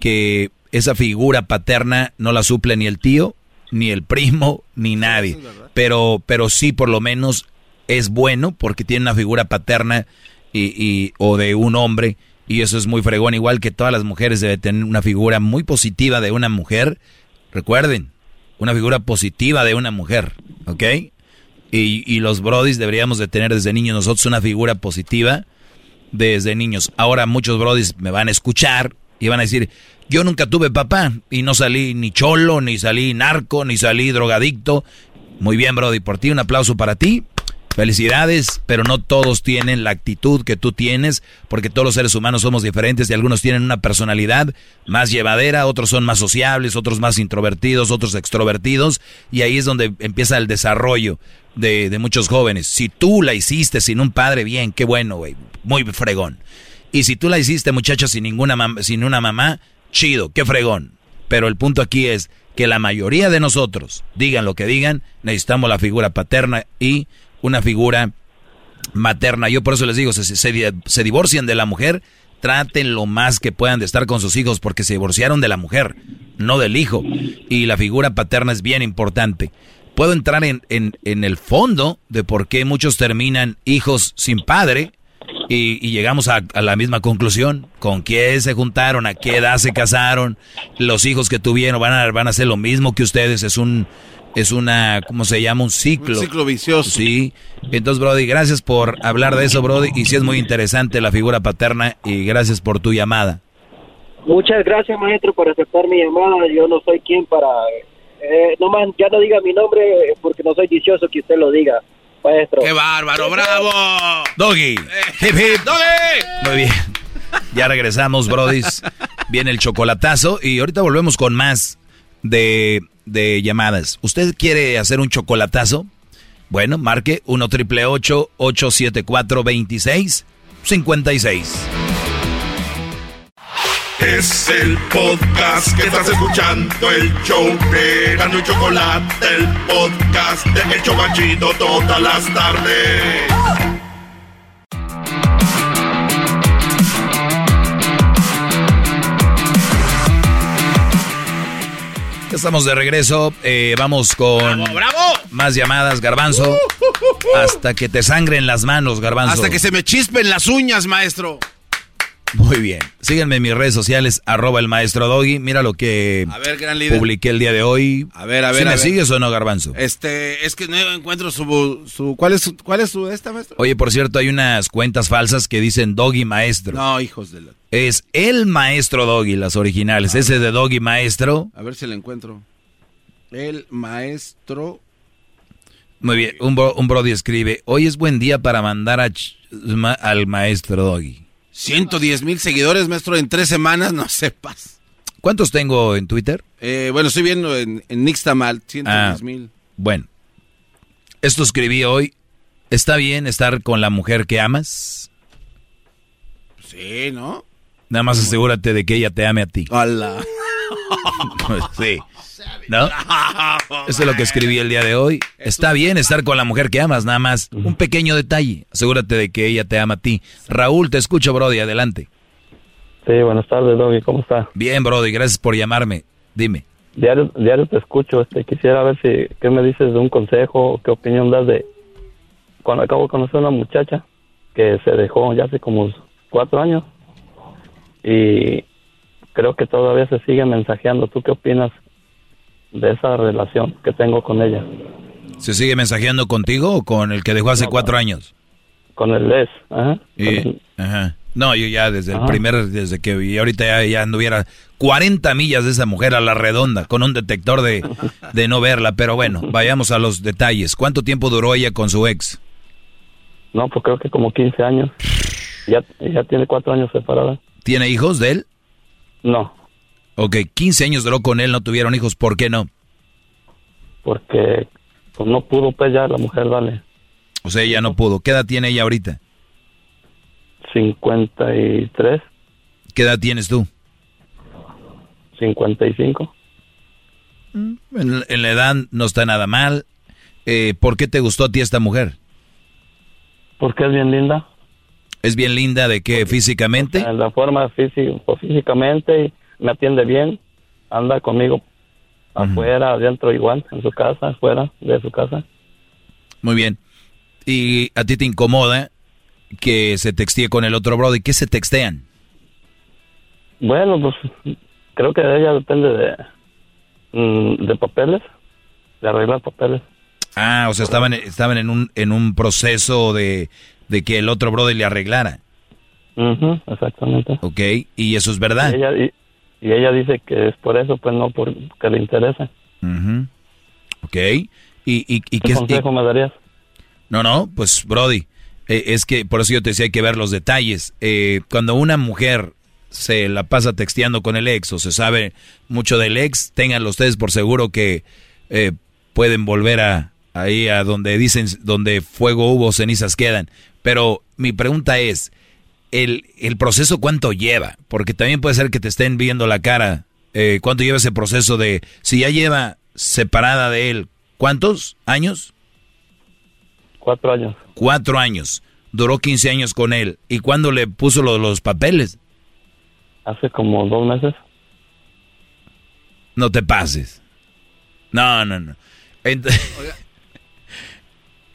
que esa figura paterna no la suple ni el tío, ni el primo, ni nadie. Pero, pero sí, por lo menos es bueno porque tiene una figura paterna y, y- o de un hombre y eso es muy fregón. Igual que todas las mujeres deben tener una figura muy positiva de una mujer. Recuerden, una figura positiva de una mujer, ¿ok? Y, y los brodis deberíamos de tener desde niños nosotros una figura positiva desde niños. Ahora muchos brodis me van a escuchar y van a decir, yo nunca tuve papá y no salí ni cholo, ni salí narco, ni salí drogadicto. Muy bien, brody, por ti un aplauso para ti. Felicidades, pero no todos tienen la actitud que tú tienes, porque todos los seres humanos somos diferentes y algunos tienen una personalidad más llevadera, otros son más sociables, otros más introvertidos, otros extrovertidos, y ahí es donde empieza el desarrollo de, muchos jóvenes. Si tú la hiciste sin un padre, bien, qué bueno, güey, muy fregón. Y si tú la hiciste, muchacha, sin ninguna sin una mamá, chido, qué fregón. Pero el punto aquí es que la mayoría de nosotros, digan lo que digan, necesitamos la figura paterna y una figura materna. Yo por eso les digo, se, se- se divorcian de la mujer, traten lo más que puedan de estar con sus hijos porque se divorciaron de la mujer, no del hijo. Y la figura paterna es bien importante. Puedo entrar en, en, en el fondo de por qué muchos terminan hijos sin padre y, y llegamos a, la misma conclusión. ¿Con quién se juntaron? ¿A qué edad se casaron? Los hijos que tuvieron van a, van a hacer lo mismo que ustedes. Es un, es una, ¿cómo se llama? Un ciclo. Un ciclo vicioso. Sí. Entonces, Brody, gracias por hablar de eso, Brody. Y sí es muy interesante la figura paterna y gracias por tu llamada. Muchas gracias, maestro, por aceptar mi llamada. Yo no soy quien para... Eh, no más, ya no diga mi nombre eh, porque no soy dichoso que usted lo diga, maestro. ¡Qué bárbaro! ¡Bravo! Doggy. Hip hip. Muy bien. Ya regresamos, brodis. Viene el chocolatazo y ahorita volvemos con más de, de llamadas. ¿Usted quiere hacer un chocolatazo? Bueno, marque 1 triple 874 26 56. Es el podcast que estás escuchando, el show de Gano Chocolate, el podcast de El Chocachito todas las tardes. Estamos de regreso. eh, vamos con más llamadas, Garbanzo. Hasta que te sangren las manos, Garbanzo. Hasta que se me chispen las uñas, maestro. Muy bien. Síganme en mis redes sociales, arroba el maestro Doggy. Mira lo que A ver, gran líder. publiqué el día de hoy. A ver, a ver, ¿Sí a me ver. sigues o no, Garbanzo? Este, es que no encuentro su, su ¿cuál es su, cuál es su esta, maestro? Oye, por cierto, hay unas cuentas falsas que dicen Doggy Maestro. No, hijos de la... Es el maestro Doggy, las originales. Ese de Doggy Maestro. A ver si la encuentro. El maestro... Muy bien, un, bro- un Brody escribe, hoy es buen día para mandar a al maestro Doggy. 110 mil seguidores, maestro, en tres semanas, no sepas. ¿Cuántos tengo en Twitter? Eh, bueno, estoy viendo en, en Nixtamal, 110 Ah, mil. Bueno, esto escribí hoy. ¿Está bien estar con la mujer que amas? Sí, ¿no? Nada más asegúrate de que ella te ame a ti. Hola. sí. ¿No? Eso es lo que escribí el día de hoy. Está bien estar con la mujer que amas, nada más. Un pequeño detalle. Asegúrate de que ella te ama a ti. Raúl, te escucho, Brody. Adelante. Sí, buenas tardes, Doggy, ¿cómo está? Bien, Brody. Gracias por llamarme. Dime. Diario, diario te escucho, este, quisiera ver si, ¿qué me dices de un consejo qué opinión das de cuando acabo de conocer a una muchacha que se dejó ya hace como cuatro años y creo que todavía se sigue mensajeando. ¿Tú qué opinas de esa relación que tengo con ella? ¿Se sigue mensajeando contigo o con el que dejó hace cuatro años? Con el Les, ajá. Y- ajá. No, yo ya desde el primer, desde que vi, ahorita ya, ya anduviera 40 millas de esa mujer a la redonda con un detector de, de no verla. Pero bueno, vayamos a los detalles. ¿Cuánto tiempo duró ella con su ex? No, pues creo que como 15 años. Ya, ya tiene cuatro años separada. ¿Tiene hijos de él? No, Ok, 15 años duró con él, no tuvieron hijos. ¿Por qué no? porque pues no pudo pues ya la mujer, vale. O sea, ella no pudo. ¿Qué edad tiene ella ahorita? 53, ¿Qué edad tienes tú? 55. En, en la edad no está nada mal. Eh, ¿Por qué te gustó a ti esta mujer? Porque es bien linda. ¿Es bien linda de qué? ¿Físicamente? En la forma física, pues, físicamente, y me atiende bien. Anda conmigo afuera, adentro igual, en su casa, afuera de su casa. Muy bien. ¿Y a ti te incomoda que se textee con el otro brother? ¿Qué se textean? Bueno, pues creo que de ella depende de, mm, de papeles, de arreglar papeles. Ah, o sea, estaban, estaban en, un, en un proceso de, de que el otro brother le arreglara. Exactamente. Ok, y eso es verdad. Y ella, y, y ella dice que es por eso, pues no porque le interesa. Ujú. Ok, y, y, y ¿Qué consejo y- me darías? No, no, pues Brody, eh, es que por eso yo te decía hay que ver los detalles. Eh, cuando una mujer se la pasa texteando con el ex o se sabe mucho del ex, ténganlo ustedes por seguro que eh, pueden volver a ahí a donde dicen donde fuego hubo cenizas quedan. Pero mi pregunta es el, el proceso cuánto lleva, porque también puede ser que te estén viendo la cara. Eh, ¿Cuánto lleva ese proceso de si ya lleva separada de él? ¿Cuántos años? Cuatro años. Cuatro años. Duró 15 años con él. ¿Y cuándo le puso lo- los papeles? Hace como dos meses. No te pases. No, no, no.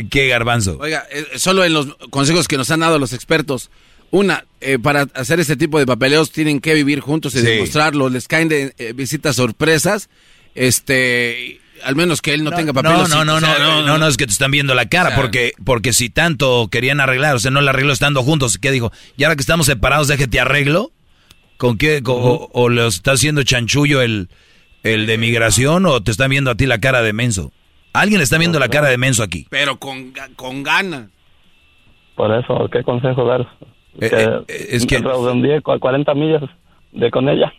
¿Qué garbanzo? Oiga, eh, solo en los consejos que nos han dado los expertos. Una, eh, para hacer este tipo de papeleos tienen que vivir juntos y Sí. demostrarlo. Les caen de eh, visitas sorpresas. Este, al menos que él no, tenga No, papeles. no, no, o sea, no, no, no, no, es que te están viendo la cara, O sea, porque, porque si tanto querían arreglar, o sea, no la arregló estando juntos, ¿qué dijo? Y ahora que estamos separados, déjate arreglo. ¿Con qué? Co- o, o le está haciendo chanchullo el, el de migración o te están viendo a ti la cara de menso? Alguien le está viendo la cara de menso aquí. Pero con, con ganas. Por eso, ¿qué consejo dar? Eh, eh, es que- Redondeé cu- 40 millas de con ella.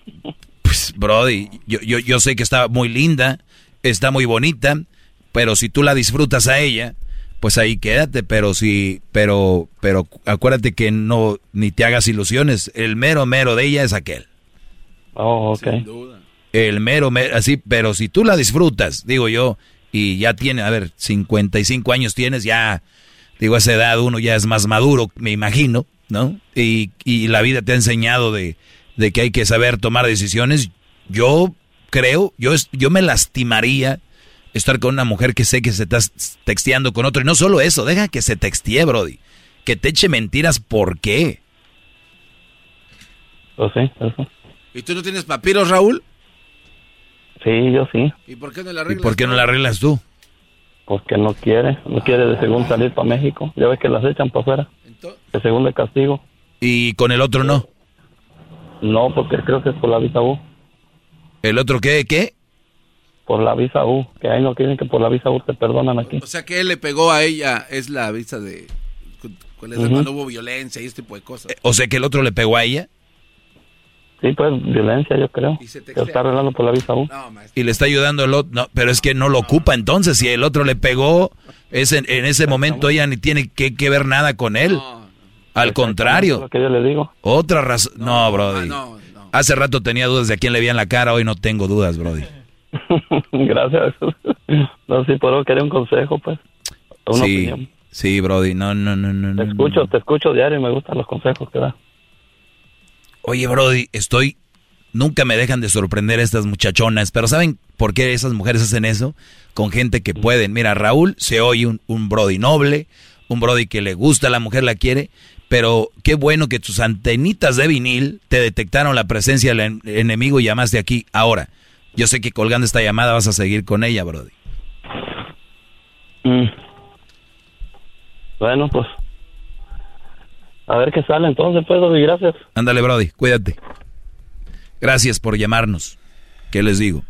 Pues, Brody, yo, yo, yo sé que está muy linda, está muy bonita, pero si tú la disfrutas a ella, pues ahí quédate, pero si, pero, pero acuérdate que no, ni te hagas ilusiones, el mero mero de ella es aquel. Oh, ok. El mero mero, así, pero si tú la disfrutas, digo yo, y ya tiene, a ver, 55 años tienes, ya, digo, a esa edad uno ya es más maduro, me imagino, ¿no? Y, y la vida te ha enseñado de, de que hay que saber tomar decisiones. Yo creo, yo, yo me lastimaría estar con una mujer que sé que se está texteando con otro. Y no solo eso, deja que se textee, Brody. Que te eche mentiras, ¿por qué? Pues sí, eso. ¿Y tú no tienes papiros, Raúl? Sí, yo sí. ¿Y por qué no la ¿Y arreglas? por qué no la arreglas tú? Porque no quiere, no quiere de según salir para México. Ya ves que las echan para afuera. De según de castigo. ¿Y con el otro no? No, porque creo que es por la visa U. ¿El otro qué? ¿Qué? Por la visa U. Que ahí no quieren que por la visa U te perdonan aquí. O sea que él le pegó a ella, es la visa de... El Ujú. hermano hubo violencia y este tipo de cosas. O sea que el otro le pegó a ella Sí, pues violencia, yo creo. se Que está arreglando por la visa U. y le está ayudando el otro. No, pero es que no lo ocupa entonces. Si el otro le pegó, es en, en ese momento ella ni tiene que, que ver nada con él. Al Es contrario. lo que yo le digo. Otra razón. No, Brody. Hace rato tenía dudas de a quién le veían la cara, hoy no tengo dudas, Brody. Gracias. no, sí, por eso quería un consejo, pues. Una sí, opinión. sí, Brody. No, no, no, no. Te no. escucho, te escucho diario y me gustan los consejos que da. Oye, Brody, estoy. Nunca me dejan de sorprender estas muchachonas, pero ¿saben por qué esas mujeres hacen eso? Con gente que pueden. Mira, Raúl se oye un, Brody noble, un Brody que le gusta, la mujer la quiere, Pero qué bueno que tus antenitas de vinil te detectaron la presencia del en- enemigo y llamaste aquí. Ahora, yo sé que colgando esta llamada vas a seguir con ella, Brody. Mm. Bueno, pues. A ver qué sale entonces, pues, Doggy, gracias. Ándale, Brody, cuídate. Gracias por llamarnos. ¿Qué les digo?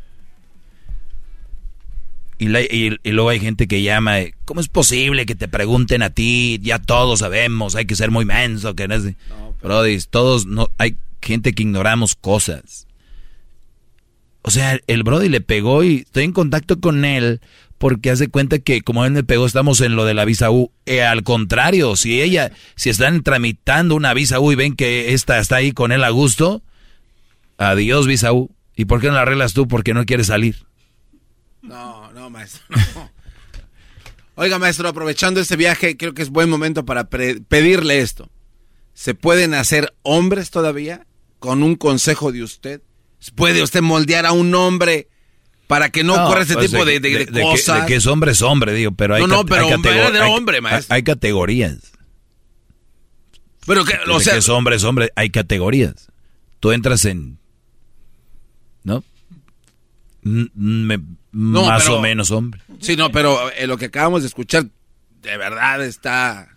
Y, la- y- y luego hay gente que llama, eh, ¿cómo es posible que te pregunten a ti? Ya todos sabemos, hay que ser muy menso, que no es Brody, todos, no, hay gente que ignoramos cosas. O sea, el Brody le pegó y estoy en contacto con él porque hace cuenta que como él me pegó estamos en lo de la visa U. Eh, al contrario, si ella, si están tramitando una visa U y ven que esta está ahí con él a gusto, adiós visa U. ¿Y por qué no la arreglas tú? Porque no quieres salir. No, no, maestro. no. Oiga, maestro, aprovechando este viaje, creo que es buen momento para pedirle esto. ¿Se pueden hacer hombres todavía con un consejo de usted? ¿Puede usted moldear a un hombre para que no, ocurra este pues, tipo de, de- de cosas? de que es hombre es hombre, digo, pero hay, No, no, pero hay verdadero hay- hombre, maestro. Hay categorías. Pero que, o sea, que es hombre es hombre, hay categorías. Tú entras en... ¿No? N- me- No, más pero- o menos hombre. Sí, no, pero eh, lo que acabamos de escuchar de verdad está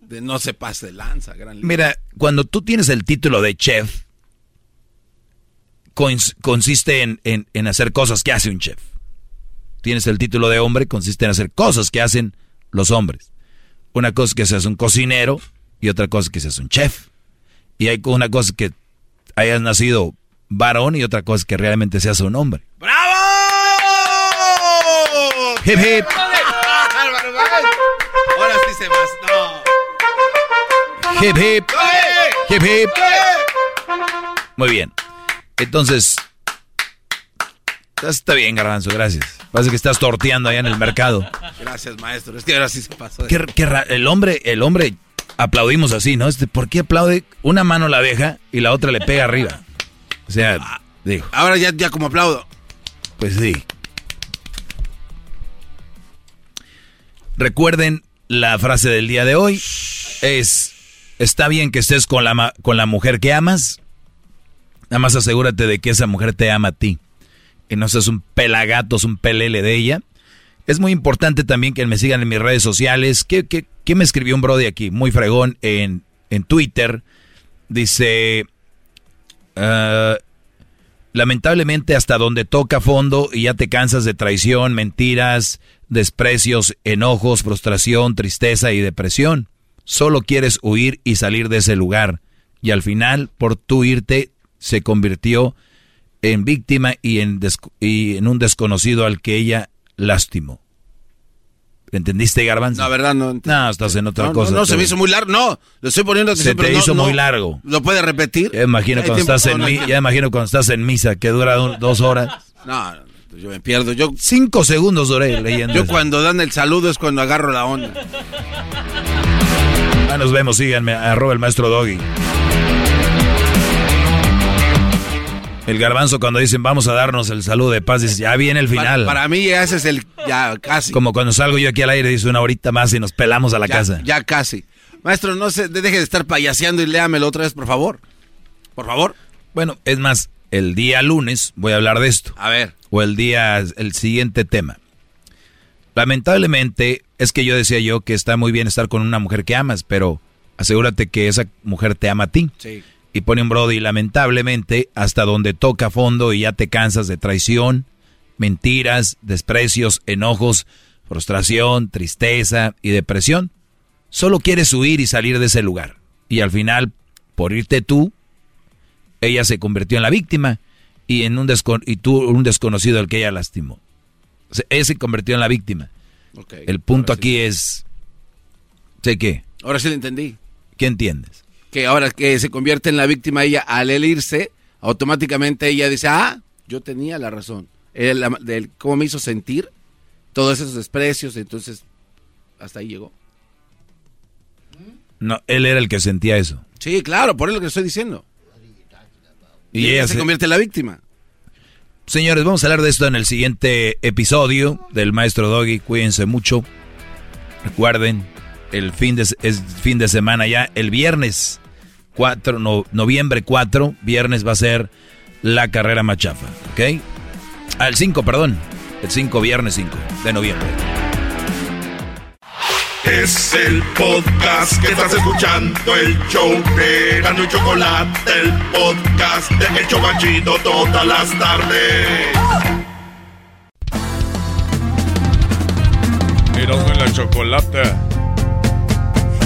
de no se pase de lanza, gran Mira, cuando tú tienes el título de chef, consiste en, en- en hacer cosas que hace un chef. Tienes el título de hombre, consiste en hacer cosas que hacen los hombres. Una cosa es que seas un cocinero y otra cosa es que seas un chef. Y hay una cosa que hayas nacido varón y otra cosa es que realmente seas un hombre. Hip hip. Ahora sí se vas. No. Hip hip. Hip hip. Muy bien. Entonces, está bien, Garbanzo, gracias. Parece que estás torteando allá en el mercado. Gracias, maestro. Es que ahora sí se pasó. de- Qué, qué ra- el hombre, el hombre aplaudimos así, ¿no? Este, ¿Por qué aplaude? Una mano la deja y la otra le pega arriba. O sea, digo, Ahora ya, ya como aplaudo. pues sí. Recuerden la frase del día de hoy es está bien que estés con la con la mujer que amas. Nada más asegúrate de que esa mujer te ama a ti. Que no seas un pelagatos, un pelele de ella. Es muy importante también que me sigan en mis redes sociales. ¿Qué, me escribió un brody aquí? Muy fregón en, en Twitter. Dice, ah, lamentablemente hasta donde toca fondo y ya te cansas de traición, mentiras, desprecios, enojos, frustración, tristeza y depresión. Solo quieres huir y salir de ese lugar. Y al final, por tú irte, se convirtió en víctima y en, desco- y en un desconocido al que ella lastimó. ¿Entendiste, Garbanzo? La verdad no. No, estás en otra No, no, cosa. no, se me hizo muy largo. No, lo estoy poniendo Se atención, te pero no- hizo no- muy largo. ¿Lo puede repetir? Ya imagino cuando tiempo, estás en no, no mi- ya imagino cuando estás en misa que dura un- dos horas. No, no, yo me pierdo. Yo, Cinco segundos duré leyendo. yo eso. cuando dan el saludo es cuando agarro la onda. Ah, nos vemos, síganme, arroba el maestro Doggy. El garbanzo cuando dicen vamos a darnos el saludo de paz, dice, ya viene el final. Para, para mí ese es el ya casi. Como cuando salgo yo aquí al aire, dice una horita más y nos pelamos a la ya, casa. Ya casi. Maestro, no se deje de estar payaseando y léamelo otra vez, por favor. Por favor. Bueno, es más, el día lunes voy a hablar de esto. A ver. O el día, el siguiente tema. Lamentablemente, es que yo decía yo que está muy bien estar con una mujer que amas, pero asegúrate que esa mujer te ama a ti. Sí. Y pone un Brody, lamentablemente, hasta donde toca fondo y ya te cansas de traición, mentiras, desprecios, enojos, frustración, tristeza y depresión. Solo quieres huir y salir de ese lugar. Y al final, por irte tú, ella se convirtió en la víctima y en un descon- y tú un desconocido al que ella lastimó. O sea, se convirtió en la víctima. El punto sí. aquí es, sé qué, Ahora sí lo entendí. ¿qué entiendes? Que ahora que se convierte en la víctima ella, al él irse, automáticamente ella dice, ah, yo tenía la razón. El, del cómo me hizo sentir todos esos desprecios, entonces hasta ahí llegó. No, él era el que sentía eso. Sí, claro, por eso lo que estoy diciendo. Y, Y ella ella se convierte en la víctima. Señores, vamos a hablar de esto en el siguiente episodio del Maestro Doggy. Cuídense mucho. Recuerden, el fin de, es fin de semana ya, el viernes 4, noviembre 4, viernes va a ser la carrera machafa, ¿ok? Al 5, perdón, el 5, viernes 5 de noviembre. Es el podcast que estás escuchando, el show de Gano y Chocolate, el podcast de El Chocachito todas las tardes. Erasmo en la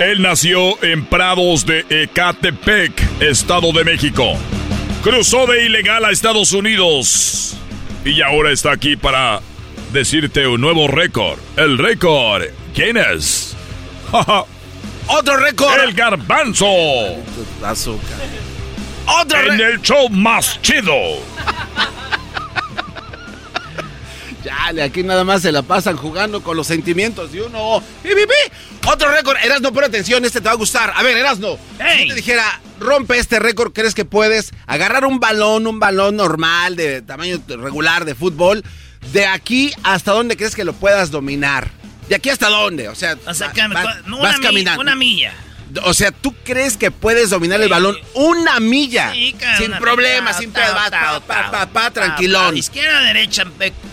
Él nació en Prados de Ecatepec, Estado de México. Cruzó de ilegal a Estados Unidos y ahora está aquí para decirte un nuevo récord. El récord, ¿quién es? Otro récord. El garbanzo. Azúcar. Otro en el show más chido. Chale, aquí nada más se la pasan jugando con los sentimientos de uno. ¡Pi, pi, pi! Otro récord. Erasno, pon atención, este te va a gustar. A ver, Erasno, si te dijera, rompe este récord, ¿crees que puedes agarrar un balón, un balón normal, de tamaño regular de fútbol? De aquí hasta dónde crees que lo puedas dominar? ¿De aquí hasta dónde? O sea, O sea, va- que- va- una vas mi- caminando. Una milla. O sea, ¿tú crees que puedes dominar el balón una milla? Sí, sin milla. sin pedo. Pa, pa, pa, pa, tranquilón. Izquierda, derecha,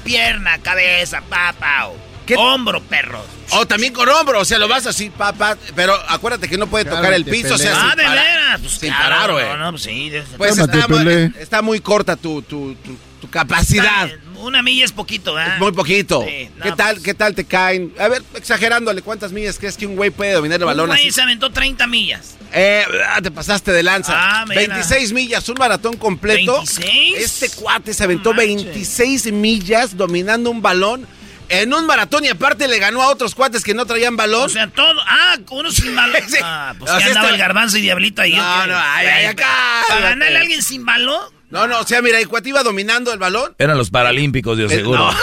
pierna, cabeza, pa, pao. Hombro, perro. O también con hombro, o sea, lo vas así, papá. Pero acuérdate que no puede tocar el piso, o sea, pelea. sin Ah, de parar. veras. Pues sin claro, parar, güey. No, no, pues sí. de- Pues está, está muy corta tu, tu, tu, tu capacidad. Una milla es poquito, ¿verdad? Muy poquito. Sí, no, ¿Qué tal, qué tal te caen? A ver, exagerándole, ¿cuántas millas crees que un güey puede dominar el Un balón güey así? se aventó 30 millas. Eh, ah, te pasaste de lanza. Ah, mira. 26 millas, un maratón completo. ¿26? Este cuate se aventó 26 millas dominando un balón en un maratón y aparte le ganó a otros cuates que no traían balón. O sea, todo. Ah, uno sin balón. Ah, pues O que sea, andaba este- el garbanzo y diablito ahí. No, no, ay, ay, acá. Para ganarle a alguien sin balón. No, no, o sea, mira, el cuate iba dominando el balón. Eran los paralímpicos, Dios Eh, seguro.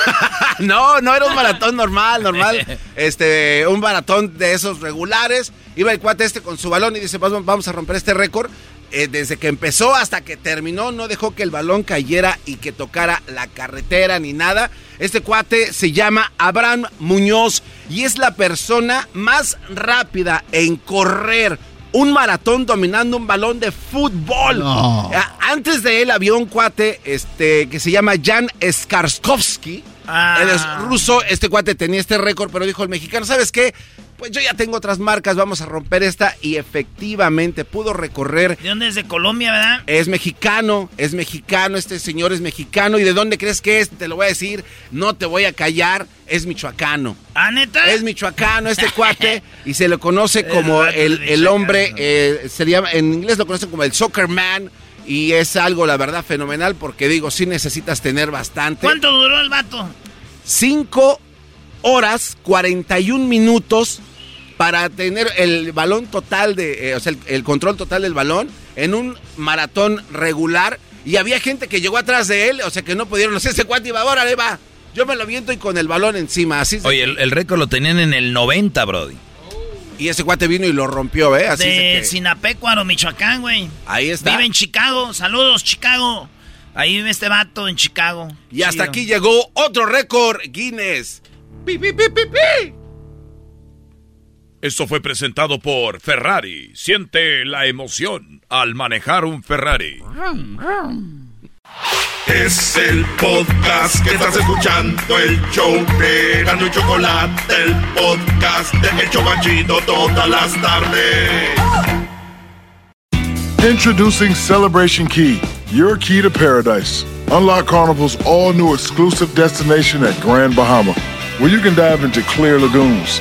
No, no era un maratón normal, normal. Este, un maratón de esos regulares. Iba el cuate este con su balón y dice, vamos, vamos a romper este récord. Eh, desde que empezó hasta que terminó, no dejó que el balón cayera y que tocara la carretera ni nada. Este cuate se llama Abraham Muñoz y es la persona más rápida en correr un maratón dominando un balón de fútbol. No. Ah, Antes de él había un cuate este, que se llama Jan Skarskovsky. Ah. Él es ruso, este cuate tenía este récord, pero dijo el mexicano, ¿sabes qué? Pues yo ya tengo otras marcas, vamos a romper esta. Y efectivamente pudo recorrer. ¿De dónde es? De Colombia, ¿verdad? Es mexicano, es mexicano, este señor es mexicano. ¿Y de dónde crees que es? Te lo voy a decir, no te voy a callar, es michoacano. ¿Ah, neta? Es michoacano este cuate y se le conoce como el, el hombre, eh, se le llama- en inglés lo conocen como el soccer man y es algo, la verdad, fenomenal porque digo, sí necesitas tener bastante. ¿Cuánto duró el vato? 5 horas 41 minutos para tener el balón total de, eh, o sea, el, el control total del balón en un maratón regular y había gente que llegó atrás de él, o sea que no pudieron, no sé, ese cuate iba, ahora le va, yo me lo viento y con el balón encima, así se- Oye, el, el récord lo tenían en el 90, Brody. y ese cuate vino y lo rompió, ¿eh? Así de se que- Sinapecuaro, Michoacán, güey. Ahí está. Vive en Chicago. Saludos, Chicago. Ahí vive este vato en Chicago. Y hasta aquí llegó otro récord Guinness. ¡Pi, pi, pi, pi, pi! Esto fue presentado por Ferrari. Siente la emoción al manejar un Ferrari. Es el podcast que estás escuchando, el show de Gano y Chocolate, el podcast de El Chocachito todas las tardes. Introducing Celebration Key, your key to paradise. Unlock Carnival's all new exclusive destination at Grand Bahama, where you can dive into clear lagoons,